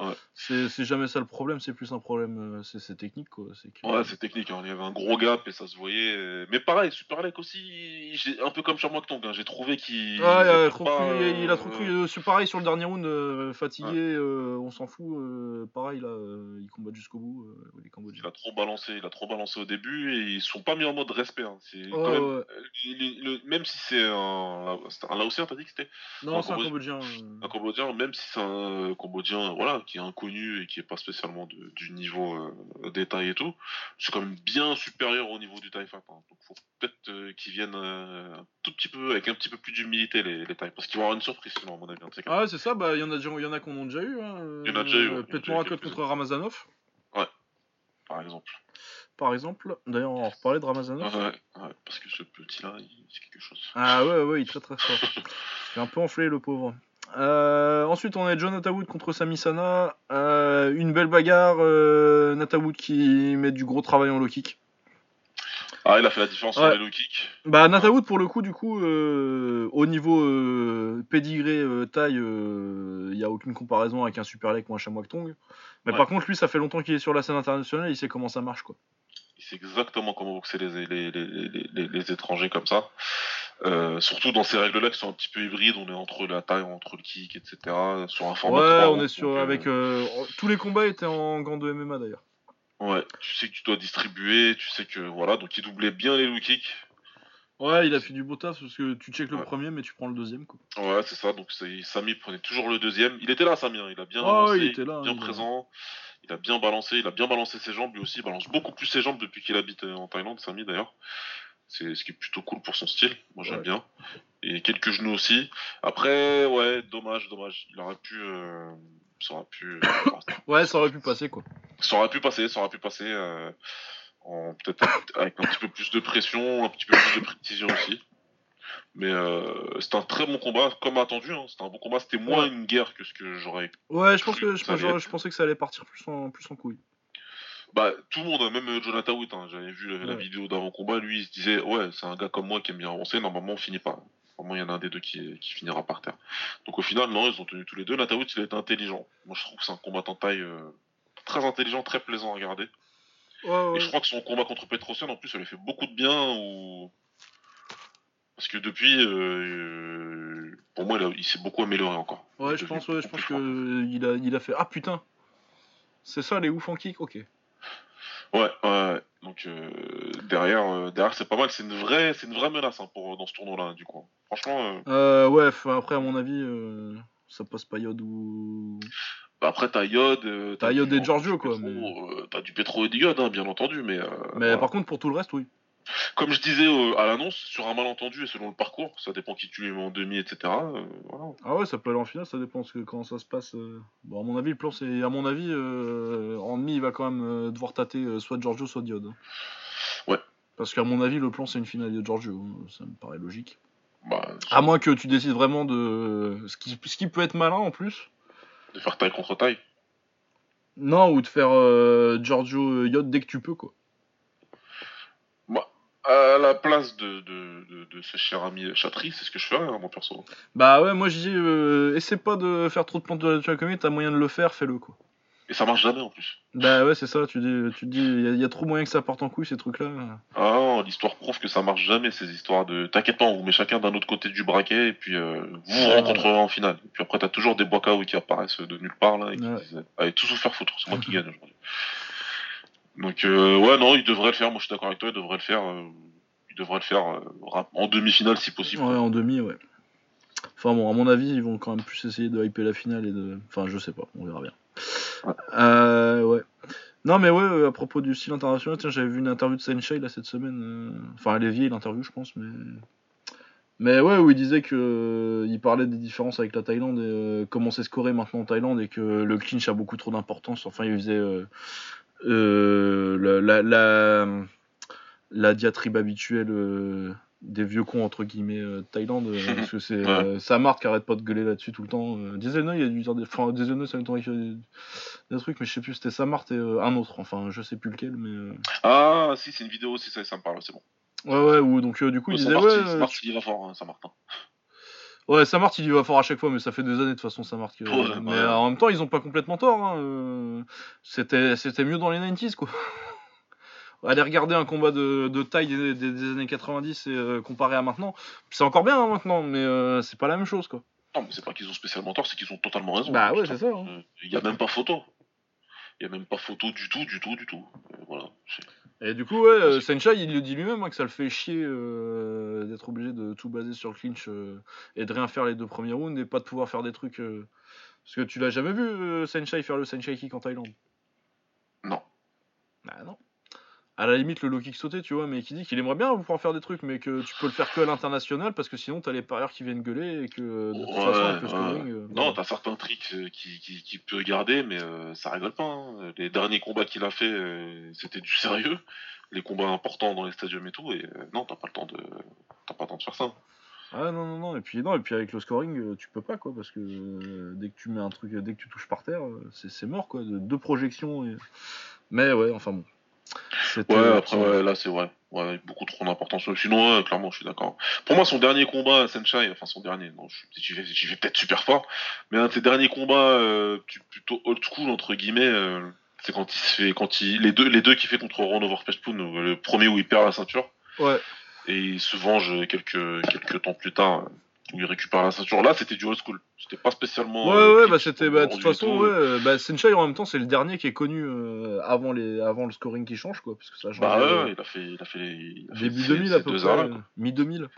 Ouais. C'est jamais ça le problème, c'est plus un problème. euh, c'est technique, quoi. C'est que... Ouais, c'est technique, hein. il y avait un gros gap et ça se voyait. Mais pareil, Super Lake aussi, un peu comme sur Moktong, hein, j'ai trouvé qu'il. Ah, il a trop pas, cru, il a trop cru. c'est pareil sur le dernier round, euh, fatigué, euh, on s'en fout. pareil là, ils combattent jusqu'au bout, les Il Cambodgiens. a trop balancé, il a trop balancé au début et ils sont pas mis en mode respect. Hein. C'est Ouais, même, ouais. euh, il- le- même si c'est un, un Laotien, t'as dit que c'était Non, un c'est un Cambodgien. Euh. un Cambodgien, même si c'est un Cambodgien, voilà, qui est inconnu et qui est pas spécialement de- du niveau euh, détail et tout, c'est quand même bien supérieur au niveau du Thai Fight. hein. Donc faut peut-être euh, qu'ils viennent euh, un tout petit peu avec un petit peu plus d'humilité les, les Thai, parce qu'ils vont avoir une surprise sinon à mon avis. hein. Ah ouais, c'est ça, bah il y en a y en a qu'on a déjà eu. Hein, Il y en a déjà eu, ouais. euh, Morakot contre Ramazanov, par exemple. Par exemple. D'ailleurs, on reparler de Ramazanov. Ouais, ouais, parce que ce petit-là, c'est quelque chose. Ah ouais, ouais, il est très très fort. Il est un peu enflé le pauvre. Euh, ensuite, on a Jonathan Wood contre Sami Sana. Euh, une belle bagarre. Euh, Natawood qui met du gros travail en low kick. Ah, il a fait la différence sur Ouais. les low kicks. Bah, Natawood, pour le coup, du coup, euh, au niveau pédigré, taille, il n'y a aucune comparaison avec un Super Lake ou un Shamwak Tong. Mais Ouais. par contre, lui, ça fait longtemps qu'il est sur la scène internationale, il sait comment ça marche, quoi. Exactement comment boxer les, les, les, les, les, les étrangers comme ça. Euh, surtout dans ces règles-là qui sont un petit peu hybrides, on est entre la taille, entre le kick, etc. Sur un format Ouais, on est sur. donc, euh, avec euh, Tous les combats étaient en gants de MMA d'ailleurs. Ouais, tu sais que tu dois distribuer, tu sais que voilà, donc il doublait bien les low kicks. Ouais, il a fait du beau taf parce que tu check le Ouais. premier, mais tu prends le deuxième, quoi. Ouais, c'est ça, donc Samy prenait toujours le deuxième. Il était là, Samy, hein, il a bien Ah, avancé, il était là, bien il présent. Il a bien balancé, il a bien balancé ses jambes, lui aussi, il balance beaucoup plus ses jambes depuis qu'il habite euh, en Thaïlande, Samy d'ailleurs. C'est ce qui est plutôt cool pour son style, moi j'aime Ouais. bien. Et quelques genoux aussi. Après, ouais, dommage, dommage. Il aurait pu. euh, ça aurait pu. euh, Ouais, ça aurait pu passer, quoi. ça aurait pu passer, ça aurait pu passer. euh, peut-être avec un petit peu plus de pression, un petit peu plus de précision aussi. Mais euh, c'était un très bon combat, comme attendu. Hein, c'était un bon combat, c'était moins une guerre que ce que j'aurais. Ouais, je pense que je, pensais que ça allait partir plus en, plus en couille. Bah, tout le monde, hein, même euh, Jonathan Wood, hein, j'avais vu la, vidéo d'avant combat, lui il se disait Ouais, c'est un gars comme moi qui aime bien avancer, normalement on finit pas. Normalement il y en a un des deux qui, qui finira par terre. Donc au final, non, ils ont tenu tous les deux. Nathan Wood, il a été intelligent. Moi je trouve que c'est un combattant taille euh, très intelligent, très plaisant à regarder. Ouais, ouais. Et je crois que son combat contre Petrosian, en plus, ça lui fait beaucoup de bien. Ou... Parce que depuis, euh, euh, pour moi, il, a- il s'est beaucoup amélioré encore. Ouais, je pense, ouais, je pense plus fort. que il a, il a fait. Ah putain C'est ça les ouf en kick Ok. Ouais, ouais, ouais. Donc euh, derrière, euh, derrière c'est pas mal. C'est une vraie, c'est une vraie menace hein, pour dans ce tournoi-là, du coup. Franchement, euh, ouais, après, à mon avis, ça passe pas Yod ou. Bah après t'as Yod, euh, T'as Yod et Giorgio, quoi, mais- euh, t'as du Petro et du Yod, hein, bien entendu, mais. euh, Mais voilà. par contre, pour tout le reste, oui. Comme je disais à l'annonce, sur un malentendu et selon le parcours, ça dépend qui tu mets en demi, etc. voilà. Ah ouais, ça peut aller en finale, ça dépend que- comment ça se passe. Bon, à mon avis, le plan, c'est. À mon avis, en demi, il va quand même devoir tâter soit Giorgio, soit hein. Ouais. Parce qu'à mon avis, le plan, c'est une finale de Giorgio. hein. Ça me paraît logique. Bah, À moins que tu décides vraiment de. Ce qui, ce qui peut être malin en plus. De faire taille contre taille. Non, ou de faire euh, Giorgio Yod dès que tu peux, quoi. À la place de, de, de, de ce cher ami Chatry, c'est ce que je ferais, hein, mon perso. Bah ouais, moi je dis, euh, essaie pas de faire trop de plantes de la commune, t'as moyen de le faire, fais-le quoi. Et ça marche jamais en plus. Bah ouais, c'est ça, tu dis, tu te dis, il y, a- y a trop moyen que ça parte en couille ces trucs-là. Ah non, l'histoire prouve que ça marche jamais, ces histoires de. T'inquiète pas, on vous met chacun d'un autre côté du braquet, et puis euh, vous vous Ah. rencontrerez en finale. Et puis après, t'as toujours des bois qui apparaissent de nulle part, là, et qui Ouais. disent Allez, tous vous faire foutre, c'est moi qui gagne aujourd'hui. Donc, euh, ouais, non, il devrait le faire, moi je suis d'accord avec toi, il devrait le faire. euh, il devrait le faire euh, en demi-finale si possible. Ouais, en demi, ouais. Enfin bon, à mon avis, ils vont quand même plus essayer de hyper la finale et de. Enfin, je sais pas, on verra bien. Euh, ouais. Non, mais ouais, euh, à propos du style international, tiens, j'avais vu une interview de Senshai là cette semaine. euh, Enfin, elle est vieille l'interview, je pense, mais. Mais ouais, où il disait que il parlait des différences avec la Thaïlande et comment c'est scoré maintenant en Thaïlande et que le clinch a beaucoup trop d'importance. Enfin, il faisait la, diatribe habituelle des vieux cons entre guillemets euh, de Thaïlande euh, parce que c'est euh, Samart qui arrête pas de gueuler là-dessus tout le temps. Euh, Dieselnoy, il y a dû dire des enfin Dieselnoy, ça y ait des, des trucs mais je sais plus c'était Samart et euh, un autre enfin je sais plus lequel mais euh, Ah, si, c'est une vidéo aussi, ça, ça me parle, c'est bon. ouais ouais ou donc euh, du coup il Ouais, disait Saint-Martin, ouais euh, il va fort, hein, Saint-Martin. Ouais, Samart il y va fort à chaque fois, mais ça fait des années de toute façon Samart. que- Ouais, mais ouais. euh, en même temps, ils ont pas complètement tort. hein, euh, C'était c'était mieux dans les 90s quoi. Aller regarder un combat de, de taille des, des- des années 90 et euh, comparé à maintenant, c'est encore bien hein, maintenant, mais euh, c'est pas la même chose quoi. Non, mais c'est pas qu'ils ont spécialement tort, c'est qu'ils ont totalement raison. Bah ouais, c'est ça, hein. euh, Il y a même pas photo. Il y a même pas photo du tout, du tout, du tout. Euh, voilà. Et du coup, ouais, euh, Senchai il le dit lui-même hein, que ça le fait chier euh, d'être obligé de tout baser sur le clinch euh, et de rien faire les deux premiers rounds et pas de pouvoir faire des trucs. euh, Parce que tu l'as jamais vu euh, Senchai faire le Senchai kick en Thaïlande? Non. Bah non. À la limite, le low kick sauté, tu vois, mais qui dit qu'il aimerait bien pouvoir faire des trucs, mais que tu peux le faire que à l'international parce que sinon t'as les parieurs qui viennent gueuler et que de toute Ouais, façon, avec le ouais. scoring. euh, Non, t'as certains tricks euh, qui, qui, qui peut garder, mais euh, ça rigole pas. hein. Les derniers combats qu'il a fait, euh, c'était du sérieux. Les combats importants dans les stadiums et tout, et euh, non, t'as pas le temps de, t'as pas le temps de faire ça. Ah non, non, non, et puis, non, et puis avec le scoring, euh, tu peux pas quoi, parce que euh, dès que tu mets un truc, dès que tu touches par terre, euh, c'est c'est mort quoi, de deux projections. Et... Mais ouais, enfin bon. Ouais, après, ouais, là, c'est vrai. Ouais, beaucoup trop d'importance. Sinon, ouais, clairement, je suis d'accord. Pour moi, son dernier combat à Senchai, enfin son dernier, non, je- j'y vais, peut-être super fort, mais un de ses derniers combats euh, plutôt old school, entre guillemets, euh, c'est quand il se fait, quand il, les deux, les deux qu'il fait contre Ron Overpespoon, euh, le premier où il perd la ceinture, Ouais, et il se venge quelques, quelques temps plus tard, euh, où il récupère la ceinture. Là, c'était du old school. C'était pas spécialement. ouais, euh, ouais, clip, bah c'était, bah, de toute façon, tout. ouais, euh, bah, Senchai en même temps, c'est le dernier qui est connu euh, avant, les, avant le scoring qui change quoi, parce que ça a changé. Bah ouais, euh, ouais, il a fait, il a fait, il a fait Début ces- 2000 ces à peu près, arts-là, euh, quoi. mi-2000.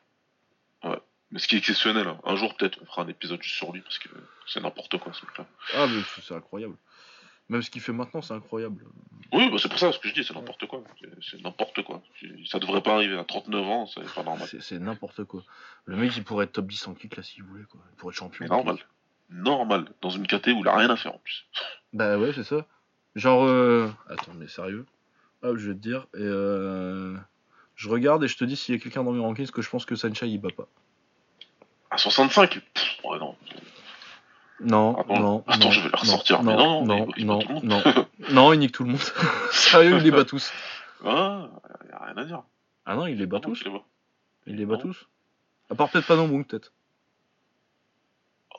Mais ce qui est exceptionnel, hein. un jour peut-être on fera un épisode juste sur lui parce que c'est n'importe quoi ce mec-là. Ah, mais c'est incroyable. Même ce qu'il fait maintenant, c'est incroyable. Oui, bah c'est pour ça ce que je dis, c'est n'importe quoi. C'est- n'importe quoi. Ça devrait pas arriver à 39 ans, c'est pas normal. C'est n'importe quoi. Le mec, il pourrait être top 10 en kick là s'il voulait quoi. Il pourrait être champion. Normal. kick. Normal. Dans une KT où il a rien à faire en plus. Bah ouais, c'est ça. Genre, euh... attends, mais sérieux? Hop, je vais te dire. Et euh... Je regarde et je te dis s'il y a quelqu'un dans mes rankings que je pense que Sanchai il bat pas. À 65 Pff, Ouais, non. Non, Attends, non. attends, non, je vais la ressortir. Non, Mais non, non, il- il non, bat monde. non, non, il nique tout le monde. Sérieux, il les bat tous. Ah, y a rien à dire. Ah non, il les bat tous. tu les vois Il les bat Non. tous. À part peut-être pas non peut-être.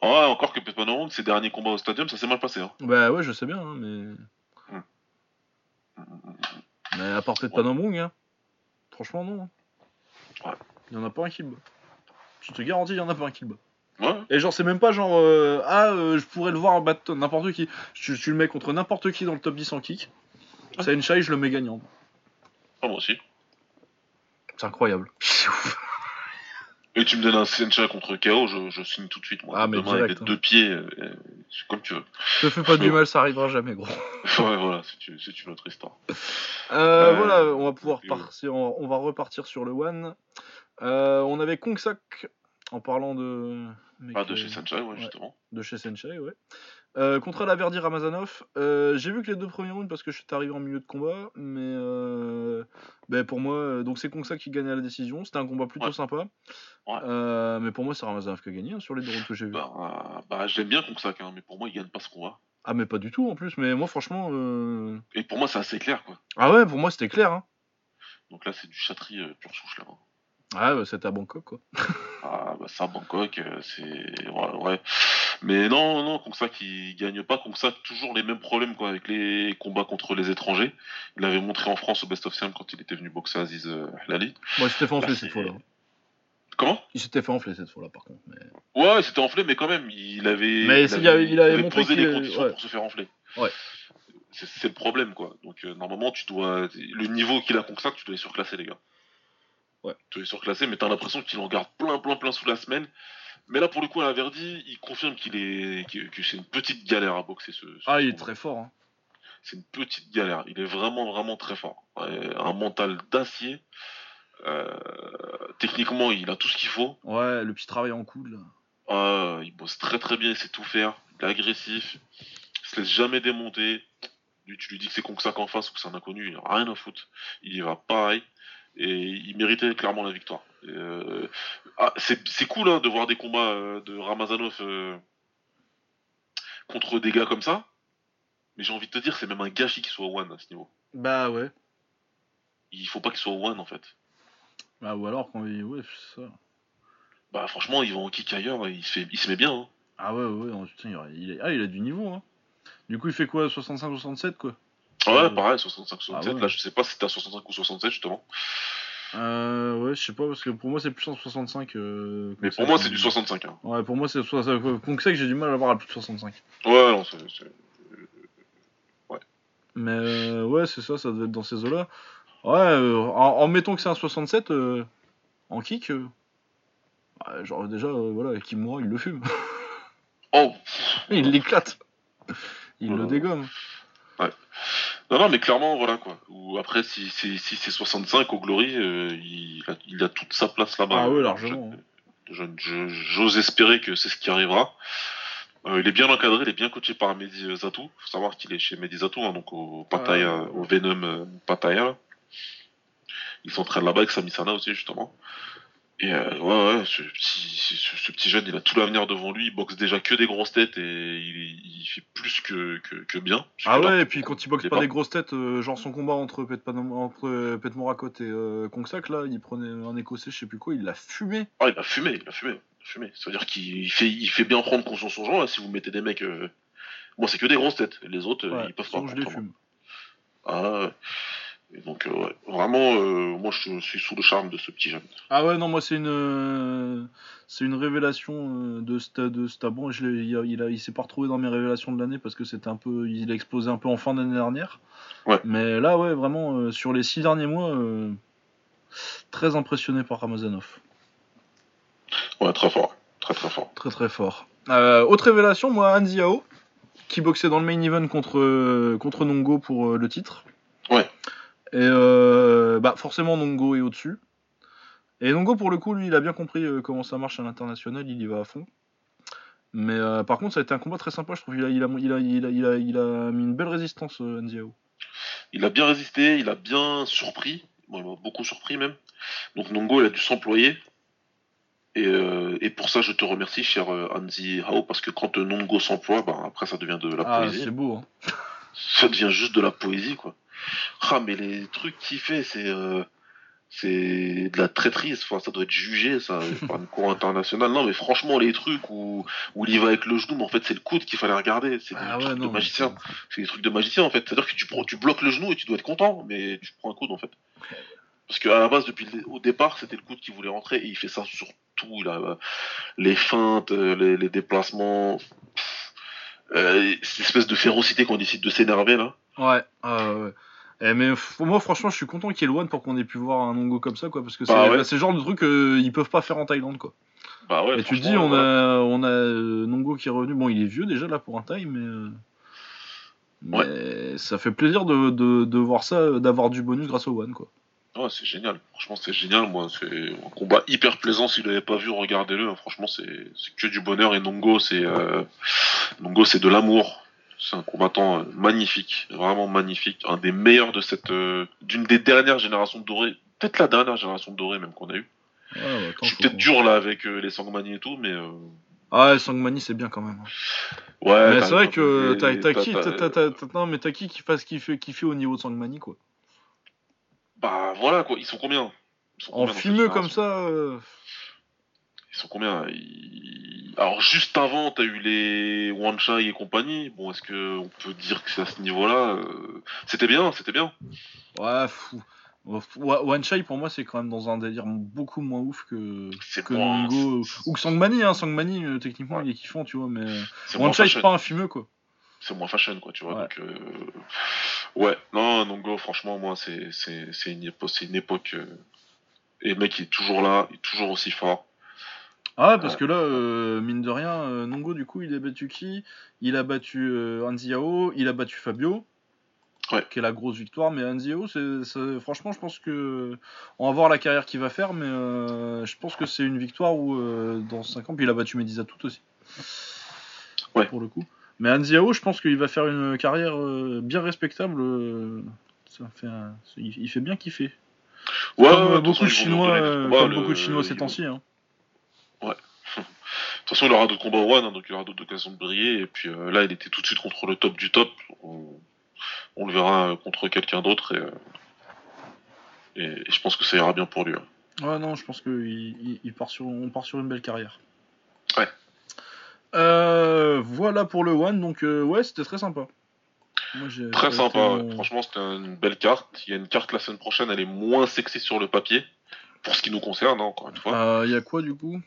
Ouais, encore que Pepanorum, ses derniers combats au stadium, ça s'est mal passé. Hein. Bah ouais, je sais bien, hein, mais. Hmm. Mais à part peut-être pas non hein. Franchement, non. hein. Ouais. Il y en a pas un qui le bat. Je te garantis, il y en a pas un qui le bat. Ouais, Et genre, c'est même pas genre, euh, ah, euh, je pourrais le voir battre n'importe qui. Tu, tu le mets contre n'importe qui dans le top 10 en kick. Ouais. C'est une chai, je le mets gagnant. ah, moi aussi. C'est incroyable. Et tu me donnes un Sencha contre KO, je, je signe tout de suite. Moi. Ah, mais Demain, direct, avec hein. deux pieds, euh, euh, c'est comme tu veux. Te fais pas du mal, ça arrivera jamais, gros. ouais, voilà, c'est une, autre histoire. Euh, voilà, on va pouvoir partir, on on va repartir sur le one. Euh, on avait Kongsak en parlant de. mec, Pas de chez Sencha, ouais, ouais. justement. de chez Senchai, ouais. Euh, contre Laverdi Ramazanov, euh, j'ai vu que les deux premiers rounds parce que je suis arrivé en milieu de combat, mais euh, ben pour moi, euh, donc c'est Kongsa qui gagnait à la décision. C'était un combat plutôt Ouais. sympa, Ouais. Mais pour moi c'est Ramazanov qui a gagné hein, sur les deux rounds que j'ai vu. Bah, bah j'aime bien Kongsak, hein, mais pour moi, il gagne pas ce combat. Ah mais pas du tout en plus, mais moi franchement, Et pour moi, c'est assez clair, quoi. ah ouais, pour moi c'était clair. Hein. Donc là, c'est du chatterie pure souche, là. Ah ouais, c'était à Bangkok quoi. Ah, bah ça, Bangkok, euh, c'est. Ouais, ouais. Mais non, non, Kongsak, il gagne pas. Kongsak, toujours les mêmes problèmes, quoi, avec les combats contre les étrangers. Il l'avait montré en France au Best of Siam quand il était venu boxer Aziz euh, Hlali. Bon, il s'était fait enfler Là, cette fois-là. Comment? Il s'était fait enfler cette fois-là par contre. Mais... Ouais, c'était enflé, mais quand même, il avait. Mais il il avait- il avait montré posé les conditions ouais. pour se faire enfler. Ouais. C'est le problème, quoi. Donc, euh, normalement, tu dois. Le niveau qu'il a Kongsak, tu dois les surclasser, les gars. Ouais. Tu dois les surclasser, mais t'as l'impression qu'il en garde plein, plein, plein sous la semaine. Mais là, pour le coup, à la Verdi, il confirme qu'il est. que, que c'est une petite galère à boxer ce. ce Ah, il est très fort. Hein. C'est une petite galère. Il est vraiment, vraiment très fort. Un mental d'acier. Euh, techniquement, il a tout ce qu'il faut. Ouais, le petit travail en coude là. Ah, il bosse très très bien, il sait tout faire. Il est agressif. Il se laisse jamais démonter. Lui, tu lui dis que c'est Kongsak en face ou que c'est un inconnu, il a rien à foutre. Il y va pareil. Et il méritait clairement la victoire. Et, euh, ah, c'est cool hein, de voir des combats euh, de Ramazanov euh, contre des gars comme ça. Mais j'ai envie de te dire, c'est même un gâchis qu'il soit one à ce niveau. Bah ouais. Il faut pas qu'il soit one en fait. Bah ou alors quand il. Ouais, c'est ça. Bah franchement, ils vont au kick ailleurs, il se, fait, il se met bien. Hein. Ah ouais, ouais, putain, il, a- il est- ah, il a du niveau, hein. Du coup, il fait quoi? 65-67, quoi? Ouais, Euh, pareil, 65-67. ah ouais. Là, je sais pas si c'était à 65 ou 67 justement. Euh, ouais, je sais pas, parce que pour moi, c'est plus en 65. Euh, Mais pour moi, c'est mais- du 65. Hein. Ouais, pour moi, c'est 65. Kongsek, j'ai du mal à voir à plus de 65. Ouais, non, c'est. c'est- Mais euh, ouais, c'est ça, ça devait être dans ces eaux-là. Ouais, euh, en, en mettant que c'est un 67, euh, en kick, euh, bah, genre déjà, euh, voilà, Kimura, il le fume. Oh il l'éclate. Il Oh le là là. Non, non, mais clairement, voilà quoi. Ou après, si, si, si c'est 65 au Glory, euh, il, a, il a toute sa place là-bas. Ah ouais, largement. hein. J'ose espérer que c'est ce qui arrivera. Euh, il est bien encadré, il est bien coaché par Mehdi Zatou. faut savoir qu'il est chez Mehdi Zatou, hein, donc au Pattaya, Ah, ouais. au Venom euh, Pattaya. Il s'entraîne là-bas avec Sami Sana aussi, justement. Et euh, ouais, ouais, ce petit, ce, ce petit jeune, il a tout l'avenir devant lui. Il boxe déjà que des grosses têtes et il, il fait plus que, que, que bien. Ah ouais, et puis quand il boxe pas pas. des grosses têtes, euh, genre son combat entre Pet, entre euh, Pet Morakot et euh, Kongsak, là, il prenait un écossais, je sais plus quoi, il l'a fumé. Ah, il a fumé, il a fumé, il a fumé. C'est-à-dire qu'il fait, il fait bien prendre conscience aux gens, là, si vous mettez des mecs... euh, Moi, c'est que des grosses têtes. Les autres, Ouais, ils peuvent pas. je les fume. Ah, ouais. Et donc, euh, ouais. vraiment, euh, moi, je suis sous le charme de ce petit jeune. Ah ouais, non, moi c'est une, euh, c'est une révélation euh, de Sta- de Stabon. Je il, il, s'est pas retrouvé dans mes révélations de l'année parce que c'était un peu, il a explosé un peu en fin d'année dernière. Ouais. Mais là, ouais, vraiment, sur les six derniers mois, très impressionné par Ramazanov. Ouais, très fort. Très, très fort. Très très fort. Autre révélation, moi, Han Ziao, qui boxait dans le main event contre, contre Nongo pour le titre. Et euh, bah, forcément, Nongo est au-dessus. Et Nongo, pour le coup, lui, il a bien compris euh, comment ça marche à l'international, il y va à fond. Mais euh, par contre, ça a été un combat très sympa, je trouve. Il a, il a, il a, il a, il a, il a mis une belle résistance, euh, Han Ziao. Il a bien résisté, il a bien surpris. Bon, il m'a beaucoup surpris, même. Donc, Nongo, il a dû s'employer. Et, euh, et pour ça, je te remercie, cher Anzi Hao, parce que quand Nongo s'emploie, bah, après, ça devient de la Ah, poésie. c'est beau, hein. ça devient juste de la poésie quoi. Ah mais les trucs qu'il fait c'est euh, c'est de la traîtrise, enfin, ça doit être jugé ça par une cour internationale. Non mais franchement les trucs où, où il y va avec le genou mais en fait c'est le coude qu'il fallait regarder, c'est des Ah ouais, trucs non. de magicien, c'est- des trucs de magicien en fait. C'est-à-dire que tu prends, tu bloques le genou et tu dois être content mais tu prends un coude en fait. Parce qu'à la base depuis le, au départ c'était le coude qui voulait rentrer et il fait ça sur tout, euh, les feintes, euh, les, les déplacements. euh, cette espèce de férocité qu'on décide de s'énerver là. Ouais, ouais. Eh, mais moi, franchement, je suis content qu'il y ait le One pour qu'on ait pu voir un Nongo comme ça, quoi. Parce que c'est Bah ouais. c'est le genre de truc qu'ils peuvent pas faire en Thaïlande, quoi. Bah ouais, Et tu dis, on a, on a euh, Nongo qui est revenu. Bon, il est vieux déjà là pour un taille, mais. euh, Mais ça fait plaisir de, de, de voir ça, d'avoir du bonus grâce au One, quoi. Ouais, c'est génial. Franchement, c'est génial. Moi, c'est un combat hyper plaisant. Si vous l'avez pas vu, regardez-le. Franchement, c'est c'est que du bonheur. Et Nongo, c'est euh, Nongo, c'est de l'amour. C'est un combattant euh, magnifique, vraiment magnifique, un des meilleurs de cette, euh, d'une des dernières générations de doré, peut-être la dernière génération de doré même qu'on a eu. Ouais, ouais, attends, Je suis peut-être dur là avec euh, les Sangmani et tout, mais Ah, Sangmani, c'est bien quand même. hein. ouais. mais c'est vrai que t'as- qui, non, mais t'as qui qui fasse qui fait, qui fait au niveau de Sangmani, quoi? Bah voilà quoi. Ils sont combien? Ils sont En combien fumeux comme ça. euh, Ils sont combien? Ils- Alors juste avant, t'as eu les One Chai et compagnie. Bon, est-ce que on peut dire que c'est à ce niveau-là euh, C'était bien, c'était bien. Ouais, fou. Wa- One Chai pour moi c'est quand même dans un délire beaucoup moins ouf que, que moins- ou que Sangmani. Hein. Sangmani euh, techniquement Ouais. il est kiffant tu vois, mais C'est One moins Chai fashion. c'est pas un fumeux quoi. C'est moins fashion, quoi, tu vois. Ouais. Donc, euh, ouais, non, Nongo, franchement, moi, c'est une une époque. euh, Et le mec, il est toujours là, il est toujours aussi fort. Ah ouais, parce que là euh, mine de rien euh, Nongo du coup il a battu qui? Il a battu euh, Anziao, il a battu Fabio. Ouais. Qui est la grosse victoire, mais Anzio, c'est, c'est- franchement, je pense que on va voir la carrière qu'il va faire, mais euh, je pense que c'est une victoire où euh, dans 5 ans, puis il a battu Mediza tout aussi. Ouais. Pour le coup. Mais Anziao, je pense qu'il va faire une carrière euh, bien respectable. euh, ça fait un- il, fait bien kiffer. Ouais, euh, beaucoup de Chinois, euh, le- beaucoup de Chinois ces temps-ci. hein. De toute façon, il aura d'autres combats au One, hein, donc il aura d'autres occasions de briller. Et puis euh, là, il était tout de suite contre le top du top. On, on le verra euh, contre quelqu'un d'autre. Et, euh, et, et je pense que ça ira bien pour lui. hein. Ouais, non, je pense qu'on il, il part sur, on part sur une belle carrière. Ouais. Euh, voilà pour le One, donc euh, ouais, c'était très sympa. Moi, Très sympa, ouais. franchement, c'était une belle carte. Il y a une carte la semaine prochaine, elle est moins sexy sur le papier. Pour ce qui nous concerne, hein, encore une fois. Euh, Il y a quoi du coup?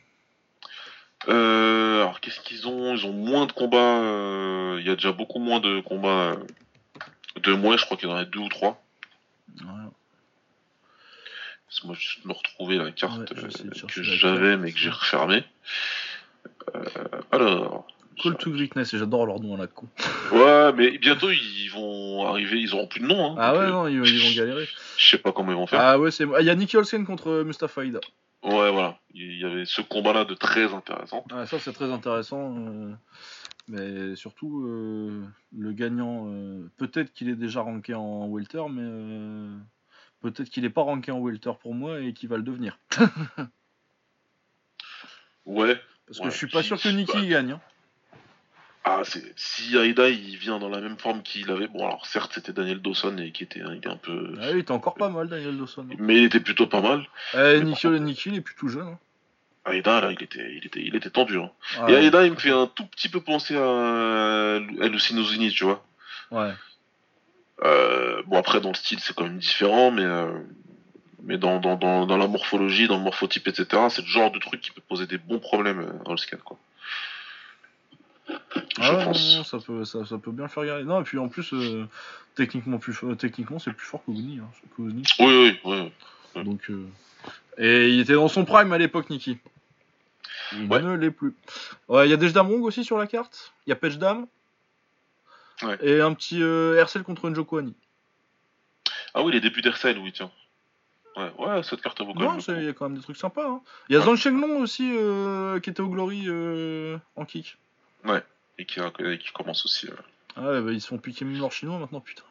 Euh, alors, qu'est-ce qu'ils ont? Ils ont moins de combats. euh, Il y a déjà beaucoup moins de combats. euh, de moins, je crois qu'il y en a deux ou trois. Voilà. Parce que moi, je me retrouver la carte Ouais, euh, que j'avais, mais que j'ai refermée. Alors. Call to Greatness, j'adore leur nom à la con. Ouais, mais bientôt ils vont arriver, ils auront plus de nom. Hein, Ah ouais, non, ils, ils vont galérer. Je sais pas comment ils vont faire. Ah ouais, c'est. Ah, Il y a Nicky Olsen contre Mustafa Ida. Ouais, voilà. Il y avait ce combat-là de très intéressant. Ah, ça c'est très intéressant. euh, Mais surtout, euh, le gagnant, euh, peut-être qu'il est déjà ranké en welter, mais peut-être qu'il n'est pas ranké en welter pour moi et qu'il va le devenir. Ouais. Parce que Ouais, je suis pas sûr que Nicky gagne. hein. Ah, si Aida il vient dans la même forme qu'il avait. Bon, alors certes, c'était Daniel Dawson et qui était, il était un peu. Ah, il était encore pas mal, Daniel Dawson. hein. Mais il était plutôt pas mal. Nicky, par contre- Nicky, il est plus tout jeune. hein. Aida, là, il était, il était, il était tendu. Hein. Ah, Et Aida, il me fait un tout petit peu penser à, à Lucinosini, tu vois. ouais. Euh, bon, après, dans le style, c'est quand même différent, mais, euh, mais dans, dans, dans, dans la morphologie, dans le morphotype, etc., c'est le genre de truc qui peut poser des bons problèmes euh, dans le scan, quoi. Je Ah ouais, pense. non, non, ça peut, ça, ça peut bien faire gagner. Non, et puis en plus, euh, techniquement, plus, techniquement, c'est plus fort que Gouni. Hein, Gouni. Oui, oui, oui. Ouais. Donc, euh, Et il était dans son prime à l'époque, Niki. Il Ouais. ne l'est plus. Ouais, il y a des Damrong aussi sur la carte. Il y a Pech Dam. Ouais. Et un petit euh, Hercel contre Njoko Ani. Ah oui, les débuts d'Hercel, oui, tiens. Ouais, ouais, cette carte vaut quand Non, même. il y a quand même des trucs sympas. hein. Il y a Ouais. Zhang Shenglong aussi euh, qui était au Glory euh, en kick. Et qui, qui commence aussi. euh. Ah bah, ils se font piquer même leur chinois maintenant, putain.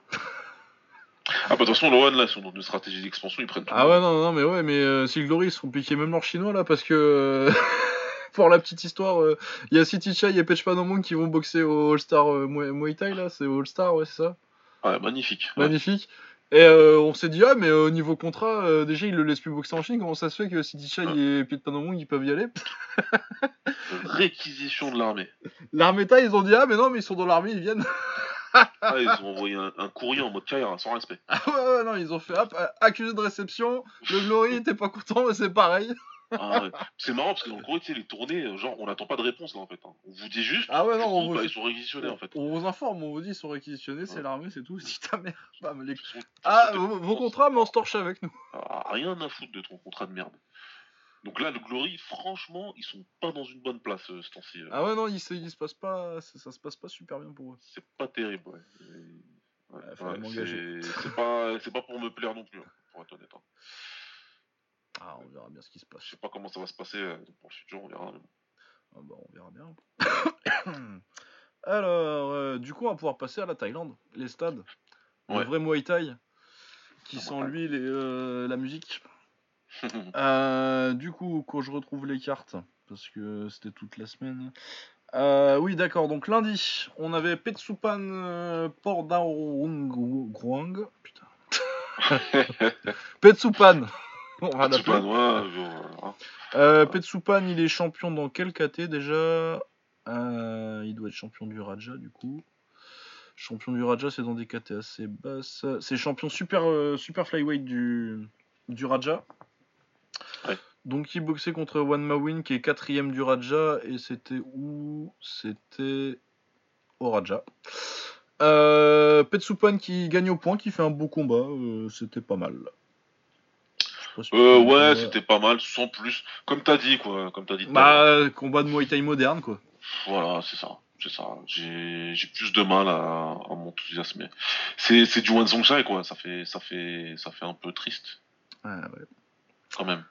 Ah, bah, de toute façon, le One, là, sont dans une stratégie d'expansion, ils prennent tout. Ah ouais, non, non, mais ouais, mais euh, si Glory, ils se font piquer même leur chinois là, parce que. euh, Pour la petite histoire, euh, il y a City Chai et Pech Panomong qui vont boxer au All-Star euh, Muay Thai là, c'est All-Star, ouais, c'est ça? Ouais, magnifique. Magnifique. Et euh, on s'est dit, ah, mais au niveau contrat, euh, déjà, ils le laissent plus boxer en Chine. Comment ça se fait que City Chai et Pete Panomong, ils peuvent y aller? Réquisition de l'armée. L'armée Thaï, ils ont dit, ah, mais non, mais ils sont dans l'armée, ils viennent. Ah, ils ont envoyé un, un courrier en mode carrière, sans respect. Ah ouais, ouais, non, ils ont fait, hop, euh, accusé de réception. Le Glory, t'es pas content, mais c'est pareil. Ah, ouais. C'est marrant parce que dans le courrier, tu sais, les tournées, euh, genre, on n'attend pas de réponse là en fait. hein. On vous dit juste. Ah ouais, non, coup, on bah, vous, ils sont réquisitionnés en fait. on vous informe, on vous dit, ils sont réquisitionnés, c'est l'armée, c'est tout. Si ta mère. Les- Ils sont- Ah, ils vos, vos contrats, mais on se torche avec nous. Ah, rien à foutre de ton contrat de merde. Donc là, le Glory, franchement, ils sont pas dans une bonne place euh, ce temps-ci. euh. Ah ouais, non, il se, se passe pas, ça, se passe pas super bien pour eux. C'est pas terrible, ouais. Ouais, pas, c'est pas pour me plaire non plus, hein, pour être honnête. hein. Ah, on verra bien ce qui se passe. Je sais pas comment ça va se passer euh, pour le futur, on verra. Ah bah, on verra bien. Alors, euh, du coup, on va pouvoir passer à la Thaïlande, les stades. Le vrai Muay Thai, qui Ah, sent ouais. lui les, euh, la musique. Euh, du coup, quand je retrouve les cartes, parce que c'était toute la semaine. Oui, d'accord. Donc lundi, on avait Petsupan Pordaurungruang. Putain. Petsupan. Genre, hein. Euh, Petsupan, il est champion dans quel KT déjà Euh, Il doit être champion du Raja du coup. Champion du Raja, c'est dans des KT assez basses. C'est champion super, euh, super flyweight du, du Raja. Ouais. Donc il boxait contre Wan Mawin qui est quatrième du Raja et c'était où? C'était au Raja. Euh, Petsupan qui gagne au point, qui fait un beau combat, euh, c'était pas mal. Je sais pas si tu Euh, ouais, c'était pas mal, sans plus. Comme t'as dit, quoi. Comme t'as dit. Bah, euh, combat de Muay Thai moderne, quoi. Voilà, c'est ça. C'est ça. J'ai plus de mal à, à m'enthousiasmer. C'est du One Song Shai, quoi. Ça fait, ça, fait, ça fait un peu triste, Ah, ouais. quand même.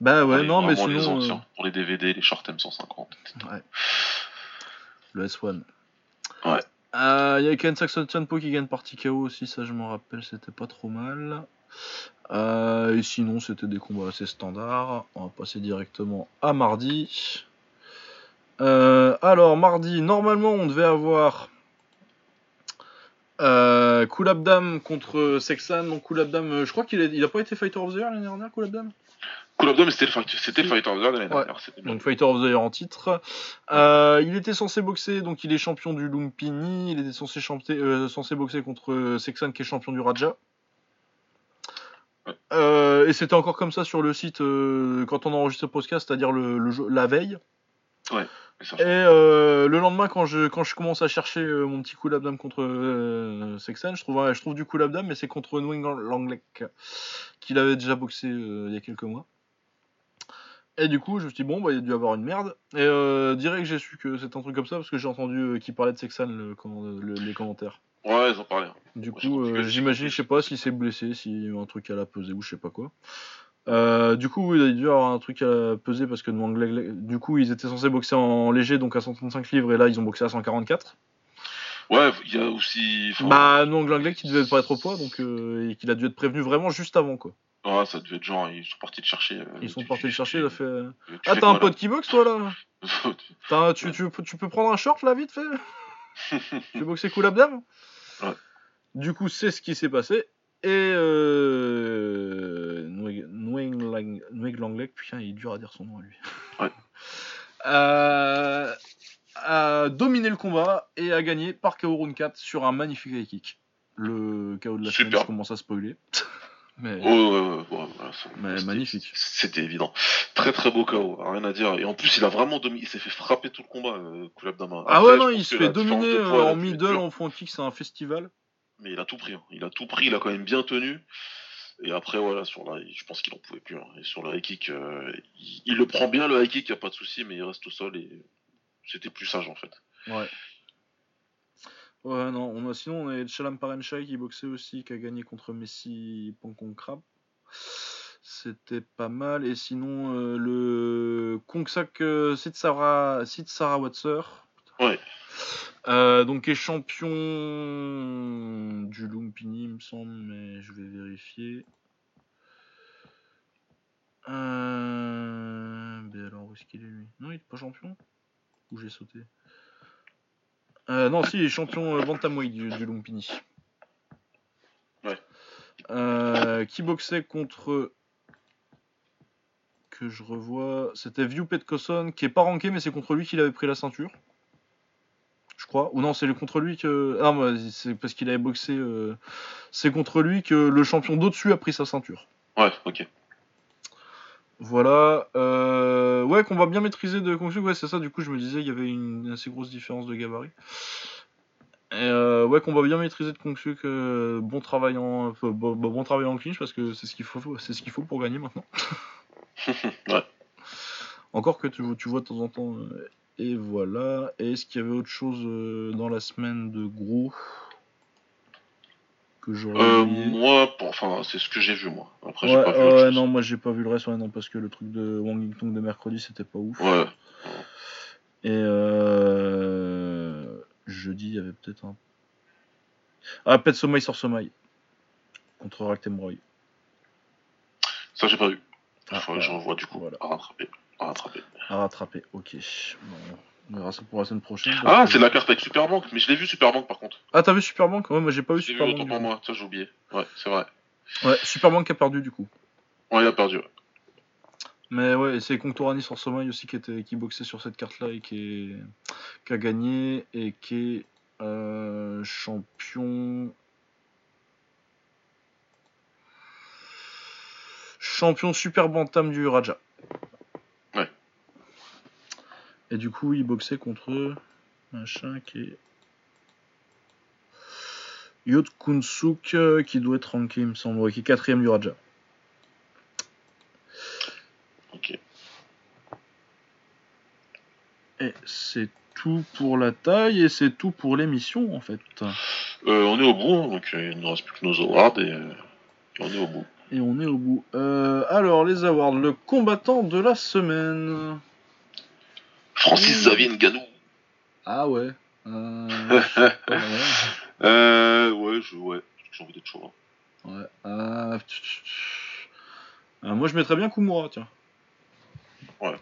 Bah ouais, Allez, non, mais vraiment les sinon, anciens. euh, Pour les DVD, les short M150. etc. le S1. Ouais. Euh, Il y a Ken Saxon Chanpo qui gagne par TKO aussi, ça je m'en rappelle, c'était pas trop mal. Euh, et sinon, c'était des combats assez standards. On va passer directement à mardi. Euh, alors, mardi, normalement, on devait avoir euh, contre Sexan. Donc, euh, je crois qu'il n'a pas été Fighter of the Year l'année dernière, Kulabdam, c'était le, Fighter of the Year l'année dernière. donc Fighter of the Year en titre. Euh, il était censé boxer, donc il est champion du Lumpini. Il était censé, chanter- censé boxer contre Sexan qui est champion du Raja. Ouais. Euh, et c'était encore comme ça sur le site euh, quand on enregistre le podcast, c'est-à-dire le, le jour- la veille. Et ça, Et euh, le lendemain, quand je, quand je commence à chercher mon petit coup d'abdam contre Sexan, je trouve, ouais, je trouve du coup d'abdam, mais c'est contre Nwing Langlek, qu'il avait déjà boxé il y a quelques mois. Et du coup, je me suis dit, bon, bah, il y a dû avoir une merde. Et direct, j'ai su que c'était un truc comme ça, parce que j'ai entendu qu'il parlait de Sexan, le, comment- le- les commentaires. Ouais, ils en parlaient. Du Ouais, j'ai coup, euh, j'imagine, je sais pas s'il s'est blessé, si un truc à la peser ou je sais pas quoi. Euh, du coup, il a dû avoir un truc à peser parce que du coup, ils étaient censés boxer en léger, donc à 135 livres, et là, ils ont boxé à 144. Ouais, il y a aussi. enfin, Bah, Nwang Lek qui devait pas être au poids, donc euh, et qu'il a dû être prévenu vraiment juste avant quoi. Ouais, ça devait être genre, ils sont partis le chercher. euh, Ils sont tu- partis le tu- chercher, il a fait. euh, Ah, t'as un pote qui boxe toi là un- tu, tu, tu peux prendre un short là vite fait Tu veux boxer cool abdam Ouais. Du coup, c'est ce qui s'est passé. Et euh... Nwang- Nwang Lang- Nwang Langlek, putain, il est dur à dire son nom à lui. Ouais. Euh, a dominé le combat et a gagné par KO round 4 sur un magnifique high kick. Le KO de la semaine, Super. je commence à spoiler. Mais, ouais, ouais, ouais, magnifique. C'était évident. Très très beau KO, rien à dire. Et en plus, il a vraiment dominé. Il s'est fait frapper tout le combat, euh, Kulab Dama. Ah Après, ouais, non, il se fait dominer euh, poids, en middle, en front kick, c'est un festival. Mais il a tout pris. hein. Il a tout pris, il a quand même bien tenu. Et après, voilà, sur la, je pense qu'il en pouvait plus. hein. Et sur le high kick, euh, il, il le prend bien, le high kick, y a pas de souci, mais il reste au sol et c'était plus sage en fait. Ouais. Ouais, non, on a, sinon on a Chalam Parenchai qui boxait aussi, qui a gagné contre Messi Pankonkrab. C'était pas mal. Et sinon, euh, le Kongsak euh, Sitsara, Sitsara Watser. Ouais. Euh, donc, est champion du Lumpini, il me semble, mais je vais vérifier. Euh... Mais alors, où est-ce qu'il est lui? Non, il est pas champion? Ou j'ai sauté? Euh, Non, si, il est champion euh, Bantamweight du, du Lumpini. Ouais. Euh, qui boxait contre. Que je revois. C'était View Petkoson, qui est pas ranké, mais c'est contre lui qu'il avait pris la ceinture. Je crois. Ou non, c'est contre lui que. Ah, c'est parce qu'il avait boxé. C'est contre lui que le champion d'au-dessus a pris sa ceinture. Ouais, ok. Voilà. Euh... Ouais, qu'on va bien maîtriser de Kong. Ouais, c'est ça. Du coup, je me disais, il y avait une assez grosse différence de gabarit. Et euh, ouais, qu'on va bien maîtriser de Kong euh, bon travail en, bon, travail en clinch parce que c'est ce qu'il faut, c'est ce qu'il faut pour gagner maintenant. Ouais. Encore que tu, tu vois de temps en temps. euh, et voilà. Et est-ce qu'il y avait autre chose euh, dans la semaine de gros? Que j'aurais Euh, moi, pour- enfin, c'est ce que j'ai vu moi. Après, j'ai Ouais, pas vu ouais, autre chose. non, moi j'ai pas vu le reste, ouais, non, parce que le truc de Wang Yingtong de mercredi c'était pas ouf. Ouais. Et euh... jeudi il y avait peut-être un. Ah, Pet Sommeil sur Sommeil contre Roy. Ça, j'ai pas vu. Ah, Faudrait que je revois du coup. voilà. À rattraper. À rattraper. À rattraper, ok. Bon, on verra ça pour la semaine prochaine. Ah, que- c'est la carte avec Superbank, mais je l'ai vu Superbank par contre. Ah, t'as vu Superbank? Ouais, moi j'ai pas vu J'ai vu Superbank. autant pour moi, ça j'ai oublié. Ouais, c'est vrai. Ouais, Superbank a perdu du coup. Ouais, il a perdu. ouais. Mais ouais, c'est Conctorani sur Sommeil aussi qui, était, qui boxait sur cette carte-là et qui, est, qui a gagné et qui est euh, champion. Champion super bantam du Raja. Ouais. Et du coup, il boxait contre machin qui est. Yot Kunsuk euh, qui doit être ranké, il me semble, qui est quatrième du Raja. Ok. Et c'est tout pour la taille et c'est tout pour l'émission en fait. Euh, on est au bout, hein, donc euh, il ne nous reste plus que nos awards et, euh, et on est au bout. Et on est au bout. Alors les awards, le combattant de la semaine. Francis Mmh. Xavier Nganou. Ah ouais. Euh, ouais, ouais. euh, ouais, je, ouais, j'ai envie d'être chaud. hein. Ouais. Euh, euh, moi, je mettrais bien Kumura, tiens. Ouais.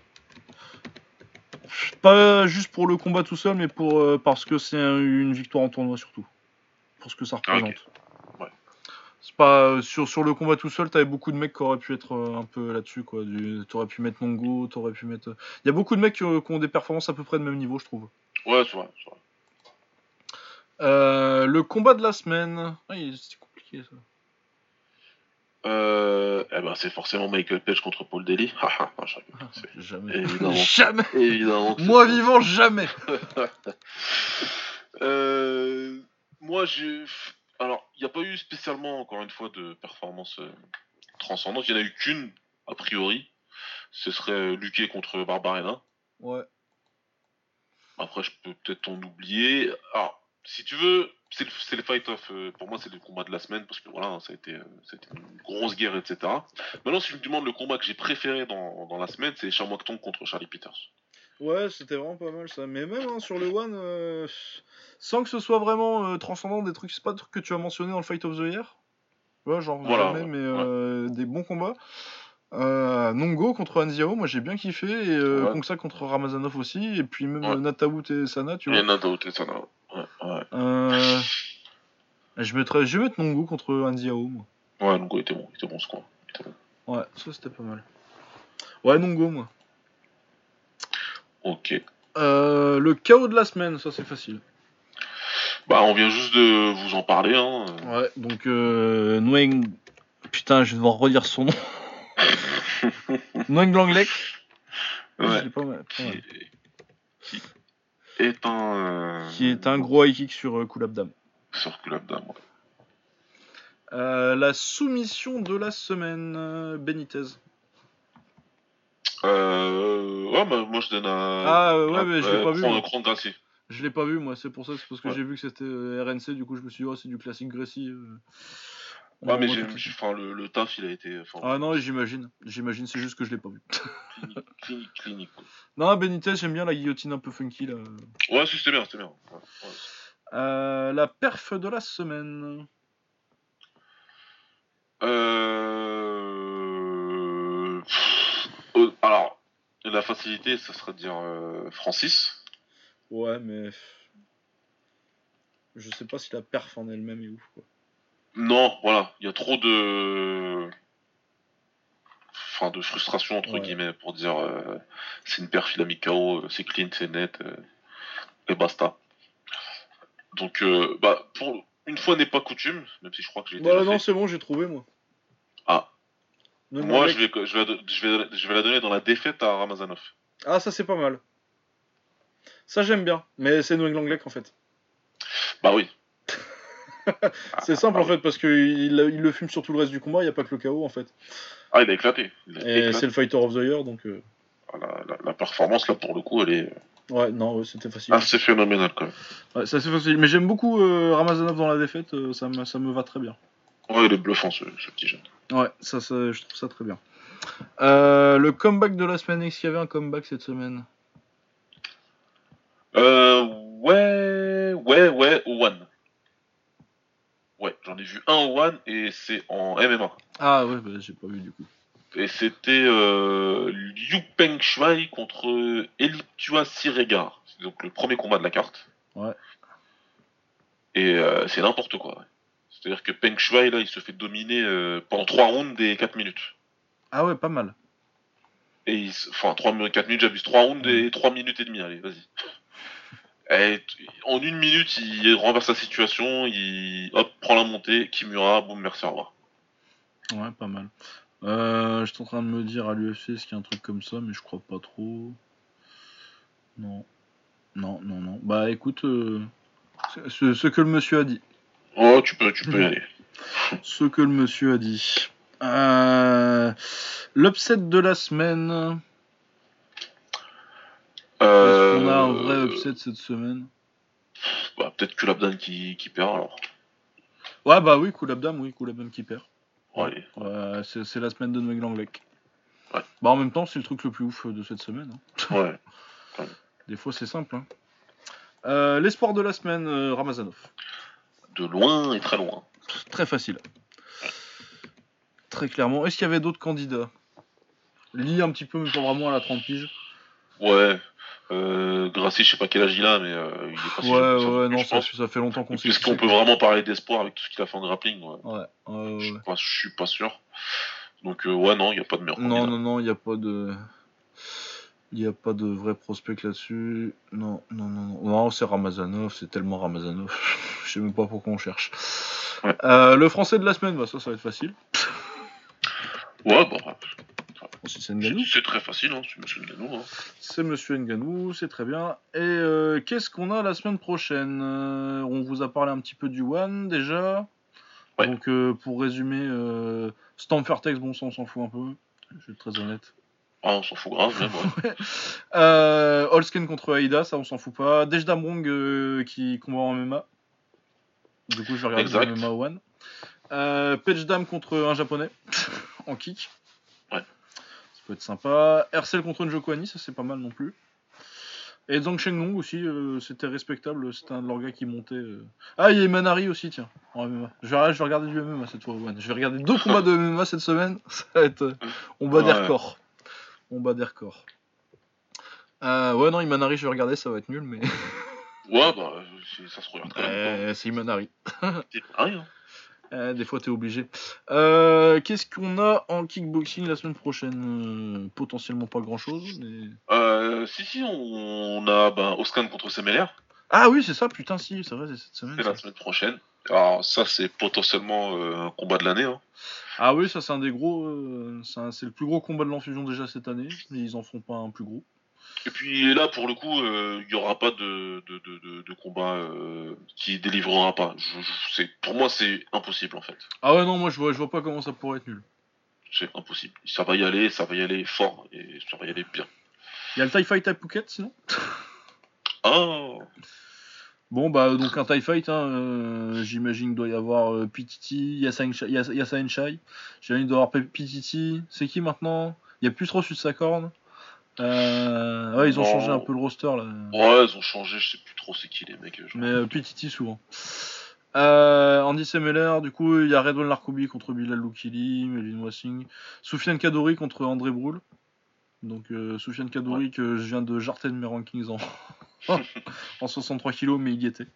Pas juste pour le combat tout seul, mais pour euh, parce que c'est un- une victoire en tournoi surtout. Pour ce que ça Ah, ok. C'est pas euh, sur, sur le combat tout seul, t'avais beaucoup de mecs qui auraient pu être euh, un peu là-dessus quoi. Du, t'aurais pu mettre Nongo, t'aurais pu mettre. Il y a beaucoup de mecs qui, ont- qui ont des performances à peu près de même niveau, je trouve. Ouais, c'est vrai, c'est vrai. Euh, le combat de la semaine. Ah, il- c'est compliqué ça. Euh, eh ben, c'est forcément Michael Page contre Paul Daly. Je rigole. C'est- Jamais. Évidemment. jamais. Évidemment. Moi vivant, jamais. Euh, moi, j'ai. Alors, il n'y a pas eu spécialement, encore une fois, de performance euh, transcendante. Il n'y en a eu qu'une, a priori. Ce serait euh, Luque contre Barbarella. Ouais. Après, je peux peut-être en oublier. Alors, si tu veux, c'est le, fight-off. euh, pour moi, c'est le combat de la semaine parce que voilà, ça a été, euh, ça a été une grosse guerre, etc. Maintenant, si tu me demandes le combat que j'ai préféré dans, dans la semaine, c'est Charmocton contre Charlie Peters. Ouais, c'était vraiment pas mal ça. Mais même hein, sur le One, euh, sans que ce soit vraiment euh, transcendant des trucs, c'est pas des trucs que tu as mentionné dans le Fight of the Year. Ouais, genre Voilà, jamais, ouais, mais euh, des bons combats. Nongo contre Anziao, moi j'ai bien kiffé. Et euh. Kongsa contre Ramazanov aussi. Et puis même Nataout et Sana, tu vois. a d'autres, et non. Ouais, ouais. Je, mettrais, je vais mettre Nongo contre Anziao, moi. Ouais, Nongo était bon, il était bon ce coin. Ouais, ça c'était pas mal. Ouais, Nongo, moi. Ok. Euh, le chaos de la semaine, ça c'est facile. Bah, on vient juste de vous en parler, hein. Ouais, donc euh, Nguyen... Putain, je vais devoir redire son nom. Nguyen Langlek. Je Ouais. l'ai pas mal- pas Qui, mal. qui est un. euh, Qui est un gros high kick sur euh, Kulabdam. Sur Kulabdam, ouais. Euh, la soumission de la semaine, Benitez. Euh. Ouais, bah, moi je donne un. Ah, euh, ouais, mais je l'ai pas vu, Gracie. Je l'ai pas vu, moi, c'est pour ça, c'est parce que Ouais. j'ai vu que c'était euh, RNC, du coup je me suis dit, oh, c'est du classique Gracie. euh. Ouais, mais j'ai, enfin, le, le taf, il a été. Enfin, Ah non, j'imagine. J'imagine, c'est juste que je l'ai pas vu. clinique, clinique, clinique. quoi. non, Benitez, j'aime bien la guillotine un peu funky, là. Ouais, c'était bien, c'était bien. Ouais, ouais. Euh, la perf de la semaine. Euh... pff, euh, alors, la facilité, ça serait de dire euh, Francis. Ouais, mais. Je sais pas si la perf en elle-même est ouf, quoi. Non, voilà, il y a trop de. Enfin, de frustration, entre Ouais. guillemets, pour dire euh, c'est une perf, il a mis KO, euh, c'est clean, c'est net, euh, et basta. Donc, euh, bah, pour une fois n'est pas coutume, même si je crois que j'ai Bah déjà non, c'est bon, j'ai trouvé, moi. Ah. Moi, je vais, je, vais, la- je, vais, je vais la donner dans la défaite à Ramazanov. Ah, ça c'est pas mal. Ça j'aime bien, mais c'est New England en fait. Bah oui. C'est simple ah en fait parce qu'il il le fume sur tout le reste du combat, il n'y a pas que le KO en fait. Ah, il a éclaté. Il a Et c'est le Fighter of the Year donc. euh, La, la- la performance, là, pour le coup, elle est Ouais, non, ouais, c'était facile. assez phénoménale, quand même. Ouais, c'est assez facile. Mais j'aime beaucoup euh, Ramazanov dans la défaite, euh, ça, me, ça me va très bien. Ouais, il est bluffant, ce, ce petit jeune. Ouais, ça, ça, je trouve ça très bien. Euh, le comeback de la semaine, est-ce qu'il y avait un comeback cette semaine? Euh, ouais, ouais, ouais, au One. Ouais, j'en ai vu un au One et c'est en MMA. Ah ouais, bah, j'ai pas vu du coup. Et c'était euh, Liu Peng Shuai contre Elitua Siregar. C'est donc le premier combat de la carte. Ouais. Et euh, c'est n'importe quoi. ouais. C'est-à-dire que Peng Shuai, là, il se fait dominer euh, pendant 3 rounds et 4 minutes. Ah ouais, pas mal. Et il se- enfin, 3, 4 minutes, j'abuse. 3 rounds et 3 minutes et demie, allez, vas-y. Et en une minute, il renverse la situation, il hop, prend la montée, Kimura, boum, merci, au revoir. Ouais, pas mal. Euh, je suis en train de me dire à l'UFC est-ce qu'il y a un truc comme ça, mais je crois pas trop. Non. Non, non, non. Bah écoute, euh, ce- ce, ce que le monsieur a dit. Oh, tu peux, tu peux y aller. Ce que le monsieur a dit. Euh, L'upset de la semaine. Euh, Est-ce qu'on a un vrai upset cette semaine? bah, Peut-être que l'Abdan qui, qui perd alors. Ouais, bah oui, Koulabdam, oui, Koulabdam qui perd. Ouais, c'est c'est la semaine de Noël Langlec. Ouais. Bah en même temps, c'est le truc le plus ouf de cette semaine. hein. Ouais. Des fois, c'est simple. hein. Euh, L'espoir de la semaine, euh, Ramazanov. De loin et très loin. Très facile. Très clairement. Est-ce qu'il y avait d'autres candidats? Lis un petit peu, mais pas vraiment à la 30 piges. Ouais. Euh, Grassi, je sais pas quel âge il a, mais euh, il est pas si Ouais, jeune que ça, ouais, non, je ça, fait longtemps qu'on sait. Est-ce qu'on peut vraiment parler d'espoir avec tout ce qu'il a fait en grappling ouais. Ouais, ouais, ouais. Je suis pas, je suis pas sûr. Donc euh, ouais, non, il n'y a pas de meilleur Non, candidat. non, non, il n'y a pas de. Il n'y a pas de vrai prospect là-dessus. Non, non, non. Non, c'est Ramazanov, c'est tellement Ramazanov. Je sais même pas pourquoi on cherche. Ouais. Euh, le français de la semaine, bah ça, ça va être facile. Ouais, bon, c'est c'est très facile, hein, c'est Monsieur Ngannou. Hein. C'est Monsieur Nganou, c'est très bien. Et euh, qu'est-ce qu'on a la semaine prochaine? Euh, On vous a parlé un petit peu du One déjà. Ouais. Donc euh, pour résumer, Stamfertex, bon ça on s'en fout un peu. Je vais être très honnête. Ah, on s'en fout grave, même. Ouais. Euh, Holsken contre Aida, ça on s'en fout pas. Dejdamrong euh, qui combat en MMA. Du coup je vais regarder le MMA One. Euh, Page contre un japonais en kick. Ouais. Ça peut être sympa. Hercel contre Njoko Ani, ça c'est pas mal non plus. Et Zhang Shenglong aussi, euh, c'était respectable, c'était un de leurs gars qui montait. euh. Ah, il y a Manari aussi, tiens, en MMA. Je vais, je vais regarder du MMA cette fois, One. Je vais regarder deux combats de MMA cette semaine. Ça va être. On bat des records. On bat des records. Euh, ouais, non, Imanari, je vais regarder, ça va être nul, mais. Ouais, bah, ça se regarde quand même. Euh, c'est Imanari. C'est hein. Euh, des fois, t'es obligé. Euh, Qu'est-ce qu'on a en kickboxing la semaine prochaine? Euh, Potentiellement pas grand-chose, mais. Euh, si, si, on, on a ben, Oscan contre Semeler. Ah oui, c'est ça, putain, si, c'est vrai, c'est cette semaine. C'est la semaine prochaine. Alors, ça, c'est potentiellement euh, un combat de l'année. Hein. Ah oui, ça, c'est un des gros. euh, c'est le plus gros combat de l'enfusion déjà cette année, mais ils en font pas un plus gros. Et puis là, pour le coup, euh, il n'y aura pas de, de, de, de, de combat euh, qui délivrera pas. Je, pour moi, c'est impossible en fait. Ah ouais, non, moi, je vois, je vois pas comment ça pourrait être nul. C'est impossible. Ça va y aller, ça va y aller fort et ça va y aller bien. Il y a le TIE Fight à Phuket, sinon? Ah Bon, bah, donc un TIE Fight, hein, euh, j'imagine qu'il doit y avoir euh, Pititi, Yassa Enchai. J'imagine qu'il doit y avoir Pititi. C'est qui maintenant? Il y a plus trop sur sa corne. Euh, ouais, ils ont Non. changé un peu le roster là. Ouais, ils ont changé, je sais plus trop c'est qui les mecs. Mais euh, Pititi souvent. Euh, Andy Semeler, du coup, il y a Redwan Larkoubi contre Bilal Loukili, Melvin Wassing. Soufiane Kadori contre André Broul. Donc, euh, Soufiane Kadori, que je viens de jarter de mes rankings en, en 63 kilos, mais il y était.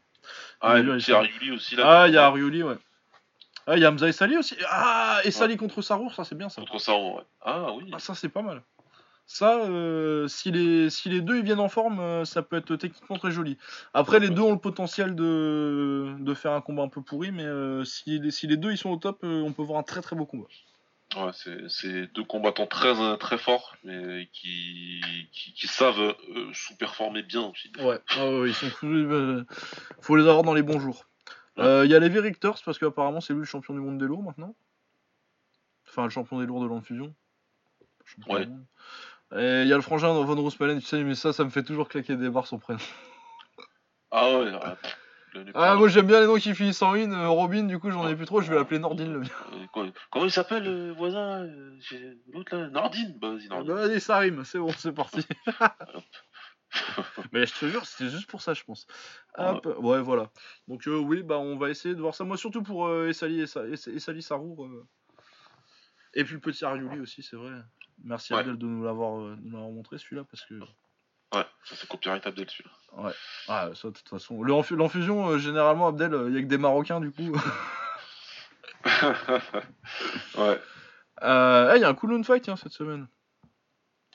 Ah, il est puis Ariuli aussi là. Ah, il y a Arioli, ouais. Ah, il y a Hamza et Sali aussi. Ah, et Sali contre Sarour, ça c'est bien ça. Contre Saron, ouais. Ah oui. Ah, ça c'est pas mal. Ça, euh, si, les, si les deux ils viennent en forme, euh, ça peut être techniquement très joli. Après, les deux ont le potentiel de, de faire un combat un peu pourri, mais euh, si, les, si les deux ils sont au top, on peut voir un très très beau combat. Ouais, c'est, deux combattants très euh, très forts, mais qui, qui, qui savent euh, sous-performer bien aussi. Ouais, ah ouais, ils sont euh, faut les avoir dans les bons jours. Euh, Il y a Levi Richters, parce qu'apparemment c'est lui le champion du monde des lourds maintenant. Enfin, le champion des lourds de l'enfusion. Ouais. Et il y a le frangin Von Roosmalen, tu sais, mais ça, ça me fait toujours claquer des barres son prénom. Ah ouais, le- Ah, moi j'aime bien les noms qui finissent en in. euh, Robin, du coup, j'en ai plus trop, je vais l'appeler Nordine le mien. Euh, quoi- Comment il s'appelle le voisin euh, L'autre là Nordine? Bah vas-y Ah Nordine. bah, allez, ça rime, c'est bon, c'est parti. Mais je te jure, c'était juste pour ça, je pense. Hop, ouais, voilà. Donc, euh, oui, bah, on va essayer de voir ça. Moi, surtout pour euh, Essali, Essa- Essa- Essali Sarour. euh. Et puis le petit Ariuli aussi, c'est vrai. Merci Ouais. Abdel de nous l'avoir euh, de nous l'avoir montré celui-là parce que. Ouais, ça c'est copyright Abdel celui-là. Ah, ça, de toute façon. Le enfu- L'enfusion, euh, généralement, Abdel, il y a que des Marocains du coup. ouais. Euh, Il y a un Kunlun Fight tiens, cette semaine.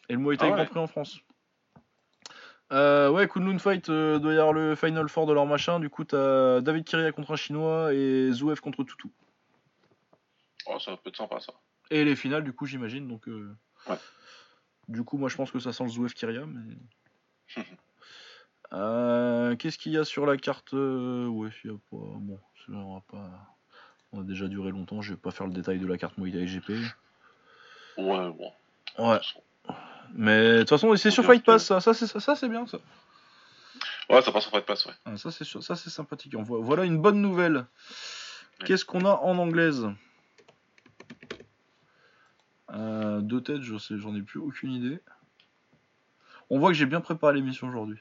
Et le Muay Thai Ah ouais. Prix en France. Euh, ouais, Kunlun Fight euh, doit y avoir le Final Four de leur machin. Du coup, t'as David Kiria contre un Chinois et Zouev contre Toutou. Oh, ça peut être sympa ça. Et les finales, du coup, j'imagine. Donc, euh, Ouais. Du coup, moi, je pense que ça sent le Zouev Kiria. Mais... Euh, Qu'est-ce qu'il y a sur la carte euh, Ouais, il y a pas. Bon, on va pas. On a déjà duré longtemps. Je vais pas faire le détail de la carte Muay Thai GP. Ouais, bon. Ouais. Mais de toute façon, c'est sur Fight Pass, ça, ça c'est ça, ça, c'est bien ça. Ouais, ça passe en fait passe, ouais. Ah, ça c'est sûr- ça c'est sympathique. On voit- voilà une bonne nouvelle. Qu'est-ce qu'on a en anglaise? Euh, Deux têtes, j'en ai plus aucune idée. On voit que j'ai bien préparé l'émission aujourd'hui.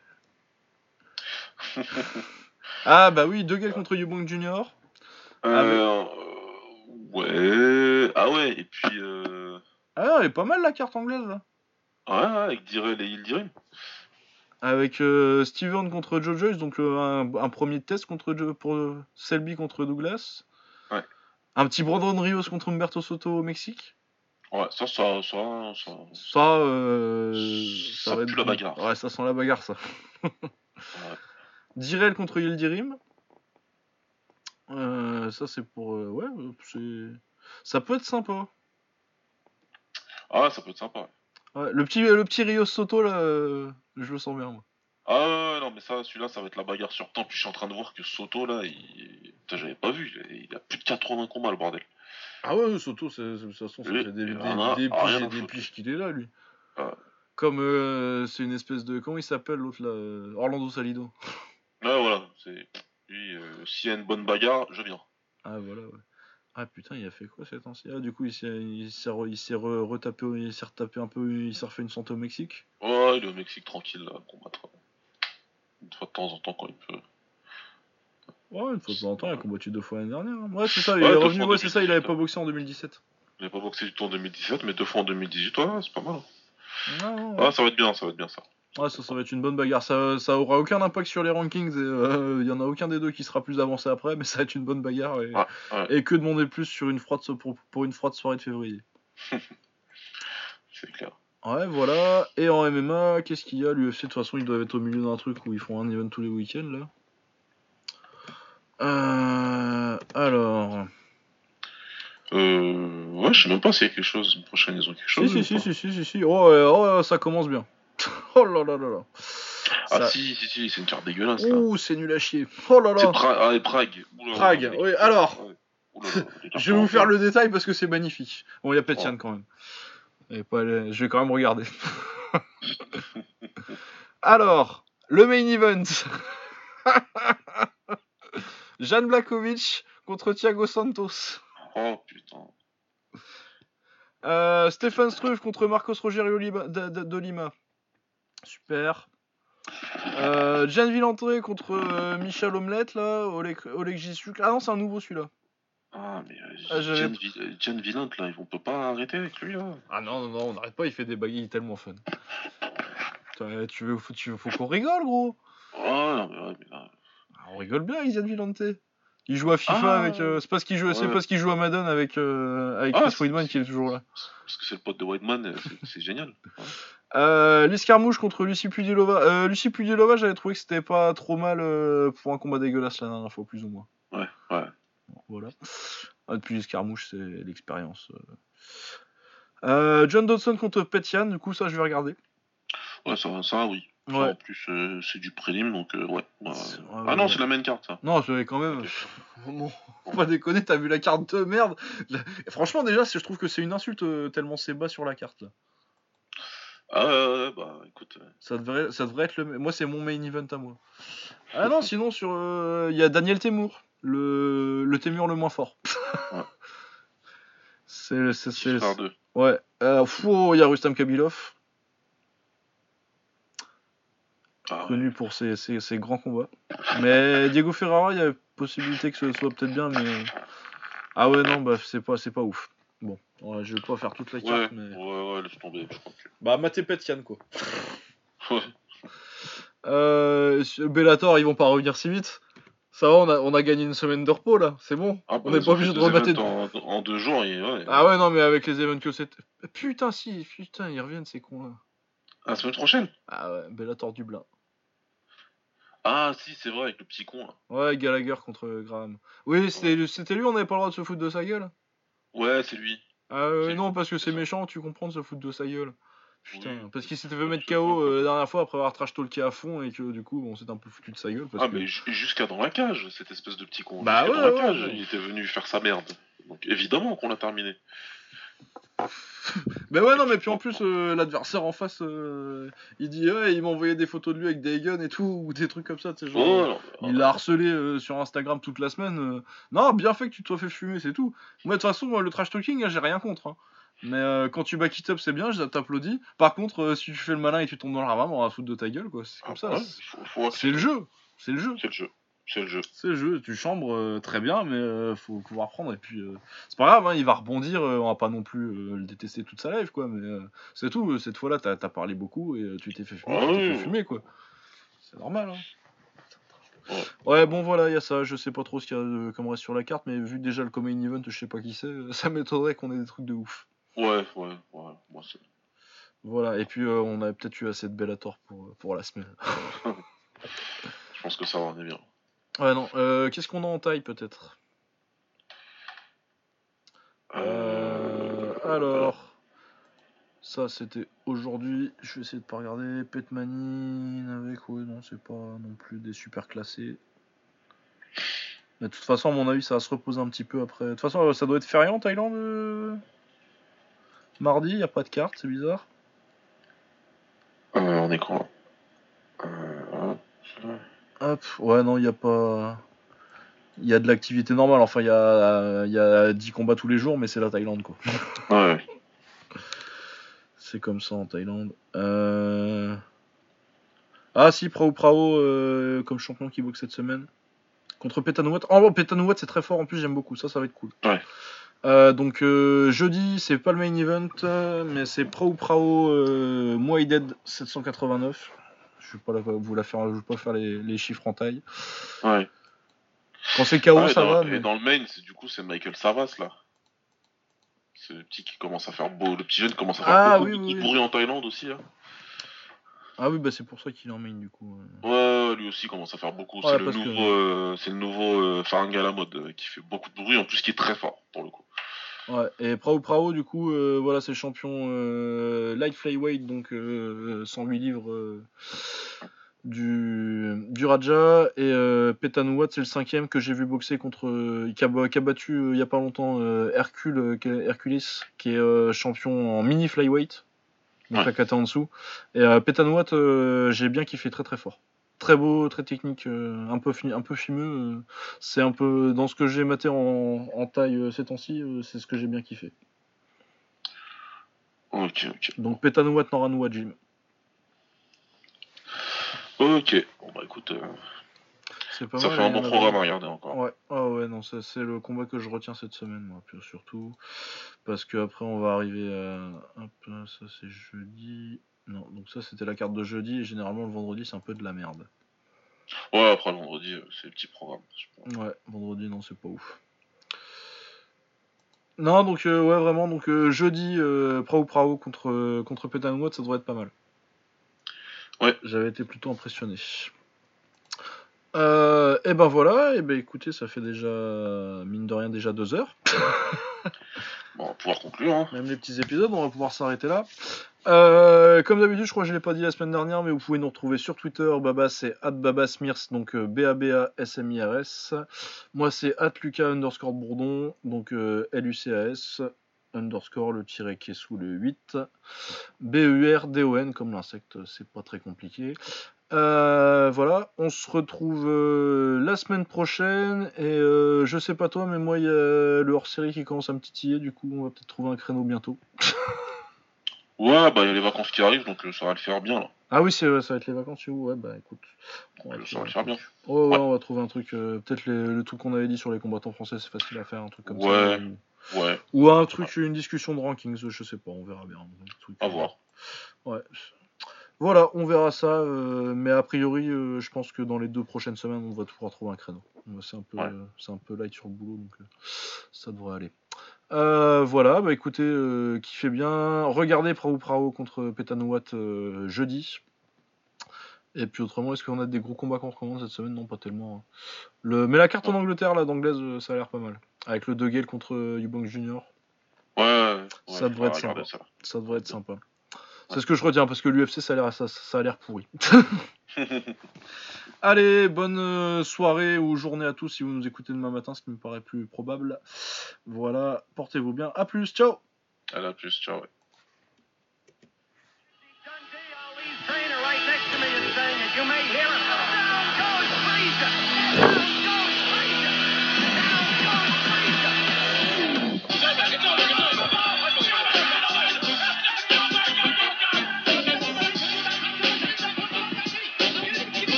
ah bah oui, deux gueules contre Yubong Junior. Euh, ouais. ah ouais, et puis. Euh... Ah, elle est pas mal la carte anglaise là. Ouais, ouais avec Direl et Ildirim. Avec euh, Steven contre Joe Joyce, donc euh, un, premier test contre pour euh, Selby contre Douglas. Ouais. Un petit Brandon Rios contre Humberto Soto au Mexique. Ouais, ça, ça, ça, ça. Ça, ça, va être la bagarre. Ouais, ça sent la bagarre, ça. ouais. Direl contre Yildirim. ça, c'est pour. ouais, c'est. Ça peut être sympa. Ah, ça peut être sympa. Ouais, le petit, le petit Rio Soto, là, euh, je le sens bien, moi. Ah ouais, non, mais ça, celui-là, ça va être la bagarre sur temps. Puis je suis en train de voir que Soto, là, il... j'avais pas vu. Il a plus de 80 combats, le bordel. Ah ouais, Soto, de toute façon, ça fait des, des, des, des piges qu'il est là, lui. Comme euh, c'est une espèce de. Comment il s'appelle l'autre là euh, Orlando Salido. Ouais, voilà. C'est... Lui, s'il y a une bonne bagarre, je viens. Ah voilà, ouais. Ah putain, il a fait quoi cet ancien? Ah, du coup, il s'est, il s'est, il s'est retapé, il s'est retapé un peu, il s'est refait une santé au Mexique? Ouais, il est au Mexique tranquille, là, combattre. Une fois de temps en temps quand il peut. Ouais, une fois de temps en temps, il a combattu deux fois l'année dernière. Hein. Ouais, c'est ça, il est revenu, ouais, c'est ça, il avait pas boxé en 2017. Il avait pas boxé du tout en 2017, mais deux fois en 2018, ouais, c'est pas mal. Hein. Ouais, ça va être bien, ça va être bien ça. Ouais, ça, ça va être une bonne bagarre. Ça, ça aura aucun impact sur les rankings. Il euh, y en a aucun des deux qui sera plus avancé après, mais ça va être une bonne bagarre. Et, et que demander plus sur une froide, pour, pour une froide soirée de février C'est clair. Ouais, voilà. Et en MMA, qu'est-ce qu'il y a? L'UFC, de toute façon, ils doivent être au milieu d'un truc où ils font un event tous les week-ends, là. Euh, alors. Euh, ouais, je sais même pas s'il y a quelque chose. Une prochaine, ils ont quelque chose. Si, si, si, si, si, si, Oh, oh, ça commence bien. Oh là là là là. Ah si, si, si, c'est une carte dégueulasse. Ouh, c'est nul à chier. Oh là là. C'est ah, Prague. Prague, oui, alors. je vais vous faire le détail parce que c'est magnifique. Bon, il y a Petian oh. quand même. Et pas Je vais quand même regarder. alors, le main event. Jan Blakovic contre Thiago Santos. Oh putain. Euh, Stéphane Struve contre Marcos Rogerio de Lima. Super. Euh, Jan Villantré contre euh, Michel Omelette, là, Oleg, Oleg Ah non, c'est un nouveau celui-là. Ah, mais euh, ah, Jan, Villant, là, on peut pas arrêter avec lui, là. Ah non, non, non, on n'arrête pas, il fait des baguilles il est tellement fun. tu veux, tu, faut qu'on rigole, gros. Oh, non, mais ouais, mais là... Ah, on rigole bien Jan Villante. Il joue à FIFA ah. avec. Euh, c'est parce qu'il joue, c'est parce qu'il joue à Madden avec euh, avec Chris Weidman qui est toujours là. Parce que c'est le pote de Weidman, c'est génial. Euh, L'escarmouche contre Lucie Pudilova. Euh, Lucie Pudilova, j'avais trouvé que c'était pas trop mal euh, pour un combat dégueulasse la dernière fois, plus ou moins. Ouais, ouais. voilà. Ah, depuis l'escarmouche, c'est l'expérience. Euh. John Dodson contre Petian, du coup, ça, je vais regarder. Ouais, ça, ça oui. En plus, c'est du prélim, donc ouais. ah non, c'est la même carte, ça. Non, c'est quand même. Bon, on va déconner, t'as vu la carte de merde. Franchement, déjà, je trouve que c'est une insulte tellement c'est bas sur la carte. Là. Ah bah écoute. Ça devrait, ça devrait être le. Moi, c'est mon main event à moi. Ah non, sinon, sur. Euh, il y a Daniel Temur, le, le Temur le moins fort. ouais. C'est. c'est, Ouais. Euh, il y a Rustam Kabilov. Ah, connu pour ses, ses, ses, grands combats. Mais Diego Ferrara, il y a possibilité que ce soit peut-être bien, mais. Ah ouais, non, bah c'est pas, c'est pas ouf. Bon, je vais pas faire toute la carte, mais. Ouais, ouais, laisse tomber, je crois que. Bah, Maté Petkian, quoi. ouais. Euh, Bellator, ils vont pas revenir si vite. Ça va, on a, on a gagné une semaine de repos là, c'est bon. Ah, on n'est pas obligé de remettre. En, en, deux jours, ouais. Ah ouais, non, mais avec les événements que c'est. Putain, si, putain, ils reviennent ces cons là. Ah, la semaine prochaine Ah ouais, Bellator Dublin. Ah si, c'est vrai, avec le petit con là. Ouais, Gallagher contre Graham. Oui, c'était lui, on n'avait pas le droit de se foutre de sa gueule? Ouais, c'est lui. Ah non, parce que c'est méchant, tu comprends de se foutre de sa gueule. Putain, parce qu'il s'était fait mettre KO euh, la dernière fois après avoir trash talké à fond et que du coup on s'est un peu foutu de sa gueule. ah, mais jusqu'à dans la cage, cette espèce de petit con. Bah ouais, dans la cage, il était venu faire sa merde. Donc évidemment qu'on l'a terminé. mais ouais, non, mais puis en plus, euh, l'adversaire en face, euh, il dit, ouais, il m'a envoyé des photos de lui avec des guns et tout, ou des trucs comme ça, tu sais, genre, il l'a harcelé euh, sur Instagram toute la semaine. Non, bien fait que tu te sois fait fumer, c'est tout. Moi, de toute façon, le trash talking, hein, j'ai rien contre. Hein. Mais quand tu back it up, c'est bien, je t'applaudis. Par contre, si tu fais le malin et tu tombes dans le ravin, on va foutre de ta gueule, quoi. C'est comme ah, ça. C'est le jeu. C'est le jeu. C'est le jeu. C'est le jeu. C'est le jeu, tu chambres euh, très bien, mais euh, faut pouvoir prendre. Et puis, euh, c'est pas grave, hein, il va rebondir, euh, on va pas non plus le détester toute sa life, quoi. Mais c'est tout, cette fois-là, t'as as parlé beaucoup et tu t'es fait fumer, Ah tu t'es oui, fait oui. fumer, quoi. C'est normal, hein. Ouais. Bon, voilà, il y a ça. Je sais pas trop ce qu'il y a de- comme reste sur la carte, mais vu déjà le Common Event, je sais pas qui c'est, ça m'étonnerait qu'on ait des trucs de ouf. Ouais, ouais, ouais. Moi, c'est... Voilà, et puis euh, on a peut-être eu assez de Bellator pour, pour la semaine. Je pense que ça va, est bien. Ouais, non, euh, qu'est-ce qu'on a en taille, peut-être? Euh, alors, ça c'était aujourd'hui. Je vais essayer de pas regarder. Petmanine avec, ouais, non, c'est pas non plus des super classés. Mais de toute façon, à mon avis, ça va se reposer un petit peu après. De toute façon, ça doit être férié en Thaïlande euh, Mardi, y a pas de carte, c'est bizarre. Euh, on est euh, Hop, ouais, non, il y a pas. Il y a de l'activité normale, enfin, il y a, y a 10 combats tous les jours, mais c'est la Thaïlande, quoi. Ouais. C'est comme ça en Thaïlande. Euh... Ah si, Prao Prao euh, comme champion qui boxe cette semaine. Contre Petanouat. Oh bon, Petanouat c'est très fort en plus, j'aime beaucoup, ça ça va être cool. Ouais. Euh, donc euh, jeudi, c'est pas le main event, euh, mais c'est Prao Prao Muay Dead 789. Je vais pas la- vous la faire, je vais pas faire les, les chiffres en taille. Ouais. Quand c'est KO, Ah, ça dans, va. Et mais- dans le main, c'est du coup, c'est Michael Savas là. C'est le petit qui commence à faire beau, le petit jeune commence à faire Ah, beaucoup oui, de oui, bruits en Thaïlande aussi. Hein. Ah oui, bah c'est pour ça qu'il est en main du coup. euh. Ouais, lui aussi commence à faire beaucoup. Ouais, c'est le que- nouveau, euh, c'est le nouveau euh, Faranga à la mode euh, qui fait beaucoup de bruit en plus qui est très fort pour le coup. Ouais, et Prao Prao, du coup, euh, voilà, c'est champion euh, light flyweight, donc euh, 108 livres euh, du, du Raja. Et euh, Petanouat, c'est le cinquième que j'ai vu boxer contre. euh, qui, a, qui a battu euh, il y a pas longtemps euh, Hercule, euh, Hercules, qui est euh, champion en mini flyweight, donc Ouais. la kata en dessous. Et euh, Petanouat, euh, j'ai bien kiffé, très très fort. Très beau, très technique, euh, un peu un peu fumeux. euh, c'est un peu dans ce que j'ai maté en, en taille euh, ces temps-ci, c'est ce que j'ai bien kiffé. Ok, ok. Donc Petanouat Noranouat Jim. Ok. Bon bah écoute, C'est pas ça mal, fait un bon programme à regarder encore. Ouais, ah ouais, non, ça c'est le combat que je retiens cette semaine, moi, puis surtout. Parce que après on va arriver à. Hop, ça c'est jeudi. Non, donc ça c'était la carte de jeudi, et généralement le vendredi c'est un peu de la merde. Ouais, après le vendredi, euh, c'est le petit programme. Ouais, vendredi, non, c'est pas ouf. Non, donc euh, ouais, vraiment, donc euh, jeudi, euh, Prao Prao contre, contre Petanouat, ça devrait être pas mal. Ouais. J'avais été plutôt impressionné. Euh, et ben voilà, et ben écoutez, ça fait déjà, mine de rien, déjà deux heures. Bon, on va pouvoir conclure. Hein. Même les petits épisodes, on va pouvoir s'arrêter là. Euh, comme d'habitude, je crois que je l'ai pas dit la semaine dernière, mais vous pouvez nous retrouver sur Twitter. Babas, c'est @babasmirs, donc euh, B-A-B-A-S-M-I-R-S. Moi, c'est @lucas underscore bourdon, donc euh, L-U-C-A-S underscore le tiret qui est sous le 8. B-U-R-D-O-N, comme l'insecte, c'est pas très compliqué. Voilà, on se retrouve la semaine prochaine et je sais pas toi, mais moi il y a le hors-série qui commence à me titiller, du coup on va peut-être trouver un créneau bientôt. Ouais, bah il y a les vacances qui arrivent, donc euh, ça va le faire bien là. Ah oui, c'est, ça va être les vacances chez vous, ouais, bah écoute. on va Donc, euh, ça va le faire truc. bien. Ouais, ouais, Ouais. on va trouver un truc, euh, peut-être les- le truc qu'on avait dit sur les combattants français, c'est facile à faire, un truc comme ça. Ou, Ouais, ou un truc, une discussion de rankings, je sais pas, on verra bien. un truc, à voir. Ouais. Voilà, on verra ça, euh, mais a priori, euh, je pense que dans les deux prochaines semaines, on va pouvoir trouver un créneau. C'est un peu, Ouais. euh, c'est un peu light sur le boulot, donc ça devrait aller. Euh, voilà, bah écoutez, euh, kiffez bien. Regardez Prao Prao contre Petanouat euh, jeudi. Et puis autrement, est-ce qu'on a des gros combats qu'on recommande cette semaine? Non, pas tellement. hein. Le... Mais la carte en Angleterre, là, d'anglaise, euh, ça a l'air pas mal. Avec le De Gale contre Eubank Junior, Ouais, ouais, Ça devrait être regarder ça devrait être sympa. C'est ce que je retiens, parce que l'UFC, ça a l'air ça, ça a l'air pourri. Allez, bonne euh, soirée ou journée à tous si vous nous écoutez demain matin, ce qui me paraît plus probable. Voilà, portez-vous bien. À plus, ciao À la plus, ciao. ouais.